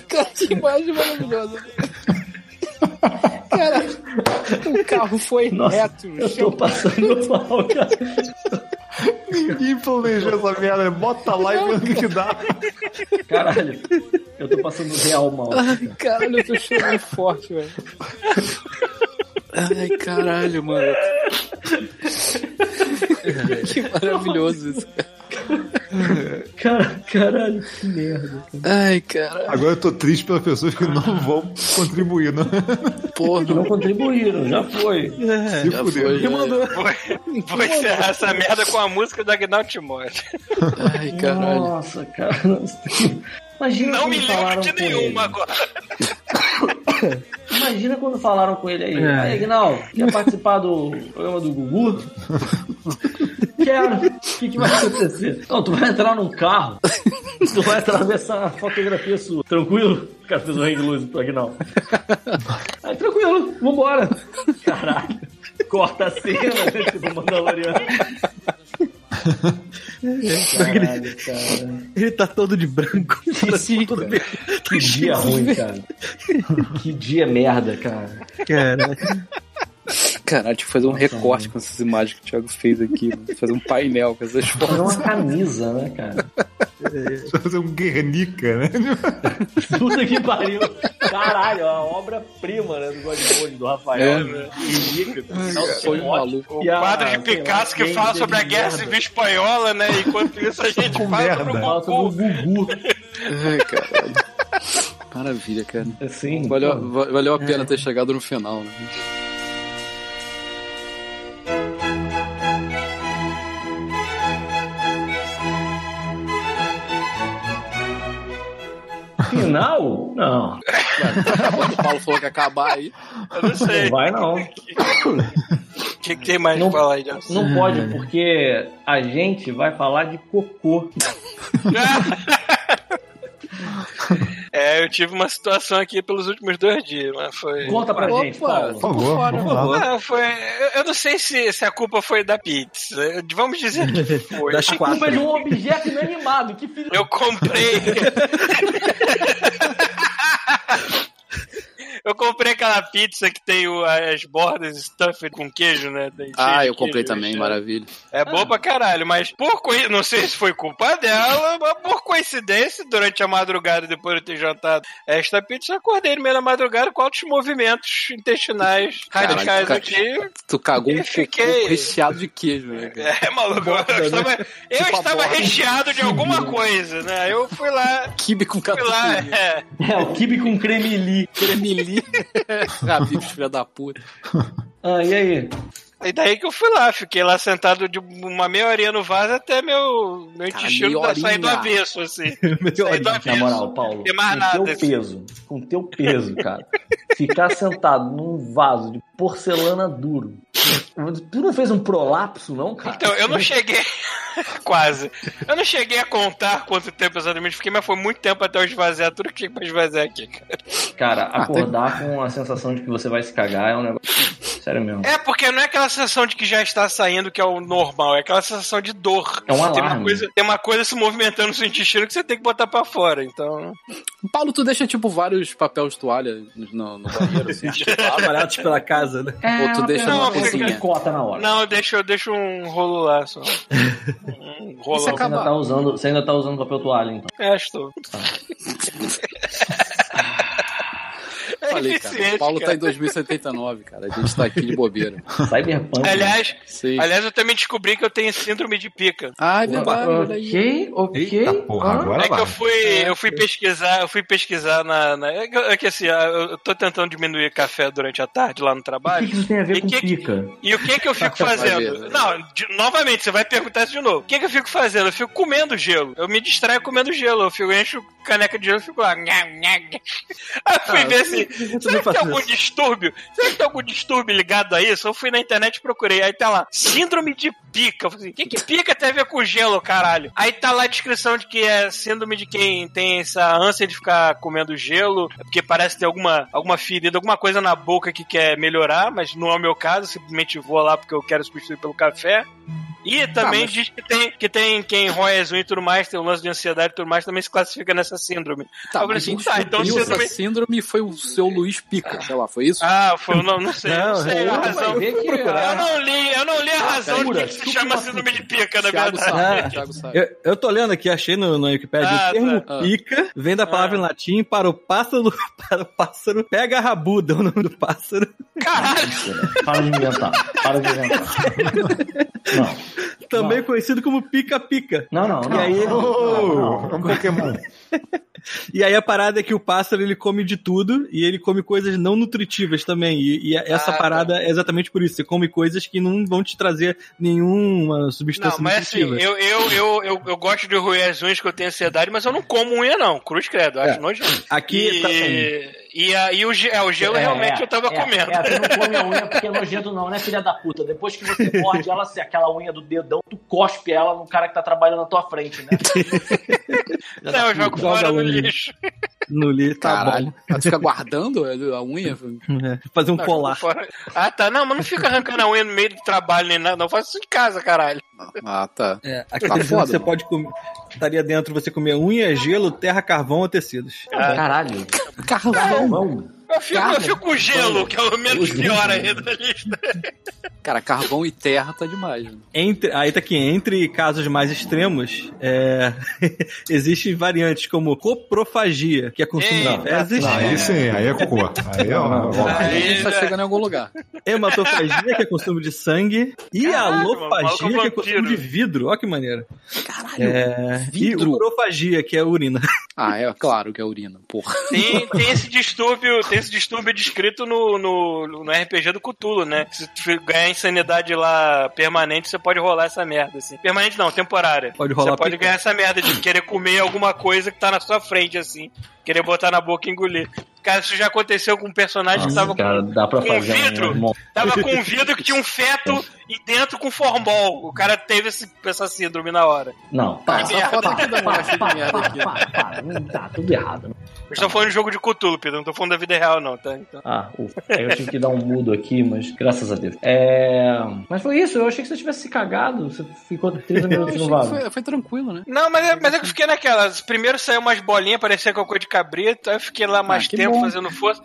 Cara, que imagem maravilhosa. Caralho, o carro foi Nossa, reto eu chão. tô passando mal, cara. Ninguém planejou essa merda. Bota lá e que que dá. Caralho, eu tô passando real mal. Ai, caralho, eu tô chorando forte, velho. Ai, caralho, mano. que maravilhoso isso. Cara, caralho, que merda. Ai, cara. Agora eu tô triste pelas pessoas que não vão contribuir, não. Porra, Que não contribuíram, já foi. Se já foi. já. Vou, vou encerrar essa merda com a música do Agnaldo Timóteo. Ai, caralho. Nossa, cara. Imagina Não quando me lembro falaram de com ele. nenhuma agora. Imagina quando falaram com ele aí. É. Aí, Aguinaldo, quer participar do programa do Gugu? Quero. O que, que vai acontecer? Não, tu vai entrar num carro. Tu vai atravessar a fotografia sua. Tranquilo? O cara fez um hang luz pro Aguinaldo. Aí, tranquilo, vambora. Caralho. Corta a cena né, do Mandaloriano. Caralho, cara. Ele tá todo de branco. Sim, todo. Que dia ruim, cara. Que dia merda, cara. Cara, Caralho, tinha que fazer um recorte com essas imagens que o Thiago fez aqui. mano. Fazer um painel com essas Fazer fotos. uma camisa, né, cara? Fazer um Guernica, né? Puta que pariu. Caralho, a obra-prima, né, do Godmode, do Rafael. É, né? Rica, Não, foi um maluco. O quadro de Picasso que fala sobre a guerra civil espanhola, né? Enquanto isso a gente Com fala merda. sobre o Fala sobre o Gugu. Ai, caralho. Maravilha, cara. Assim, Valeu, pô. va- valeu a pena ter chegado no final, né? Final? Não, Quando o Paulo falou que ia acabar aí. Eu não sei. não vai não. O que, que tem mais Não- pra falar aí, Nelson? Não pode, porque a gente vai falar de cocô. É, eu tive uma situação aqui pelos últimos dois dias, mas foi. Conta pra Opa, gente, Paulo. Por favor, fora, vamos lá. Não, foi. eu- não sei se, se a culpa foi da pizza. Vamos dizer que foi. das A culpa é de quatro. um objeto inanimado. Que filho Eu comprei. Eu comprei aquela pizza que tem o- as bordas stuffed com queijo, né? Tem Ah, eu comprei queijo, também, maravilha. É boa pra caralho, mas por coi... não sei se foi culpa dela, mas por coincidência, durante a madrugada, depois de eu ter jantado esta pizza, eu acordei no meio da madrugada com altos movimentos intestinais Caralho, radicais cara. aqui. Tu cagou um fiquei- recheado de queijo, né? cara? É, maluco, eu estava, eu Tipo a estava borda. recheado de alguma coisa, né? Eu fui lá, Kibe com fui lá, catupiry. é. É, o kibe com cremeli. Cremili. Rabibos, filha da puta. Ah, e aí? E daí que eu fui lá, fiquei lá sentado de uma meia horinha no vaso até meu, meu Cara, intestino da- sair do avesso, assim. Meia Sair do horinha. avesso. Na moral, Paulo, Tem com nada, teu assim. peso, com teu peso, cara, ficar sentado num vaso de porcelana duro, tu não fez um prolapso, não, cara? Então, eu não cheguei. Quase. Eu não cheguei a contar quanto tempo exatamente fiquei, mas foi muito tempo até eu esvaziar tudo que tinha pra esvaziar aqui, cara. Cara, Ah, acordar com a sensação de que você vai se cagar é um negócio... Sério mesmo. É, porque não é aquela sensação de que já está saindo, que é o normal, é aquela sensação de dor. É um Tem uma coisa, tem uma coisa se movimentando no seu intestino que você tem que botar pra fora, então. Paulo, tu deixa tipo vários papéis de toalha no, no banheiro, assim? Espalhados pela casa, né? Ou tu deixa não, numa fica- cozinha? Cota na hora. Não, eu deixo, eu deixo um rolo lá só. Um rolo. Você ainda, acaba- tá usando, você ainda tá usando papel toalha, então. É, estou. É Falei, cara. O Paulo tá cara. em 2079, cara. A gente tá aqui de bobeira. Cyberpunk. né? Aliás, Sim. aliás, eu também descobri que eu tenho síndrome de pica. Ah, é verdade. Ok, ok. Eita porra, Ah, agora É que eu fui, eu fui pesquisar, eu fui pesquisar na. na- é, que, é que assim, eu tô tentando diminuir café durante a tarde lá no O que, trabalho. que isso tem a ver E com que- pica? E o que que eu fico fazendo? Não, de- novamente, você vai perguntar isso de novo. O que que eu fico fazendo? Eu fico comendo gelo. Eu me distraio comendo gelo. Eu fico, encho caneca de gelo e fico lá. Aí eu fui ver assim. Também Será que tem algum isso. distúrbio? Será que tem algum distúrbio ligado a isso? Eu fui na internet e procurei. Aí tá lá, síndrome de pica. Eu falei, assim, o que que pica tem a ver com gelo, caralho? Aí tá lá a descrição de que é síndrome de quem tem essa ânsia de ficar comendo gelo, porque parece ter alguma, alguma ferida, alguma coisa na boca que quer melhorar, mas não é o meu caso, simplesmente vou lá porque eu quero substituir pelo café. E também mas- diz que tem, que tem quem rói as unhas e tudo mais, tem um lance de ansiedade e tudo mais, também se classifica nessa síndrome. Tá, eu falei assim, tá, então síndrome... essa síndrome foi o seu Luiz Pica, sei lá, foi isso? Ah, foi, não, não sei, não, Não, sei a eu- razão. Que Eu não li, eu não li a razão de Segura, que se chama síndrome de pica, na Thiago verdade. sabe, Ah. Sabe. Eu, eu tô lendo aqui, achei no, no Wikipedia, Ah, o termo tá. pica vem da palavra Ah. em latim para o pássaro, para o pássaro pega a rabuda, é o nome do pássaro. Caralho, Para de inventar. Para de inventar. Não. Também conhecido como pica-pica. Não, não, não. E aí- não, não, não, Oh, é um Pokémon. E aí a parada é que o pássaro ele come de tudo e ele come coisas não nutritivas também. E, e essa Ah, tá. parada é exatamente por isso. Você come coisas que não vão te trazer nenhuma substância Não, mas assim, nutritiva. eu, eu, eu, eu, eu gosto de roer as unhas que eu tenho ansiedade, mas eu não como unha, não. Cruz credo, acho É. nojento. Aqui E, tá assim. E, a- e o, é, o gelo realmente eu tava é, comendo. É, tu não come a unha porque é nojento, não, né, filha da puta? Depois que você morde ela, se aquela unha do dedão, tu cospe ela no cara que tá trabalhando na tua frente, né? Não, eu jogo Joga fora no lixo. No li, tá Caralho. Mas tu fica guardando a unha? bom. É, fazer um Não, colar. Ah, tá. Não, mas não fica arrancando a unha no meio do trabalho nem nada. Não, faz isso em casa, caralho. Ah, tá. É, aqui Tá foda, você mano. pode comer. Estaria dentro você comer unha, gelo, terra, carvão ou tecidos. Caralho. Carvão. Não. Eu fico, eu fico com gelo, que é o menos pior aí da lista. Cara, carvão e terra tá demais. né? Entre, aí tá aqui, entre casos mais extremos, é, existem variantes como coprofagia, que é consumo de fezes, Ah, aí sim, aí é cocô. Aí é uma. Aí a Aí, gente tá né? chegando em algum lugar. hematofagia, que é consumo de sangue, e Caraca, a mano, alofagia, maluco que é consumo de vidro. Ó que maneiro. Caralho. É, e vidro. urofagia, que é urina. Ah, é claro que é urina, porra. Tem, tem esse distúrbio, tem esse distúrbio descrito no, no, no RPG do Cthulhu, né? Se tu ganhar insanidade lá permanente, você pode rolar essa merda, assim. Permanente não, temporária. Pode rolar Você pode ganhar essa merda de querer comer alguma coisa que tá na sua frente, assim. Querer botar na boca e engolir. Cara, isso já aconteceu com um personagem que Nossa, tava cara, com, dá pra com fazer vidro? um... tava com um vidro que tinha um feto e dentro com formol. O cara teve esse, essa síndrome na hora. Não, Tá, para, merda. para, para, tá tudo errado. Eu estou falando de jogo de Cthulhu, Pedro. Não tô falando da vida real, não, tá? Então... Ah, ufa. Eu tive que dar um mudo aqui, mas graças a Deus. É... Mas foi isso, eu achei que você tivesse se cagado. Você ficou 30 minutos no que vaso. Foi, foi tranquilo, né? Não, mas, é- mas é que eu fiquei naquela. Primeiro saiu umas bolinhas, parecia cocô de cabrito. Aí eu fiquei lá mais Ah, que tempo bom. fazendo força.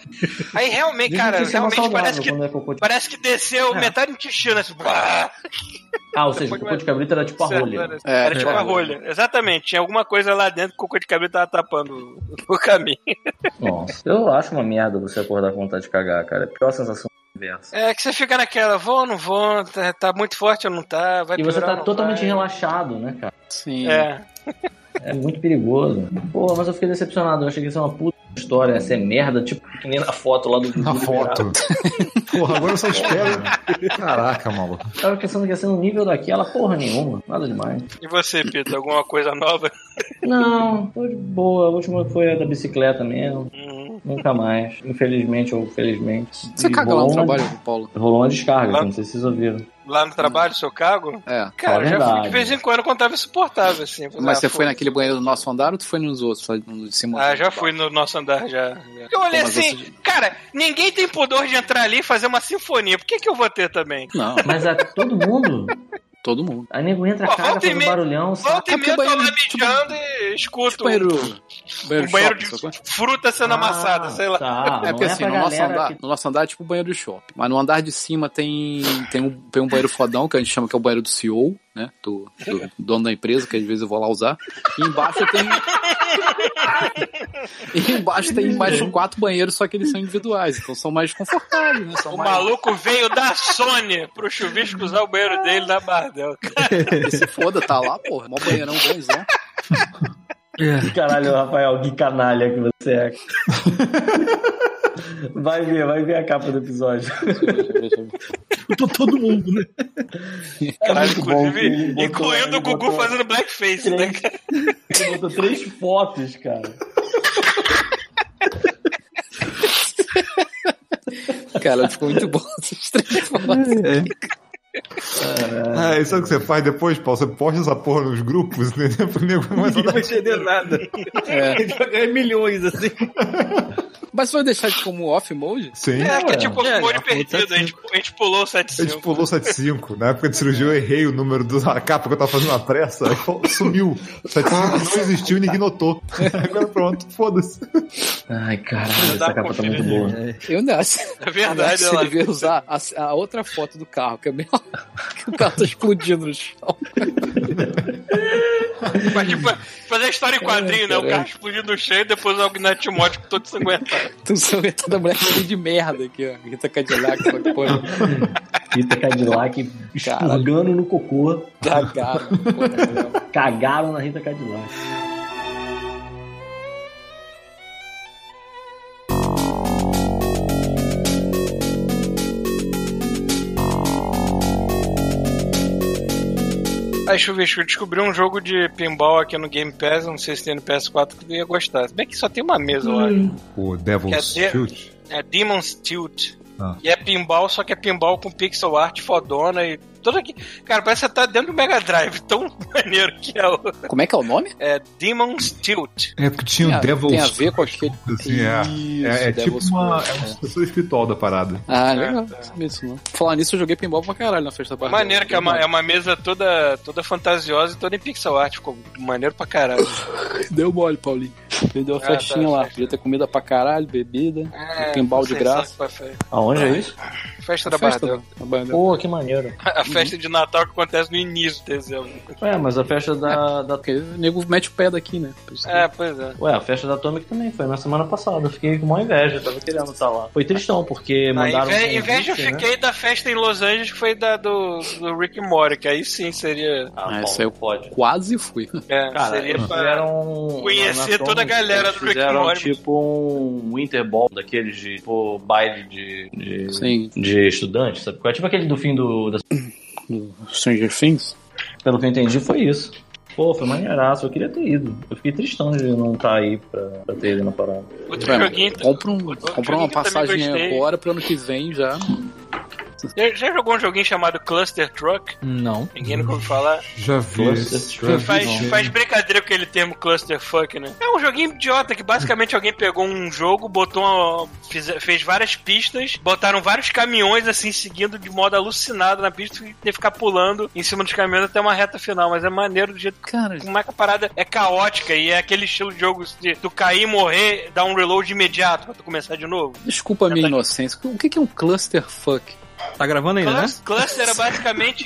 Aí realmente, cara, que é realmente parece que, quando é parece que desceu metade do intestino. Assim, Ah, ou seja, cocô de cabrito era tipo a rolha. É, Era tipo a rolha. Exatamente. Tinha alguma coisa lá dentro que o cocô de cabrito tava tapando o- o caminho. Nossa, eu acho uma merda você acordar com vontade de cagar, cara. É a pior sensação. É que você fica naquela, vou ou não vou, tá, tá muito forte ou não tá, vai E você tá totalmente vai. relaxado, né, cara? Sim. É. É muito perigoso. Pô, mas eu fiquei decepcionado. Eu achei que isso é uma puta história. Essa é merda, tipo, que nem na foto lá do Na do foto. Porra, agora eu só espero. Caraca, maluco. Eu Tava pensando que ia ser no nível daquela, porra nenhuma. Nada demais. E você, Pedro, alguma coisa nova? Não, tô de boa. A última foi a da bicicleta mesmo. Hum. Nunca mais. Infelizmente ou felizmente. Você E caga lá no trabalho, Paulo? Rolou uma descarga, não sei se vocês ouviram. Lá no trabalho, seu cargo? É. Cara, a já fui de vez em quando quando tava insuportável, assim. Eu Mas ah, você foi foda-se. naquele banheiro do nosso andar ou tu foi nos outros? No de cima? Ah, já fui no nosso andar, já. já. Eu olhei Mas assim, você- cara, ninguém tem pudor de entrar ali e fazer uma sinfonia. Por que, que eu vou ter também? Não, Mas é todo mundo. Todo mundo. Aí nego entra, Pô, caga, volta e faz um barulhão. saca? Volta e É meia eu tô lá banheiro, mijando e escuto Tipo banheiro, um banheiro, banheiro shopping, de fruta sendo amassada, sei lá. Tá, É porque assim, pra no nosso, andar, que- no nosso andar é tipo banheiro de shopping. Mas no andar de cima tem, tem, um, tem um banheiro fodão que a gente chama que é o banheiro do CEO, né? Do, do dono da empresa, que às vezes eu vou lá usar. E embaixo tem. E embaixo tem mais quatro banheiros, só que eles são individuais, então são mais confortáveis, né? São O mais... maluco veio da Sony pro chuvisco usar o banheiro dele na Bardel. Se foda, tá lá, porra. Mó banheirão bonzão. Caralho, Rafael, que canalha que você é. Vai ver, vai ver a capa do episódio. Tô todo mundo, né? Bom inclusive, botou- incluindo o Gugu fazendo blackface, né, três- cara? Ele botou três fotos, cara. Cara, ficou muito bom essas três fotos. Ah, e sabe o que você faz depois, Paulo? Você posta essa porra nos grupos, começar Ninguém vai entender nada. É. Ele vai ganhar milhões, assim. Mas você vai deixar de como off mode? Sim. É, que é tipo É, o molho já perdido, a gente, a gente pulou o A gente 75. pulou 75. Na época de cirurgia eu errei o número da capa que eu tava fazendo na pressa. Sumiu. 75 não existiu e ninguém notou. Agora pronto, foda-se. Ai, caralho, essa capa tá muito boa. Eu acho. É verdade, Você ela... devia usar a, a outra foto do carro, que é bem que o carro tá explodindo no chão. Mas, tipo, fazer a história em quadrinho, né? O carro explodindo no chão e depois o Agnat Timóteo todo sanguentado. Tu são toda mulher cheia de merda aqui, ó. Rita Cadillac, essa porra. Rita Cadillac expurgando no cocô. Cagaram. Cagaram na Rita Cadillac. Aí, Chuvisco, eu descobri um jogo de pinball aqui no Game Pass, não sei se tem no PS4 que tu ia gostar. Se bem que só tem uma mesa, eu acho. O Devil's dizer- Shoot. É Demon's Tilt. Ah. E é pinball, só que é pinball com pixel art fodona e tudo aqui. Cara, parece que você tá dentro do Mega Drive, tão maneiro que é o. Como é que é o nome? É Demon's Tilt. É porque tinha Tem o a- Devil's tem a ver com aquele- Assim, é. Isso, é, é tipo uma, é uma é. sucessora espiritual da parada. Ah, legal. Não sabia isso, não. Falar nisso, eu joguei pinball pra caralho na festa da barra. Maneiro que é uma, é uma mesa toda, toda fantasiosa e toda em pixel art. Ficou maneiro pra caralho. Deu mole, Paulinho. Perdeu a Ah, festinha tá, lá. festa. Podia ter comida pra caralho, bebida. É, pinball de graça. Aonde é isso? Festa A da festa Barra da barra. Pô, que maneiro. A festa de Natal que acontece no início de dezembro. Ué, mas a festa da, da. Porque o nego mete o pé daqui, né? É, pois é. Ué, a festa da Atomic também foi na semana passada. Eu fiquei com uma inveja, tava querendo estar lá. Foi tristão, porque Ah, mandaram. inve- inveja eu convite, né? fiquei da festa em Los Angeles que foi da do, do Rick Morty, que aí sim seria. Ah, Ah, essa eu- pode. Quase fui. É, Cara, seria eles pra- fizeram. conhecer toda a galera do Rick and Fizeram tipo um Winter Ball daqueles de tipo, baile de, de, Sim. de estudante, sabe? É tipo aquele do fim do. da- Do Stranger Things. Pelo que eu entendi, foi isso. Pô, foi maneiraço, eu queria ter ido. Eu fiquei tristão de não estar aí pra, pra ter ido na parada. Outro Vai, joguinho. compra, um, outro compra uma passagem agora pro ano que vem já. Já, já jogou um joguinho chamado Cluster Truck? Não. Ninguém nunca ouviu falar. Já vi. Cluster esse- Truck. Faz, faz brincadeira com aquele termo cluster fuck, né? É um joguinho idiota que basicamente alguém pegou um jogo, botou uma, fiz- fez várias pistas, botaram vários caminhões assim seguindo de modo alucinado na pista e ter que ficar pulando em cima dos caminhões até uma reta final. Mas é maneiro do jeito Cara, como é que a parada é caótica e é aquele estilo de jogo de tu cair, morrer, dar um reload imediato pra tu começar de novo. desculpa a minha inocência. O que que é um cluster fuck? Tá gravando ainda, né? Clus- Cluster é basicamente.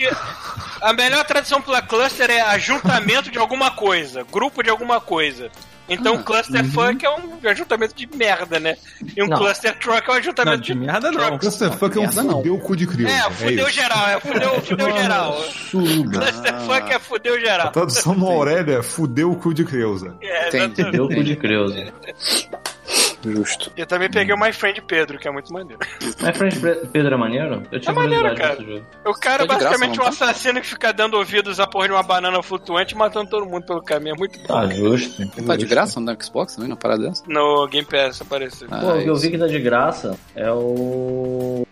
A melhor tradução pra cluster é ajuntamento de alguma coisa, grupo de alguma coisa. Então, Ah, cluster fuck é um ajuntamento de merda, né? E um Não. cluster truck é um Não, ajuntamento de de. merda não. Clusterfuck é um Merda, não. fudeu o cu de crioulo. É, fudeu isso. geral, é fudeu, fudeu geral. Suruba. Cluster fuck é fudeu geral. A tradução no Aurélia é fudeu o cu de criousa. É, Entendi. exatamente. Deu cu de Creuza. Justo. Eu também peguei o My Friend Pedro, que é muito maneiro. Mas Friend Pe- Pedro é maneiro? Eu tinha É maneiro, cara. O cara é Tá graça, basicamente não um tá? assassino que fica dando ouvidos à porra de uma banana flutuante e matando todo mundo pelo caminho. É muito bom. Tá justo. Tá de graça no Xbox também, na parada dessa? No Game Pass apareceu. Ah, Pô, o que eu vi que tá de graça é o.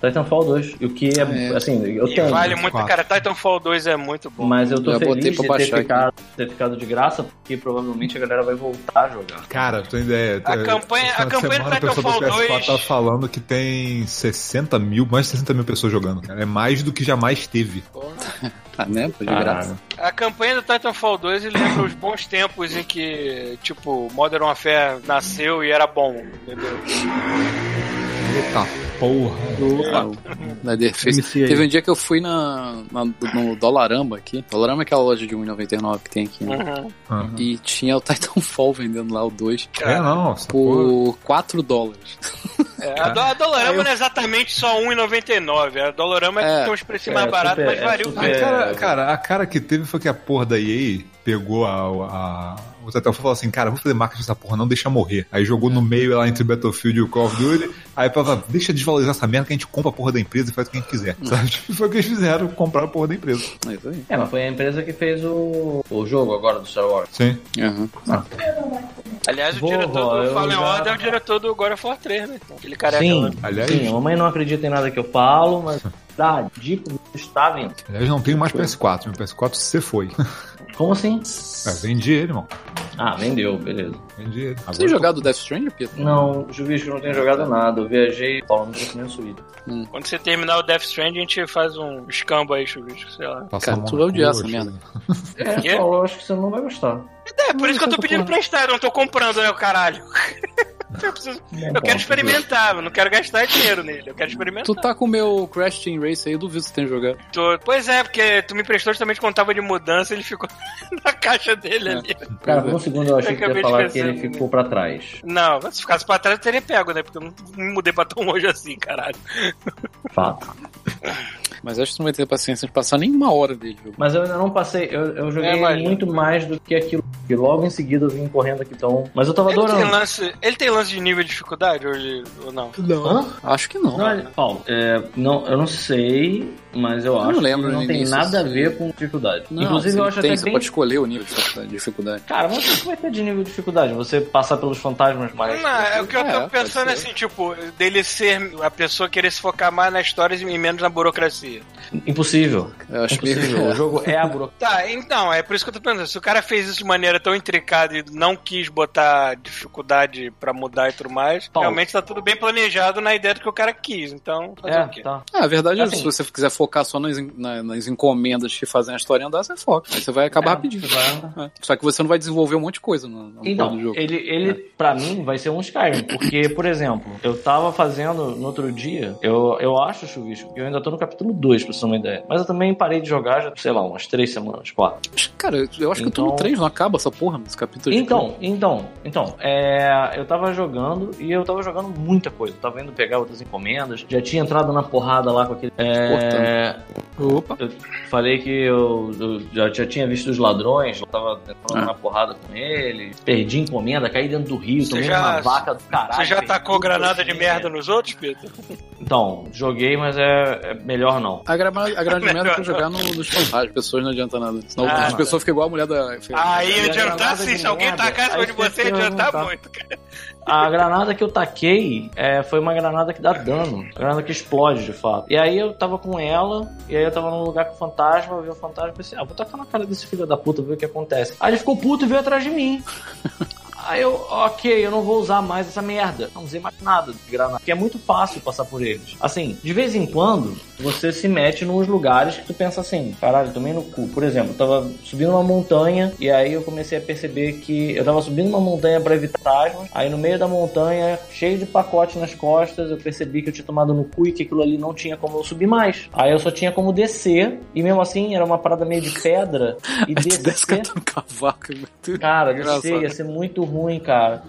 Titanfall 2. E o que é, É. assim, eu E tenho. vale muito, quatro. cara. Titanfall 2 é muito bom. Mas eu tô botei feliz pra de ter ficado, ter ficado de graça, porque provavelmente a galera vai voltar a jogar. Cara, tu tem ideia. A é, campanha- a campanha semana, do Titanfall PS4 tá 2 falando que tem 60 mil, mais de 60 mil pessoas jogando, cara. É mais do que jamais teve. Ah, né? Foi de graça. A campanha do Titanfall 2 ele lembra os bons tempos em que, tipo, Modern Warfare nasceu e era bom, entendeu? Eita porra. Na Defesa. Teve um dia que eu fui na, na- no Dollarama aqui. Dollarama é aquela loja de 1,99 que tem aqui, né? Uhum. Aham. E tinha o Titanfall vendendo lá o 2 É, não. Porra. por 4 dólares. É, a, do, a Dollarama Aí eu- não é exatamente só R$1,99. A Dollarama é, que É. tem uns preços É, mais baratos, super- mas é varia o preço. cara, cara, a cara que teve foi que a porra da EA pegou a, a, o e falou assim, cara, vou fazer marketing dessa porra, não deixa morrer. Aí jogou no meio lá entre Battlefield e o Call of Duty, aí falava, deixa desvalorizar essa merda que a gente compra a porra da empresa e faz o que a gente quiser. Sabe? Tipo, Foi o que eles fizeram, compraram a porra da empresa. É isso aí. É, mas foi a empresa que fez o, o jogo agora do Star Wars. Sim. Aham. Aliás, o Vou, diretor do eu Fallen já- Order é o diretor do God of War 3, né? Aquele careca Sim, lá. Aliás- sim, a mamãe não acredita em nada que eu falo, mas dá dica está vindo. Aliás, não tenho mais PS4, meu PS4 você foi. Como assim? É, vendi ele, irmão. Ah, vendeu, beleza. Vendi ele. Você tem jogado Death Stranding, Pedro? Não, Juvisco não tenho jogado nada. Eu viajei falando que nem suído. Quando você terminar o Death Stranding, a gente faz um escambo aí, chuvisco, sei lá. Passar Cara, tu vai odiar cu, essa merda. É? Paulo, eu acho que você não vai gostar. É, por isso que eu tô pedindo emprestado, eu não tô comprando, né, o caralho. Eu, preciso- eu quero experimentar, eu não quero gastar dinheiro nele, eu quero experimentar. Tu tá com o meu Crash Team Race aí, eu duvido que você tenha jogado. Tô- Pois é, porque tu me emprestou justamente quando tava de mudança, ele ficou na caixa dele ali. Cara, por um segundo eu achei que Acabei ia falar que ele ficou pra trás. Não, se ficasse pra trás eu teria pego, né? Porque eu não me mudei pra tão longe assim, caralho. Fato. Mas acho que tu não vai ter paciência de passar nem uma hora dele. jogo. Mas eu ainda não passei, eu, eu joguei É, mas- muito mais do que aquilo. E logo em seguida eu vim correndo aqui, então. Mas eu tava Ele tem, adorando. lance, ele tem lance de nível de dificuldade ou, ele- ou não? Hã? Acho que não. Não, ele- Paulo, é, não, eu não sei, mas eu, acho não lembro que não tem nada a assim. ver com dificuldade. Não, Inclusive, eu acho tem, até você bem. pode escolher o nível de dificuldade. Cara, mas o que vai ter de nível de dificuldade? Você passar pelos fantasmas mais. Não, é o que eu É, tô pode pensando assim, tipo, dele ser a pessoa querer se focar mais na história e menos na burocracia. Impossível. Eu acho que Impossível. O jogo é a burocracia. Tá, então, é por isso que eu tô pensando. Se o cara fez isso de maneira tão intricada e não quis botar dificuldade pra mudar e tudo mais, Paulo. realmente tá tudo bem planejado na ideia do que o cara quis. Então, fazer É, o quê? tá. Ah, a verdade é Assim- que se você quiser focar só nas, na- nas encomendas que fazem a história andar, você foca. Aí você vai acabar É, rapidinho. vai. É. Só que você não vai desenvolver um monte de coisa no, no Então, do jogo. ele, ele pra mim, vai ser um Skyrim. Porque, por exemplo, eu tava fazendo no outro dia, eu, eu acho, Chuvisco, que eu ainda tô no capítulo 2, pra você ter uma ideia. Mas eu também parei de jogar já, sei lá, umas três semanas, quatro. Cara, eu acho que eu tô no Então- 3, não acaba essa porra, esse capítulo de Então, então, então, é, eu tava jogando e eu tava jogando muita coisa. Eu tava indo pegar outras encomendas, já tinha entrado na porrada lá com aquele. É, Opa. eu falei que eu, eu já, já tinha visto os ladrões, eu tava entrando Ah. na porrada com ele, perdi encomenda, caí dentro do rio, tomei já- uma vaca do caralho. Você já tacou granada que de merda nos outros, Pedro? Então, joguei, mas é, é melhor não. A, gra a grande Melhor merda é jogar no, nos fantasmas, pessoas não adianta nada. Senão Ah, as pessoas ficam igual a mulher da. Aí adiantar sim, se alguém tacar aí de você adiantar muito, cara. A granada que eu taquei é, foi uma granada que dá dano. A granada que explode, de fato. E aí eu tava com ela, e aí eu tava num lugar com o fantasma, eu vi o fantasma e pensei, ah, vou tacar na cara desse filho da puta, ver o que acontece. Aí ele ficou puto e veio atrás de mim. Aí eu, ok, eu não vou usar mais essa merda. Não usei mais nada de granada. Porque é muito fácil passar por eles. Assim, de vez em quando, você se mete nos lugares que tu pensa assim, caralho, tomei no cu. Por exemplo, eu tava subindo uma montanha e aí eu comecei a perceber que eu tava subindo uma montanha pra evitar fantasmas. Aí no meio da montanha, cheio de pacote nas costas, eu percebi que eu tinha tomado no cu e que aquilo ali não tinha como eu subir mais. Aí eu só tinha como descer. E mesmo assim, era uma parada meio de pedra. E descer. cantando cavaco. muito- Cara, descer ia ser muito ruim, cara.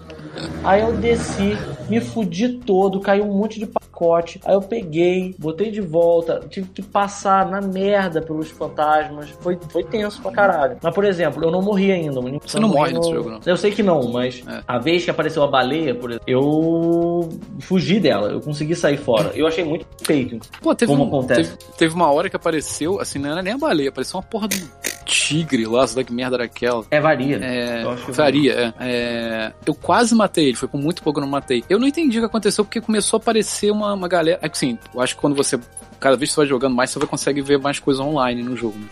Aí eu desci, me fudi todo, caiu um monte de pacote. Aí eu peguei, botei de volta, tive que passar na merda pelos fantasmas. Foi, foi tenso pra caralho. Mas, por exemplo, eu não morri ainda. Você não morre nesse jogo, não. Eu sei que não, mas É. a vez que apareceu a baleia, por exemplo, eu fugi dela, eu consegui sair fora. Eu achei muito feito. Pô, teve, Como um- acontece? teve, teve uma hora que apareceu, assim, não era nem a baleia, apareceu uma porra um tigre lá, sei lá que merda era aquela. É varia. É, Eu acho que varia, é. É, Eu quase matei ele, foi com muito pouco que eu não matei. Eu não entendi o que aconteceu porque começou a aparecer uma, uma galera. É que assim, eu acho que quando você. Cada vez que você vai jogando mais, você vai consegue ver mais coisa online no jogo. né?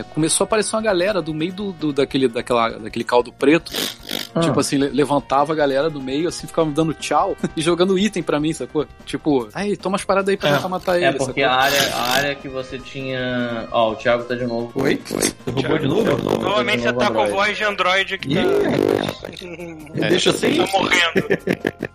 É, Começou a aparecer uma galera do meio do, do- daquele, daquela, daquele caldo preto. Ah. Tipo assim, le- levantava a galera do meio, assim, ficava me dando tchau e jogando item pra mim, sacou? Tipo, aí, toma as paradas aí pra É. tentar matar ele. É porque sacou? a área, a área que você tinha. Ó, o Thiago tá de novo. Oi? Você roubou de novo? Provavelmente você tá com Android. voz de Android que Ih, tá, Deixa assim. tá morrendo.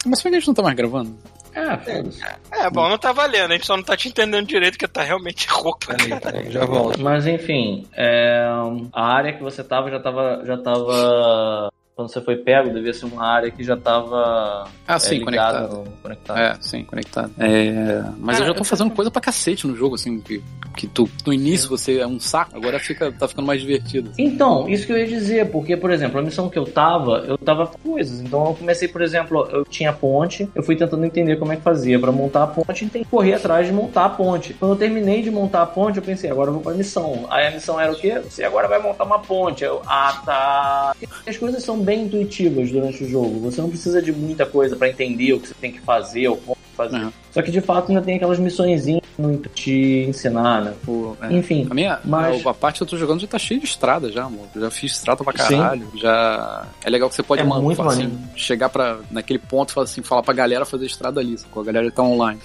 Mas por que a gente não tá mais gravando? É, foda-se. É, bom, não tá valendo, a gente só não tá te entendendo direito, que tá realmente rouco. Peraí, peraí, já volto. Mas enfim, é, a área que você tava já tava. Já tava. Quando você foi pego, devia ser uma área que já tava Ah, é, sim, ligada conectado. conectado. É, sim, conectado. É, mas eu já tô fazendo coisa pra cacete no jogo, assim, que, que tu, no início você é um saco, agora fica, tá ficando mais divertido. Então, isso que eu ia dizer, porque, por exemplo, a missão que eu tava, eu tava com coisas. Então eu comecei, por exemplo, eu tinha a ponte, eu fui tentando entender como é que fazia pra montar a ponte e tem que correr atrás de montar a ponte. Quando eu terminei de montar a ponte, eu pensei, agora eu vou pra missão. Aí a missão era o quê? Você agora vai montar uma ponte. Eu, ah, tá. As coisas são bem intuitivas durante o jogo. Você não precisa de muita coisa pra entender o que você tem que fazer ou como fazer. Só que de fato ainda tem aquelas missõezinhas muito te ensinar, né? Pô, é. Enfim. A minha, Mas- a parte que eu tô jogando já tá cheia de estrada já, amor. Já fiz estrada pra Sim. caralho. Já. É legal que você pode É mandar, muito assim, chegar para naquele ponto e falar assim, falar pra galera fazer estrada ali, com a galera tá online.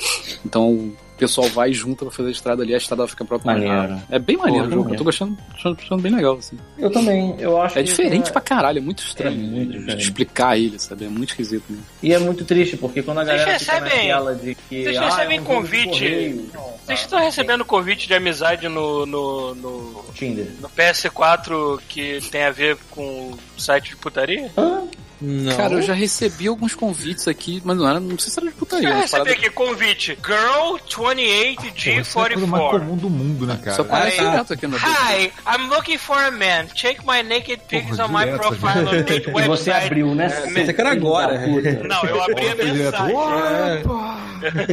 Então pessoal vai junto pra fazer a estrada ali, a estrada fica própria. Maneiro. É bem maneiro Pô, o jogo, eu tô gostando, achando, achando bem legal, assim. Eu também, eu acho É que diferente tem- pra caralho, é muito estranho. É muito explicar ele, sabe? É muito esquisito mesmo. E é muito triste, porque quando a Vocês galera fica recebem- naquela de que. vocês ah, recebem é um convite? correio. Vocês estão recebendo convite de amizade no, no, no, Tinder. no PS4 que tem a ver com site de putaria? Hã? Não. Cara, eu já recebi alguns convites aqui, mas não era, não sei se era de putaria. Eu recebi aqui convite. Girl Pô, isso é mais 28G44. comum do mundo, né, Só cara? aparece Aí- direto aqui no Hi, I'm looking for a man. Check my naked pics Porra, on my direto, profile on that E você website. abriu, né? Você quer agora. Não, eu abri a mensagem.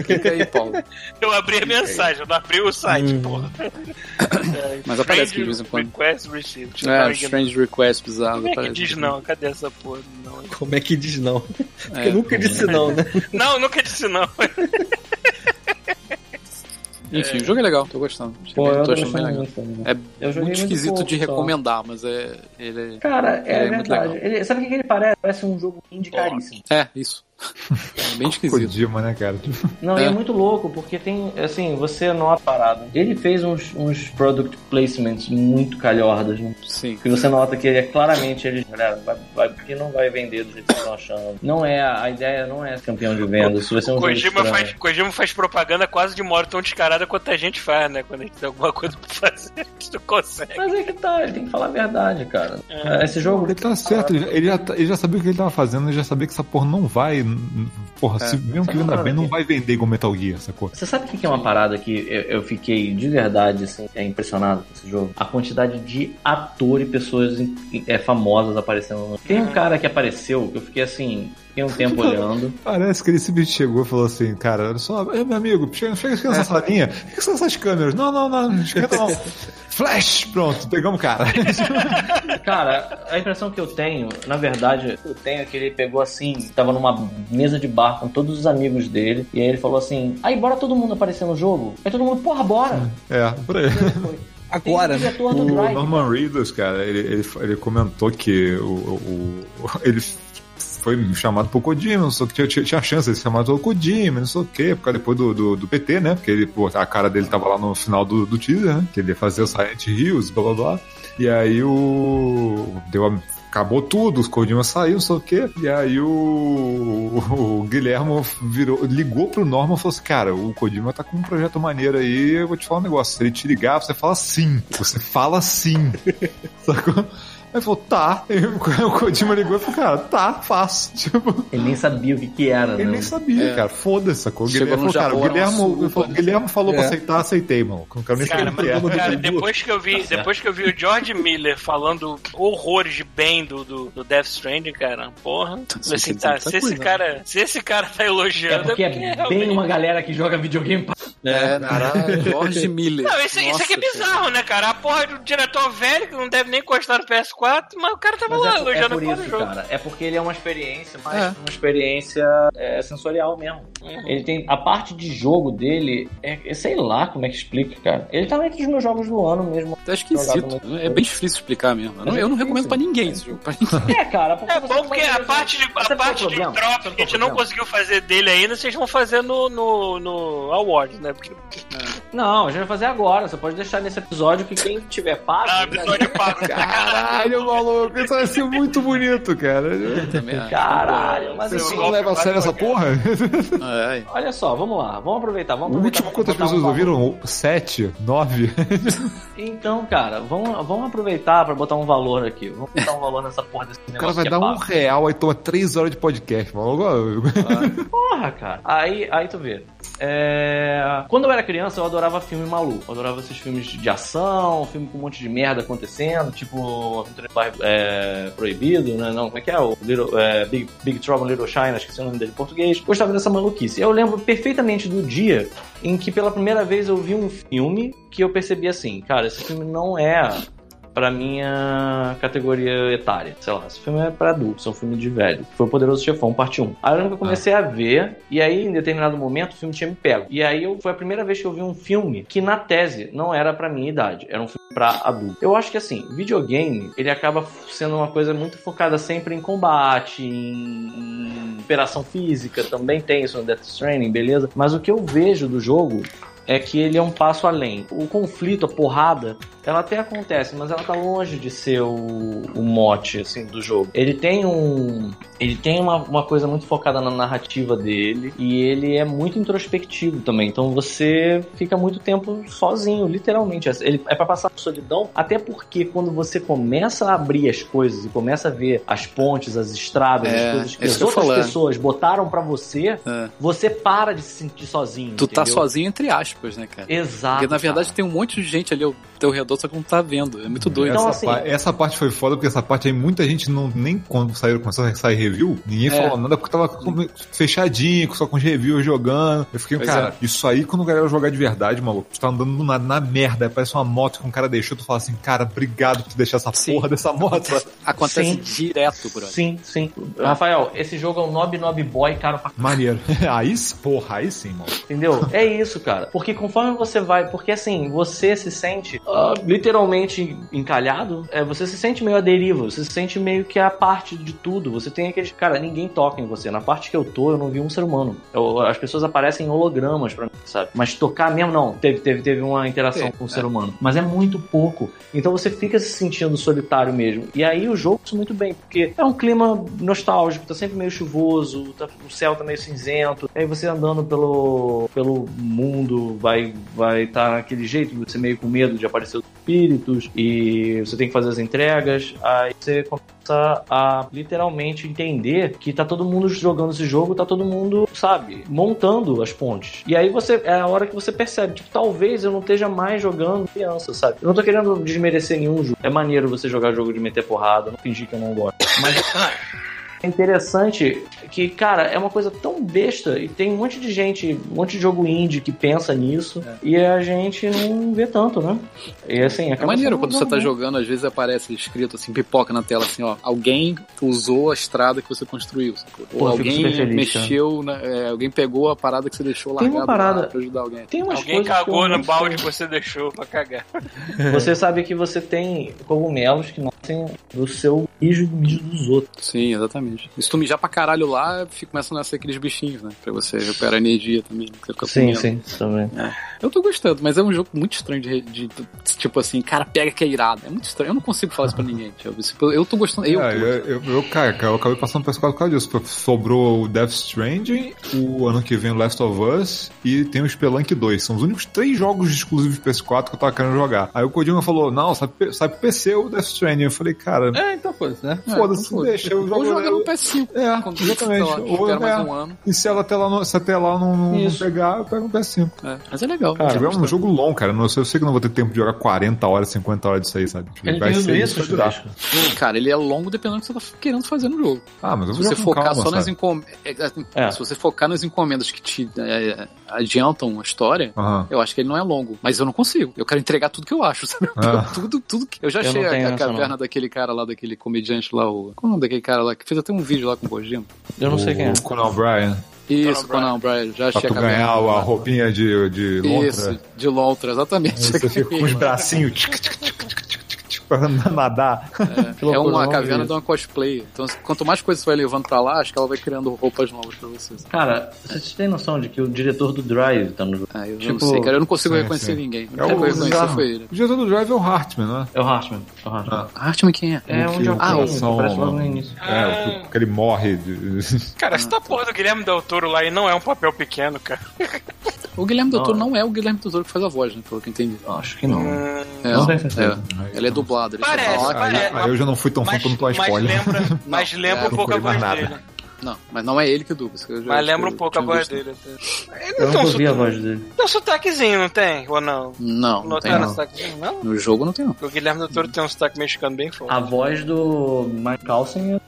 Clica aí, Paulo. Eu abri a mensagem, eu não abri o site, Hum. porra. Mas aparece aqui de vez em quando. Request received. É, strange request bizarro. Como é que diz não? Cadê essa porra? Não, Como é que diz não? Porque É. nunca disse não, né? não nunca disse não. Enfim, o jogo é legal, tô gostando. Pô, eu tô achando bem legal. muito também. É Eu joguei muito muito esquisito pouco de só. recomendar, mas é. Ele Cara, é, Ele é muito verdade. legal. Ele, sabe o que ele parece? Parece um jogo indie caríssimo. é. É, isso. É bem esquisito. Kojima, né, cara? Não, e é É. muito louco, porque tem, assim, você nota a parada. Ele fez uns, uns product placements muito calhordas, né? Sim. Que você nota que ele é claramente, ele, galera, vai, vai, porque não vai vender do jeito que estão achando. Não é, a ideia não é campeão de vendas, isso vai ser um Kojima faz, Kojima faz propaganda quase de modo tão descarada quanto a gente faz, né? Quando a gente tem alguma coisa pra fazer, a gente não consegue. Mas é que tá, ele tem que falar a verdade, cara. É. Esse jogo... Ele tá certo, ele já, ele já, tá- ele já sabia o que ele tava fazendo, ele já sabia que essa porra não vai. Porra, se, mesmo que venda bem, não vai vender igual Metal Gear, sacou? Você sabe o que que é uma parada que eu, eu fiquei de verdade assim, é impressionado com esse jogo? A quantidade de ator e pessoas é, famosas aparecendo. no- Tem um cara que apareceu que eu fiquei assim, fiquei um tempo olhando. Parece que ele simplesmente chegou e falou assim, cara, olha só, é, meu amigo, chega, chega aqui nessa salinha, o que são essas câmeras? Não, não, não, esquenta não. Flash! Pronto, pegamos o cara. Cara, a impressão que eu tenho, na verdade, eu tenho é que ele pegou assim, tava numa mesa de bar com todos os amigos dele, e aí ele falou assim: aí bora todo mundo aparecer no jogo? Aí todo mundo, porra, bora! É, por aí. Agora, né? o. Norman Reedus, cara, ele, ele, ele comentou que o, o- o- ele foi chamado por Kojima, não sei o que, tinha, tinha, tinha chance de ser chamado pelo Kojima, não sei o que, porque depois do, do, do PT, né? Porque ele, pô, a cara dele tava lá no final do, do teaser, né? Que ele ia fazer o Silent Hills, blá blá blá. E aí o. Deu a- Acabou tudo, os Kojima saiu, não sei o quê. E aí o, o Guilhermo virou, ligou pro Norman e falou assim: Cara, o Kojima tá com um projeto maneiro aí, eu vou te falar um negócio. Se ele te ligar, você fala sim. Você fala sim. Sacou? Aí falou, tá. E o Kojima ligou e falou, cara, tá, faço. Tipo, Ele nem sabia o que que era, ele né? nem sabia, É. cara. Foda-se, sacou? Chegou falou, cara, o Guilherme, ele falou, suruba. Guilherme falou pra É. aceitar, aceitei, mano. Não quero nem Cara, mas, é. cara, depois que eu vi, depois que eu vi o George Miller falando horrores de bem do, do, do Death Stranding, cara, porra. Assim, quer tá, se esse coisa, cara, se esse cara tá É elogiando, porque é realmente- bem uma galera que joga videogame pra É, caralho. George Miller. Não, isso, isso aqui é Nossa, bizarro, né, cara? A porra do diretor velho que não deve nem encostar no PS4, mas o cara tava Mas lá é, por- é elogiando por do isso, jogo. cara. É porque ele é uma experiência, mas É. uma experiência é, sensorial mesmo. Ele tem. A parte de jogo dele, é, é- sei lá como é que explica, cara. Ele tá entre os meus jogos do ano mesmo. Tá esquisito. É bem difícil explicar mesmo. Eu não, eu não recomendo pra ninguém esse jogo. Pra ninguém. É, cara, porque É você bom porque a parte de, a é parte de troca que a é gente não conseguiu fazer dele ainda, vocês vão fazer no, no, no Awards, né? Porque, Não, a gente vai fazer agora. Você pode deixar nesse episódio que quem tiver pago. ah, né? episódio pago. Caralho, maluco, isso vai ser muito bonito, cara. Também. Caralho, mas Você assim, não leva a sério essa porra? É, é. olha só, vamos lá, vamos aproveitar. Vamos O aproveitar último, quantas um pessoas valor. ouviram? Sete? Nove? Então, cara, vamos, vamos aproveitar pra botar um valor aqui. Vamos botar um valor nessa porra desse O cara negócio vai que dar é um real, aí toma três horas de podcast, maluco. Porra, cara. Aí, aí tu vê. É... Quando eu era criança, eu adorava filme maluco. Eu adorava esses filmes de ação, filme com um monte de merda acontecendo, tipo é, Proibido, né? Não, como é que é? O Little, é, Big, Big Trouble in Little China, esqueci o nome dele em português. Gostava dessa maluquice. Eu lembro perfeitamente do dia em que pela primeira vez eu vi um filme que eu percebi assim, cara, esse filme não é pra minha categoria etária. Sei lá, esse filme é pra adultos, é um filme de velho. Foi o Poderoso Chefão, parte 1. Aí eu lembro que eu comecei a ver, e aí em determinado momento o filme tinha me pego. E aí eu, foi a primeira vez que eu vi um filme que na tese não era pra minha idade, era um filme pra adulto. Eu acho que assim, videogame, ele acaba sendo uma coisa muito focada sempre em combate, em, em operação física, também tem isso no Death Stranding, beleza? Mas o que eu vejo do jogo é que ele é um passo além. O conflito, a porrada, ela até acontece, mas ela tá longe de ser o, o mote, assim, do jogo. Ele tem um... Ele tem uma, uma coisa muito focada na narrativa dele e ele é muito introspectivo também. Então você fica muito tempo sozinho, literalmente. Ele é pra passar solidão, até porque quando você começa a abrir as coisas e começa a ver as pontes, as estradas, É, as coisas que isso as outras pessoas botaram pra você, É. você para de se sentir sozinho. Tu tá entendeu? sozinho entre aspas, né, cara? Exato. Porque na verdade cara. tem um monte de gente ali ao teu redor, só que não tá vendo. É muito doido. Então, essa, assim- pa- essa parte foi foda, porque essa parte aí muita gente não. Nem quando saiu, começou a sair review, ninguém É. falou nada porque tava com- fechadinho, só com os reviews jogando. Eu fiquei, Pois cara, é. isso aí quando o galera jogar de verdade, maluco, tu tá andando do nada na merda, aí parece uma moto que um cara deixou, tu fala assim, cara, obrigado por deixar essa Sim. porra dessa moto. Acontece Sim. direto, brother. Sim, sim. Rafael, esse jogo é um Nob Nob Boy caro pra Maneiro. aí, porra, aí sim, mano. Entendeu? É isso, cara. Porque conforme você vai. Porque assim, você se sente ah, literalmente encalhado, é, você se sente meio à deriva, você se sente meio que a parte de tudo. Você tem aqueles. Cara, ninguém toca em você. Na parte que eu tô, eu não vi um ser humano. Eu- as pessoas aparecem em hologramas pra mim, sabe? Mas tocar mesmo, não. Teve, teve, teve uma interação com o ser humano. Mas é muito pouco. Então você fica se sentindo solitário mesmo. E aí o jogo isso muito bem, porque é um clima nostálgico, tá sempre meio chuvoso, tá- o céu tá meio cinzento. Aí você andando pelo, pelo mundo vai vai estar naquele jeito, você meio com medo de aparecer espíritos e você tem que fazer as entregas. Aí você começa a literalmente entender que tá todo mundo jogando esse jogo, tá todo mundo, sabe, montando as pontes. E aí você é a hora que você percebe, tipo, talvez eu não esteja mais jogando criança, sabe? Eu não tô querendo desmerecer nenhum jogo. É maneiro você jogar jogo de meter porrada, não fingir que eu não gosto. Mas interessante que, cara, é uma coisa tão besta e tem um monte de gente, um monte de jogo indie que pensa nisso e a gente não vê tanto, né? E assim, É maneiro quando você tá jogando, às vezes aparece escrito assim, pipoca na tela assim, ó. Alguém usou a estrada que você construiu. sacou? Pô, Ou alguém feliz, mexeu, na- é, alguém pegou a parada que você deixou Tem uma largada parada- lá pra ajudar alguém. Tem umas Alguém cagou no balde que você deixou pra cagar. Você sabe que você tem cogumelos que nascem do seu mijo do mijo dos outros. Sim, exatamente. E se tu mijar pra caralho lá, fica- começam a nascer aqueles bichinhos, né? Pra você recuperar energia também. Você fica comendo. também. Eu tô gostando, mas é um jogo muito estranho de, de- de- Tipo assim, cara, pega que é irado. É muito estranho. Eu não consigo falar isso pra ninguém. Tipo, eu tô gostando. Eu É, tô eu, eu, eu, cara, eu acabei passando pro PS4 por causa disso. Sobrou o Death Stranding, o ano que vem o Last of Us e tem o Spelunk 2. São os únicos três jogos exclusivos de PS4 que eu tava querendo jogar. Aí o Kojima falou, não, sai, pro- sai pro PC o Death Stranding. Eu falei, cara, É, então foda-se, né? foda-se, Ou deixa, eu jogo... joga no PS5. É, Quando, exatamente. lá, Ou, espera mais é, um ano. E se ela até lá, não- se até lá não, não, pegar, eu pego no PS5. É, mas é legal. Cara, é um jogo longo, cara. Não sei, eu sei que não vou ter tempo de jogar 40 horas, 50 horas disso aí, sabe? Ele Vai ser isso, isso. Chuvisco? Cara, ele é longo dependendo do que você tá querendo fazer no jogo. Ah, mas eu Se vou você jogar com focar calma, só nas encomendas. É. Se você focar nas encomendas que te é, adiantam a história, eu acho que ele não é longo. Mas eu não consigo. Eu quero entregar tudo que eu acho, sabe? Ah. Tudo, tudo que. Eu já Eu achei a, a caverna não. daquele cara lá, daquele comediante lá, o. Qual é o nome daquele cara lá que fez até um vídeo lá com o Bojima? Eu não sei quem é. O Conan O'Brien. Isso, Conan Conan O'Brien. Já Pra a caverna. ganhar a roupinha de, de lontra. Isso, de Lontra, exatamente. Você fica com os bracinhos tic, tic, tic, tic, tic, tic, tic, pra nadar. É loucura, uma caverna de uma cosplay. Então, quanto mais coisas você vai levando pra lá, acho que ela vai criando roupas novas pra vocês. Cara, vocês têm noção de que o diretor do Drive tá no jogo? Ah, eu Tipo, não sei, cara. Eu não consigo sim, reconhecer sim. ninguém. É O que eu o reconhecer foi ele. O diretor do Drive é o Hartman, né? É o Hartman. É o Hartman. Hartman quem é? É O um que- jogo ah, o que são- aparece logo no início. É, o que ele morre. de- Cara, essa porra do Guilherme Del Toro lá e não é um papel pequeno, cara. O Guilherme Del Toro Não. não é o Guilherme Del Toro que faz a voz, né? Pelo que eu entendi. Acho que não. É, Não tenho certeza. é. Ele é dublado. Ele Parece, fala, parece. Aí, aí eu já não fui tão fã mas, não tomar mas spoiler. lembra, mas Não, lembra é, um pouco a voz nada. dele. Não, mas não é ele que dubla. isso que eu já- Mas lembra um pouco a voz dele. até. Ele Eu não tem ouvi a voz dele. tem um sotaquezinho, não tem? Ou não? Não, não tem Notaram não. sotaquezinho? Não? No jogo não tem não. O Guilherme Del Toro tem um sotaque mexicano bem forte. A voz do Mike Carlsen é.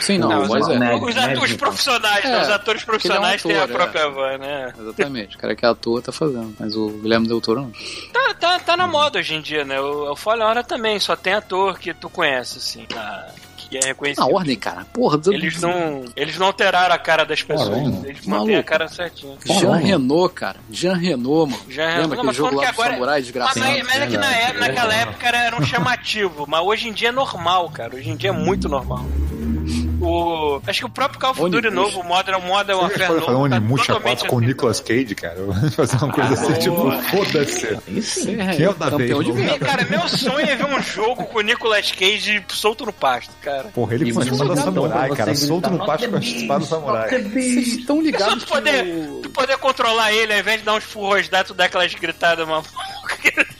Sim, não, Não, é. Os, então. profissionais, né? É, os atores ele é um profissionais têm a ator, própria é. voz, né? Exatamente. O cara que é ator tá fazendo. Mas o Guilherme Del Toro não. Tá, tá, tá na moda hoje em dia, né? O, o Fallen Hora também, só tem ator que tu conhece, assim, ah, que é reconhecido. Na ordem, cara. Porra, do- Eles não, eles não alteraram a cara das pessoas, Caramba. eles mantêm a cara certinha. Jean. Renault, cara. Jean Renault, mano. Jean Lembra Renault, aquele mas jogo lá agora- samurais Mas, desgraçado? mas, mas é que na época, naquela época era um chamativo, mas hoje em dia é normal, cara. Hoje em dia é muito normal. O, acho que o próprio Call of Duty Onimusha. novo, o Modern, Modern Warfare pode fazer um novo, tá Onimusha totalmente 4 com o assim. Nicolas Cage, cara? Fazer uma coisa assim, tipo, foda-se. Isso. Você Quem é o da vez? venda. Cara, meu sonho é ver um jogo com o Nicolas Cage solto no pasto, cara. Porra, ele com a espada samurai, cara. Solto no "Not pasto com a espada samurai. Vocês estão ligados tu poder, que tu poder controlar ele, ao invés de dar uns furros tu dá aquelas gritadas, mano.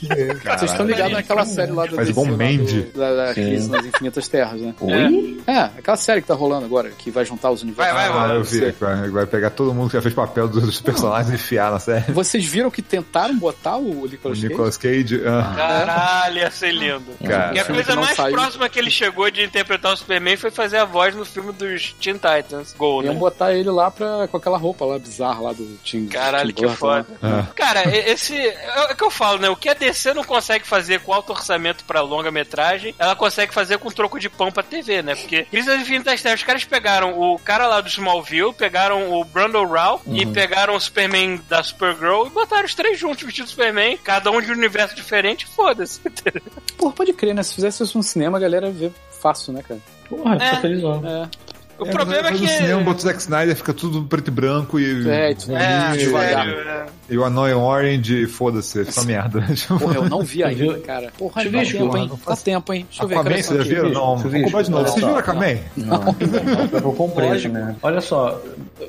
O... Vocês estão ligados naquela série lá do Faz igual DC, lá Mandy. do- da, da. Crise nas Infinitas Terras, né? Oi? É, aquela série que tá rolando agora, que vai juntar os universos. Vai, vai, Ah, vai. eu vi. Vai, vai pegar todo mundo que já fez papel dos, dos personagens e enfiar na série. Vocês viram que tentaram botar o O Nicolas Cage? Nicolas Cage. ah, Caralho, ia ser lindo. Cara. E a coisa mais saiu. próxima que ele chegou de interpretar o Superman foi fazer a voz no filme dos Teen Titans Go, Iam né? botar ele lá pra, com aquela roupa lá bizarra lá do Tim. Caralho, Tim que Burton foda. ah. Cara, esse. É o que eu falo, né? O que a DC não consegue fazer com alto orçamento pra longa-metragem, ela consegue fazer com troco de pão pra TV, né? Porque Crise das Infinitas Terras, os caras pegaram o cara lá do Smallville, pegaram o Brandon Rao e pegaram o Superman da Supergirl e botaram os três juntos vestidos de Superman, cada um de um universo diferente, foda-se. Porra, pode crer, né? Se fizesse isso no cinema, a galera vê fácil, né, cara? Porra, É. É, O É, problema é mas que. No cinema, bota o Zack Snyder, fica tudo preto e branco e. é, tu- É, devagar. é. E o Annoying Orange, foda-se, fica merda. Tipo, Porra, eu não vi ainda, cara. Porra, Você dá viu, tempo, hein? não Dá faço- tempo, hein? Deixa eu ver. Aquaman, vocês já essa viram? Não, comprar de novo. olha Vocês só. viram Aquaman? Não, não, eu comprei né? Olha só,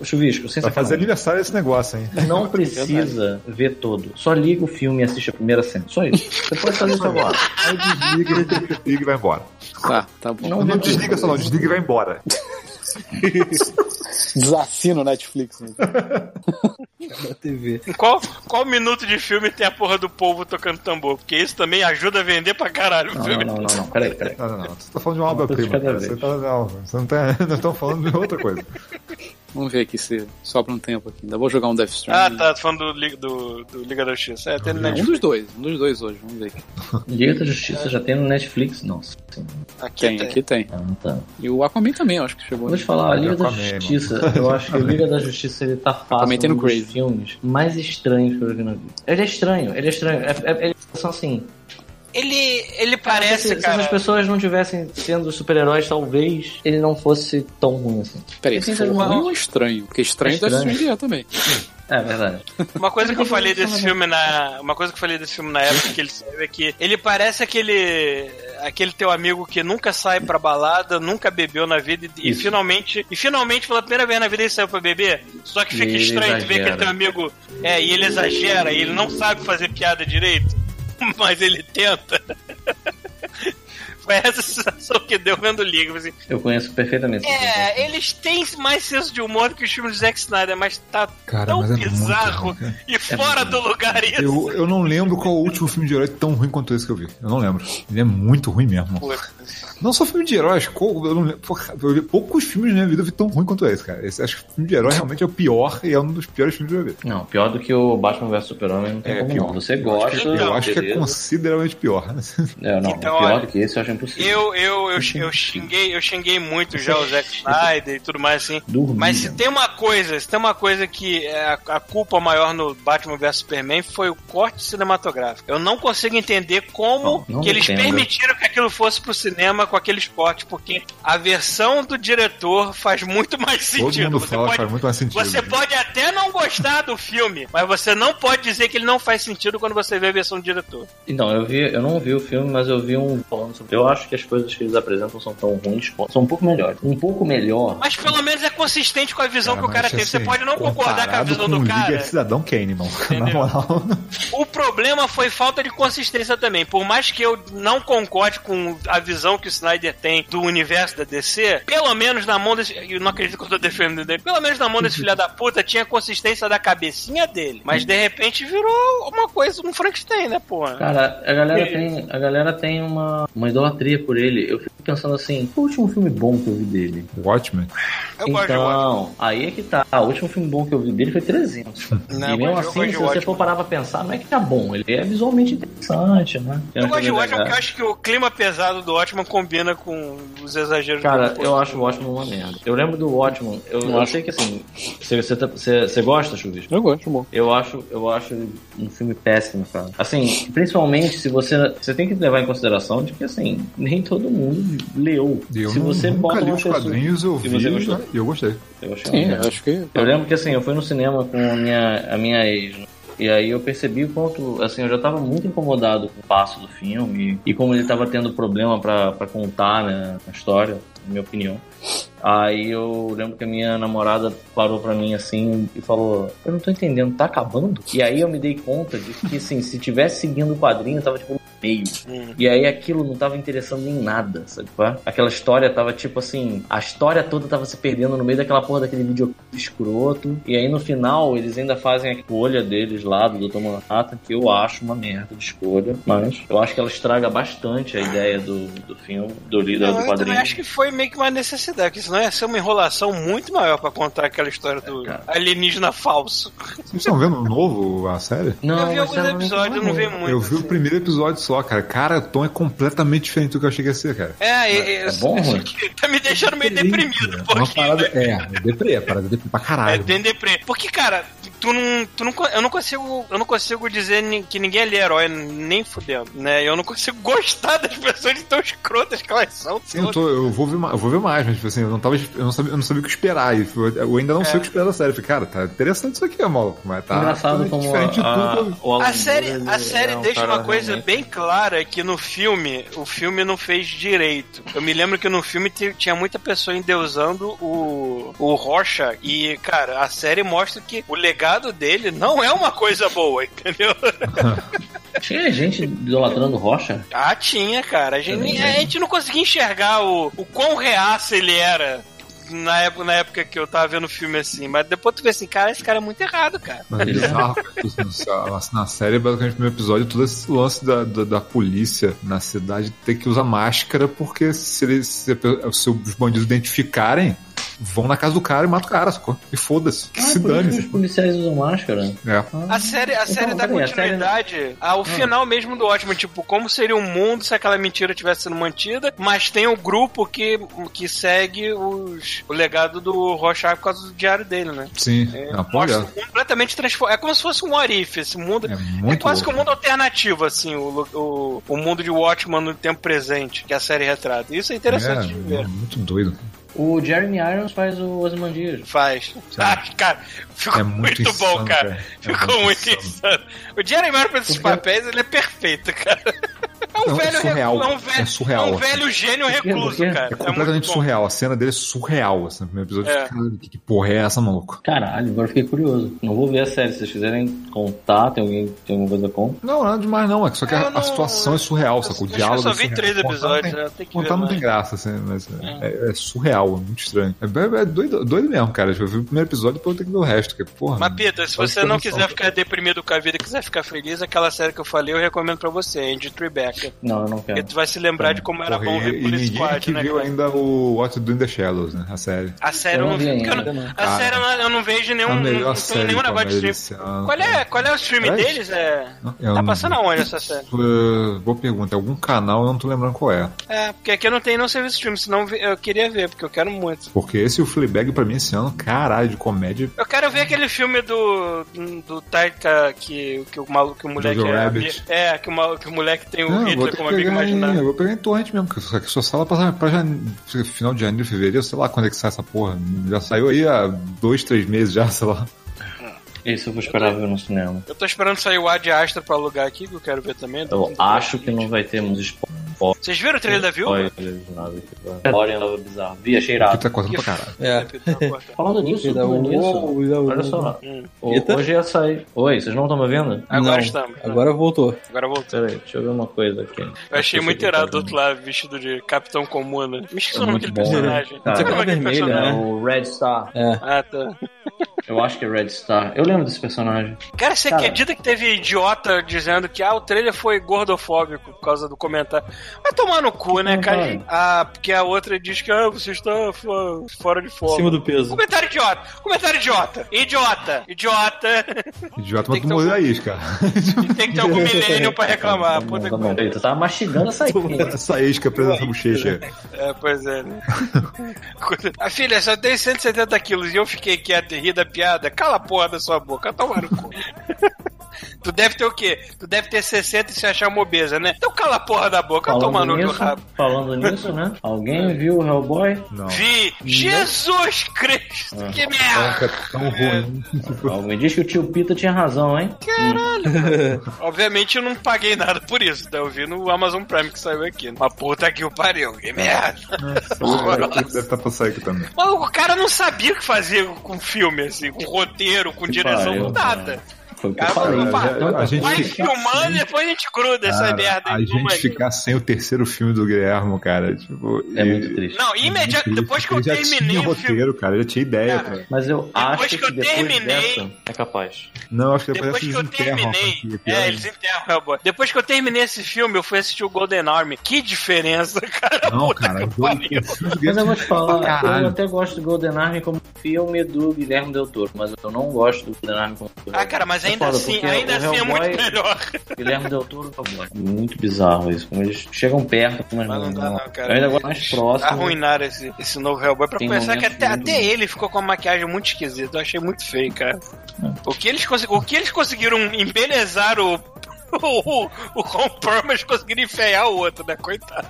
Chuvisco, sem Vai fazer aniversário esse negócio, hein? Não precisa ver todo. Só liga o filme e assiste a primeira cena. Só isso. Você pode fazer isso agora. Aí desliga, desliga e vai embora. Tá, tá bom. Não desliga só não, desliga e vai embora. Desassina o Netflix. Né? Da TV. Qual, qual minuto de filme tem a porra do povo tocando tambor? Porque isso também ajuda a vender pra caralho o Não, filme. não, não, não, não. Peraí, peraí. Não, não, não. Você tá falando de uma obra-prima. Você, tá, não, você não tá. Nós estamos falando de outra coisa. Vamos ver aqui se sobra um tempo aqui. Ainda vou jogar um Death Ah, Stranding. tá, tô falando do, Liga- do, do Liga da Justiça. É, tem no Não, um Netflix. dos dois, um dos dois hoje, vamos ver. Liga da Justiça já tem no Netflix? Nossa. Aqui Tem, aqui tem. Ah, tá. E o Aquaman também, eu acho que chegou. Vou te falar, a Liga da Aquaman, mano. Justiça, eu acho que o Liga da Justiça ele tá fácil tem um dos filmes mais estranhos que eu já vi na vida. Ele é estranho, ele é estranho. É, é, ele são assim. Ele, ele parece, se, se cara. as pessoas não tivessem sendo super-heróis, talvez ele não fosse tão ruim assim. Peraí, se for ruim ou estranho? Porque estranho, É estranho. Stranding é também. É verdade. Uma coisa que eu falei que desse isso filme na. Uma coisa que eu falei desse filme na época que ele saiu é que ele parece aquele. aquele teu amigo que nunca sai pra balada, nunca bebeu na vida e, e finalmente. E finalmente, pela primeira vez na vida, ele saiu pra beber. Só que E fica ele estranho tu ver exagera. aquele teu amigo. É, e ele exagera, e ele não sabe fazer piada direito. Mas ele tenta. Foi essa sensação que deu vendo o Liga. Assim, Eu conheço perfeitamente. é, eles têm mais senso de humor do que os filmes do Zack Snyder, mas tá Cara, tão mas é bizarro ruim, cara. e fora do lugar isso. Eu, eu não lembro qual o último filme de herói tão ruim quanto esse que eu vi. Eu não lembro. Ele é muito ruim mesmo. Não só filme de heróis, eu não lembro. Porra, eu vi poucos filmes na minha vida eu vi tão ruim quanto esse, cara. Esse, acho que o filme de herói realmente é o pior e é um dos piores filmes que eu vi. Não, pior do que o Batman vs Super-Homem não tem É, como pior. não. Você gosta. Então, eu acho que é beleza. consideravelmente pior. É, não, Então, pior olha, do que esse eu acho impossível. Eu, eu, eu, eu xinguei, eu xinguei muito já o Zack Snyder e tudo mais assim. Dormia. Mas se tem uma coisa, se tem uma coisa que é a, a culpa maior no Batman vs Superman foi o corte cinematográfico. Eu não consigo entender como Não, não que eles entendo. permitiram que aquilo fosse pro cinema com aqueles cortes, porque a versão do diretor faz muito mais Todo sentido. mundo Você fala pode, faz muito mais sentido. você pode até não gostar do filme, mas você não pode dizer que ele não faz sentido quando você vê a versão do diretor. Então, eu vi, eu não vi o filme, mas eu vi um falando sobre. Eu acho que as coisas que eles apresentam são tão ruins, são um pouco melhores. Um pouco melhor. Mas pelo menos é consistente com a visão que o cara teve. Você pode não concordar com a visão com do Liga cara. é Cidadão Kane, irmão. Na moral. O problema foi falta de consistência também. Por mais que eu não concorde com a visão que o Snyder tem do universo da DC, pelo menos na mão desse. Eu não acredito que eu tô defendendo ele. Pelo menos na mão desse filho da puta tinha consistência da cabecinha dele. Mas de repente virou uma coisa, um Frankenstein, né, porra? Cara, a galera tem, a galera tem uma, uma idolatria por ele. Eu fico pensando assim, qual o último filme bom que eu vi dele? Watchmen. Eu gosto. Então, aí é que tá. O último filme bom que eu vi dele foi 300. Não, e mesmo assim, se você for parar pra pensar, não é que tá bom. Ele é visualmente interessante, né? Eu gosto de Watchmen porque eu acho que o clima pesado do Watchmen combina com os exageros Cara, do eu acho o Watchmen uma merda. Eu lembro do Watchmen, eu, eu sei que assim, você, você, tá- você, você gosta, Chuvisco? Eu gosto, bom. Eu acho, eu acho um filme péssimo, cara. Assim, principalmente se você. Você tem que levar em consideração de que, assim, nem todo mundo leu. Eu Se você nunca bota li uma os pessoa- quadrinhos, eu vi você gostou? eu gostei. Eu achei Sim, eu acho que. Eu lembro que assim, eu fui no cinema com a minha, a minha ex, né? E aí eu percebi o quanto, assim, eu já tava muito incomodado com o passo do filme e como ele tava tendo problema pra pra contar, né, a história, minha opinião. Aí eu lembro que a minha namorada parou pra mim assim e falou: Eu não tô entendendo, tá acabando? E aí eu me dei conta de que, assim, se tivesse seguindo o quadrinho, tava tipo no meio. E aí aquilo não tava interessando em nada, sabe? é? Aquela história tava tipo assim: a história toda tava se perdendo no meio daquela porra daquele vídeo escroto. E aí no final eles ainda fazem a escolha deles lá do Dr. Manhattan, que eu acho uma merda de escolha. Mas eu acho que ela estraga bastante a ideia do, do filme, do líder Não, do eu quadrinho. acho que foi meio que uma necessidade, porque senão ia ser uma enrolação muito maior pra contar aquela história do cara. alienígena falso. Vocês estão vendo novo a série? Não, eu vi alguns não episódios, eu não vi muito. eu vi o assim. primeiro episódio só, cara. Cara, o tom é completamente diferente do que eu achei que ia ser, cara. É, e- e- É bom, isso aqui tá me deixando meio deprimido, É uma porque parada. É, é deprê, é parada deprê pra É caralho. bem deprê. Porque, cara, tu não, tu não. Eu não consigo. Eu não consigo dizer que ninguém ali é herói, nem fudendo, né? Eu não consigo gostar das pessoas de tão escrotas que elas são. Sim, eu, tô, eu, vou ver, eu vou ver mais, mas tipo assim, eu não, tava, eu não, sabia, eu não sabia o que esperar. E eu, eu ainda não sei o que esperar da série. Eu falei, cara, tá interessante isso aqui, maluco. Mas tá Engraçado como diferente de a, tudo. o Alan A série, a série é um deixa cara uma coisa realmente- bem clara que no filme, o filme não fez direito. Eu me lembro que no filme ti- tinha muita pessoa endeusando o, o Rocha e, cara, a série mostra que o legado dele não é uma coisa boa, entendeu? Tinha gente idolatrando Rocha? Ah, tinha, cara. A gente, a gente não conseguia enxergar o, o quão reaça ele era. Na época, na época que eu tava vendo o filme assim, mas depois tu vê assim, cara, esse cara é muito errado, cara. É bizarro, a- na série, basicamente, no primeiro episódio, todo esse lance da, da, da polícia na cidade ter que usar máscara, porque se, eles, se, se os bandidos identificarem, vão na casa do cara e matam o cara, sacou? E foda-se, que Ah, se que dane. os policiais usam máscara. É. A série, a série dá peraí, a série- continuidade ao final mesmo do ótimo, tipo, como seria o mundo se aquela mentira tivesse sendo mantida, mas tem o grupo que, que segue os, o legado do Rorschach por causa do diário dele, né? Sim, É, pode mostra um completamente transformado. É como se fosse um Arif, esse mundo. É É, quase que um louco. mundo alternativo, assim, o, o, o mundo de Watchman no tempo presente, que a série retrata. Isso é interessante de É, ver. é muito doido. O Jeremy Irons faz o Ozymandias. Faz. Ah, cara, ficou É muito, muito bom, insano, cara. cara. É Ficou muito muito insano. O Jeremy Irons pra esses Porque- papéis, ele é perfeito, cara. É um Não, é velho surreal. recluso, é um velho, É surreal, é um assim. velho gênio Por quê? recluso, cara. É completamente bom. surreal. A cena dele é surreal, assim, no primeiro episódio. É. Caralho, que, que porra é essa, maluco? Caralho, agora eu fiquei curioso. Não vou ver a série. Se vocês quiserem contar, tem alguém tem alguma coisa com? Não, nada demais não. É que só que É, a, eu a não- situação é surreal, sacou? O diálogo eu só é vi surreal. três episódios, não né? tem- que ver Contar não tem graça, assim, mas é, é- é surreal, é muito estranho. É, é- é doido, doido mesmo, cara. Eu vi o primeiro episódio e depois eu tenho que ver o resto. Que, porra, Mas, Pita, se você não quiser ficar deprimido com a vida e quiser ficar feliz, aquela série que eu falei, eu recomendo pra você, Andy Tribeca. Não, eu não Porque quero. tu vai se lembrar de como era Porra, bom ver Police ninguém Squad, aqui né? viu cara? ainda o What to Do in the Shadows, né? A série. A série eu Eu não vi, porque eu não- a série eu não, vejo nenhum, não, tem nenhum de negócio de stream. Qual é, qual é o stream É? deles? É... Tá não- passando aonde essa série? Boa pergunta. Algum canal, eu não tô lembrando qual é. É, porque aqui eu não tenho nenhum serviço stream, senão eu queria ver, porque eu quero muito. Porque esse e o Fleabag, pra mim, esse ano, caralho, de comédia. Eu quero ver aquele filme do. do Taika que, que o maluco, que o moleque é. É, que o, maluco, que o moleque tem o Não, vou ter como que pegar em, eu vou pegar em torrent mesmo, só que sua sala pra, pra jane... final de janeiro, fevereiro, sei lá quando é que sai essa porra. Já saiu aí há dois, três meses já, sei lá. Esse eu vou esperar ver no cinema. Eu tô esperando sair o Ad Astra pra alugar aqui, que eu quero ver também. Eu acho que não vai ter uns spoilers. Vocês viram o trailer da Viúva? nada. A história andava bizarra. Vi, achei irado. Tá cortando pra caralho. É. Falando nisso, falando nisso. Olha só. Hum. Hoje ia sair. Oi, vocês não estão me vendo? agora Não, estamos. Agora voltou. Agora voltou. Pera aí, deixa eu ver uma coisa aqui. Eu achei muito irado do outro lado, vestido de Capitão Comuna. Me esqueci o nome muito daquele bom, né? personagem. Cara, nome É personagem? o Red Star. É. Ah, tá. Eu acho que é Red Star. Eu lembro desse personagem. Cara, você Cara. acredita que teve idiota dizendo que ah, o trailer foi gordofóbico por causa do comentário? Vai tomar no cu, né, cara? cara. Ah, porque a outra diz que ah, você está fo- fora de forma. Acima do peso. Comentário idiota! Comentário idiota! Idiota! Idiota! Idiota, Tem mas que tu ter morreu algum- a isca. Tem que ter algum milênio pra reclamar. Puta Tá que bom. pariu. Tu tava mastigando essa aí. Essa isca presa nessa bochecha. É, pois é, né? a filha só tem 170 quilos e eu fiquei quieto e ri da piada. Cala a porra da sua boca, toma no cu. Tu deve ter o quê? Tu deve ter 60 e se achar uma obesa, né? Então cala a porra da boca, eu tomando Falando no nisso, rabo. falando nisso, né? Alguém viu o Hellboy? Não. Vi! Jesus Cristo! Ah. Que Não, merda! que é tão ruim. Alguém diz que o tio Pita tinha razão, hein? Obviamente eu não paguei nada por isso, né? Eu vi no Amazon Prime que saiu aqui. Uma puta que o pariu, que merda! Deve estar pra sair aqui também. Mas o cara não sabia o que fazer com filme, assim, com roteiro, com direção, pariu, com nada. Foi o que eu Cara, falei. vamos a- Tanta a gente Vai filmando e depois a gente gruda essa Cara, merda. a gente mano. ficar sem o terceiro filme do Guilherme, cara, tipo... É e- muito triste. Não, imediatamente, depois que eu já terminei tinha o filme. roteiro, cara, já tinha ideia. Cara, cara. Mas eu acho que que, eu depois terminei- dessa é capaz. Não, acho que depois, Depois que eles eu terminei. pior É, ainda. eles enterram o Hellboy. Depois que eu terminei esse filme, eu fui assistir o Golden Army. Que diferença, cara. Não, Puta cara, que do Mas eu vou te falar, Caralho. eu até gosto do Golden Army como filme do Guilherme Del Toro, mas eu não gosto do Golden Army como filme. Ah, cara, mas É ainda foda, assim, ainda o assim é muito Hellboy- melhor. Guilherme Del Toro é muito bizarro isso. Como eles chegam perto, mas, Mas não dá, não, cara. Eu ainda gosto mais próximo. Arruinaram esse, esse novo Hellboy pra pensar que até, muito até ele ficou com uma maquiagem muito esquisita. Eu achei muito feio, cara. É. O que eles, o que eles conseguiram embelezar o. O, o Ron Perlman, conseguiram enfeiar o outro, né? Coitado.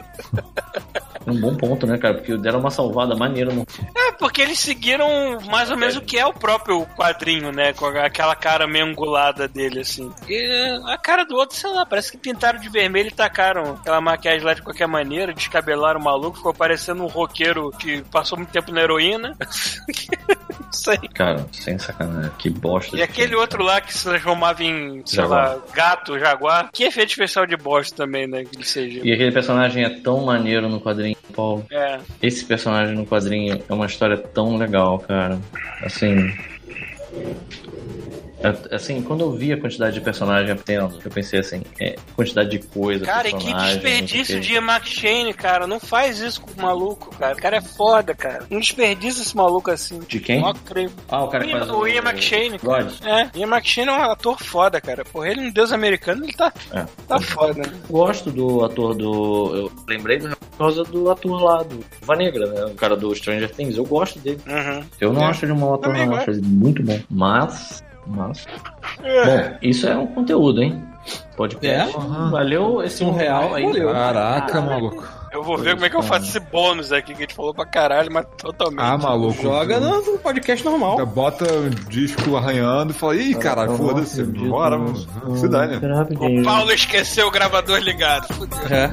Um bom ponto, né, cara? Porque deram uma salvada maneira no. É, porque eles seguiram mais ou menos o que é o próprio quadrinho, né? Com aquela cara meio angulada dele, assim. E a cara do outro, sei lá, parece que pintaram de vermelho e tacaram aquela maquiagem lá de qualquer maneira, descabelaram o maluco, ficou parecendo um roqueiro que passou muito tempo na heroína. Não sei. Cara, sem sacanagem. Que bosta. E aquele filme. outro lá que se transformava em, sei Jaguar. lá, gato, jaguar. Que efeito especial de bosta também, né? Que seja. E aquele personagem é tão maneiro no quadrinho, Paulo. É. Esse personagem no quadrinho é uma história tão legal, cara. Assim. É- Assim, quando eu vi a quantidade de personagem tendo, eu pensei assim, é, quantidade de coisa, Cara, e que o desperdício de Ian McShane, cara. Não faz isso com o maluco, cara. O cara é foda, cara. Não desperdiça esse maluco assim. De quem? Mó creio. Ah, o cara que Ian- faz o Ian McShane. God. É, Ian McShane é um ator foda, cara. Porra, ele é um deus americano, ele tá, É. tá foda, né? Gosto do ator do. Eu lembrei do por causa do ator lá, do Viva Negra, né? O cara do Stranger Things. Eu gosto dele. Uhum. Eu não É. acho ele um mau ator, Também não. gosto. Acho ele muito bom. Mas. Mas. É. Bom, isso é um conteúdo, hein? Podcast. É? Valeu esse um real aí. valeu. Caraca, maluco. Eu vou ver como é que eu faço esse bônus aqui que a gente falou pra caralho, mas totalmente. Ah, maluco. Joga no, podcast normal. Bota o disco arranhando e fala, ih, caralho, foda-se, bora, vamos. Se dá, né? O Paulo esqueceu o gravador ligado. Fudeu. É.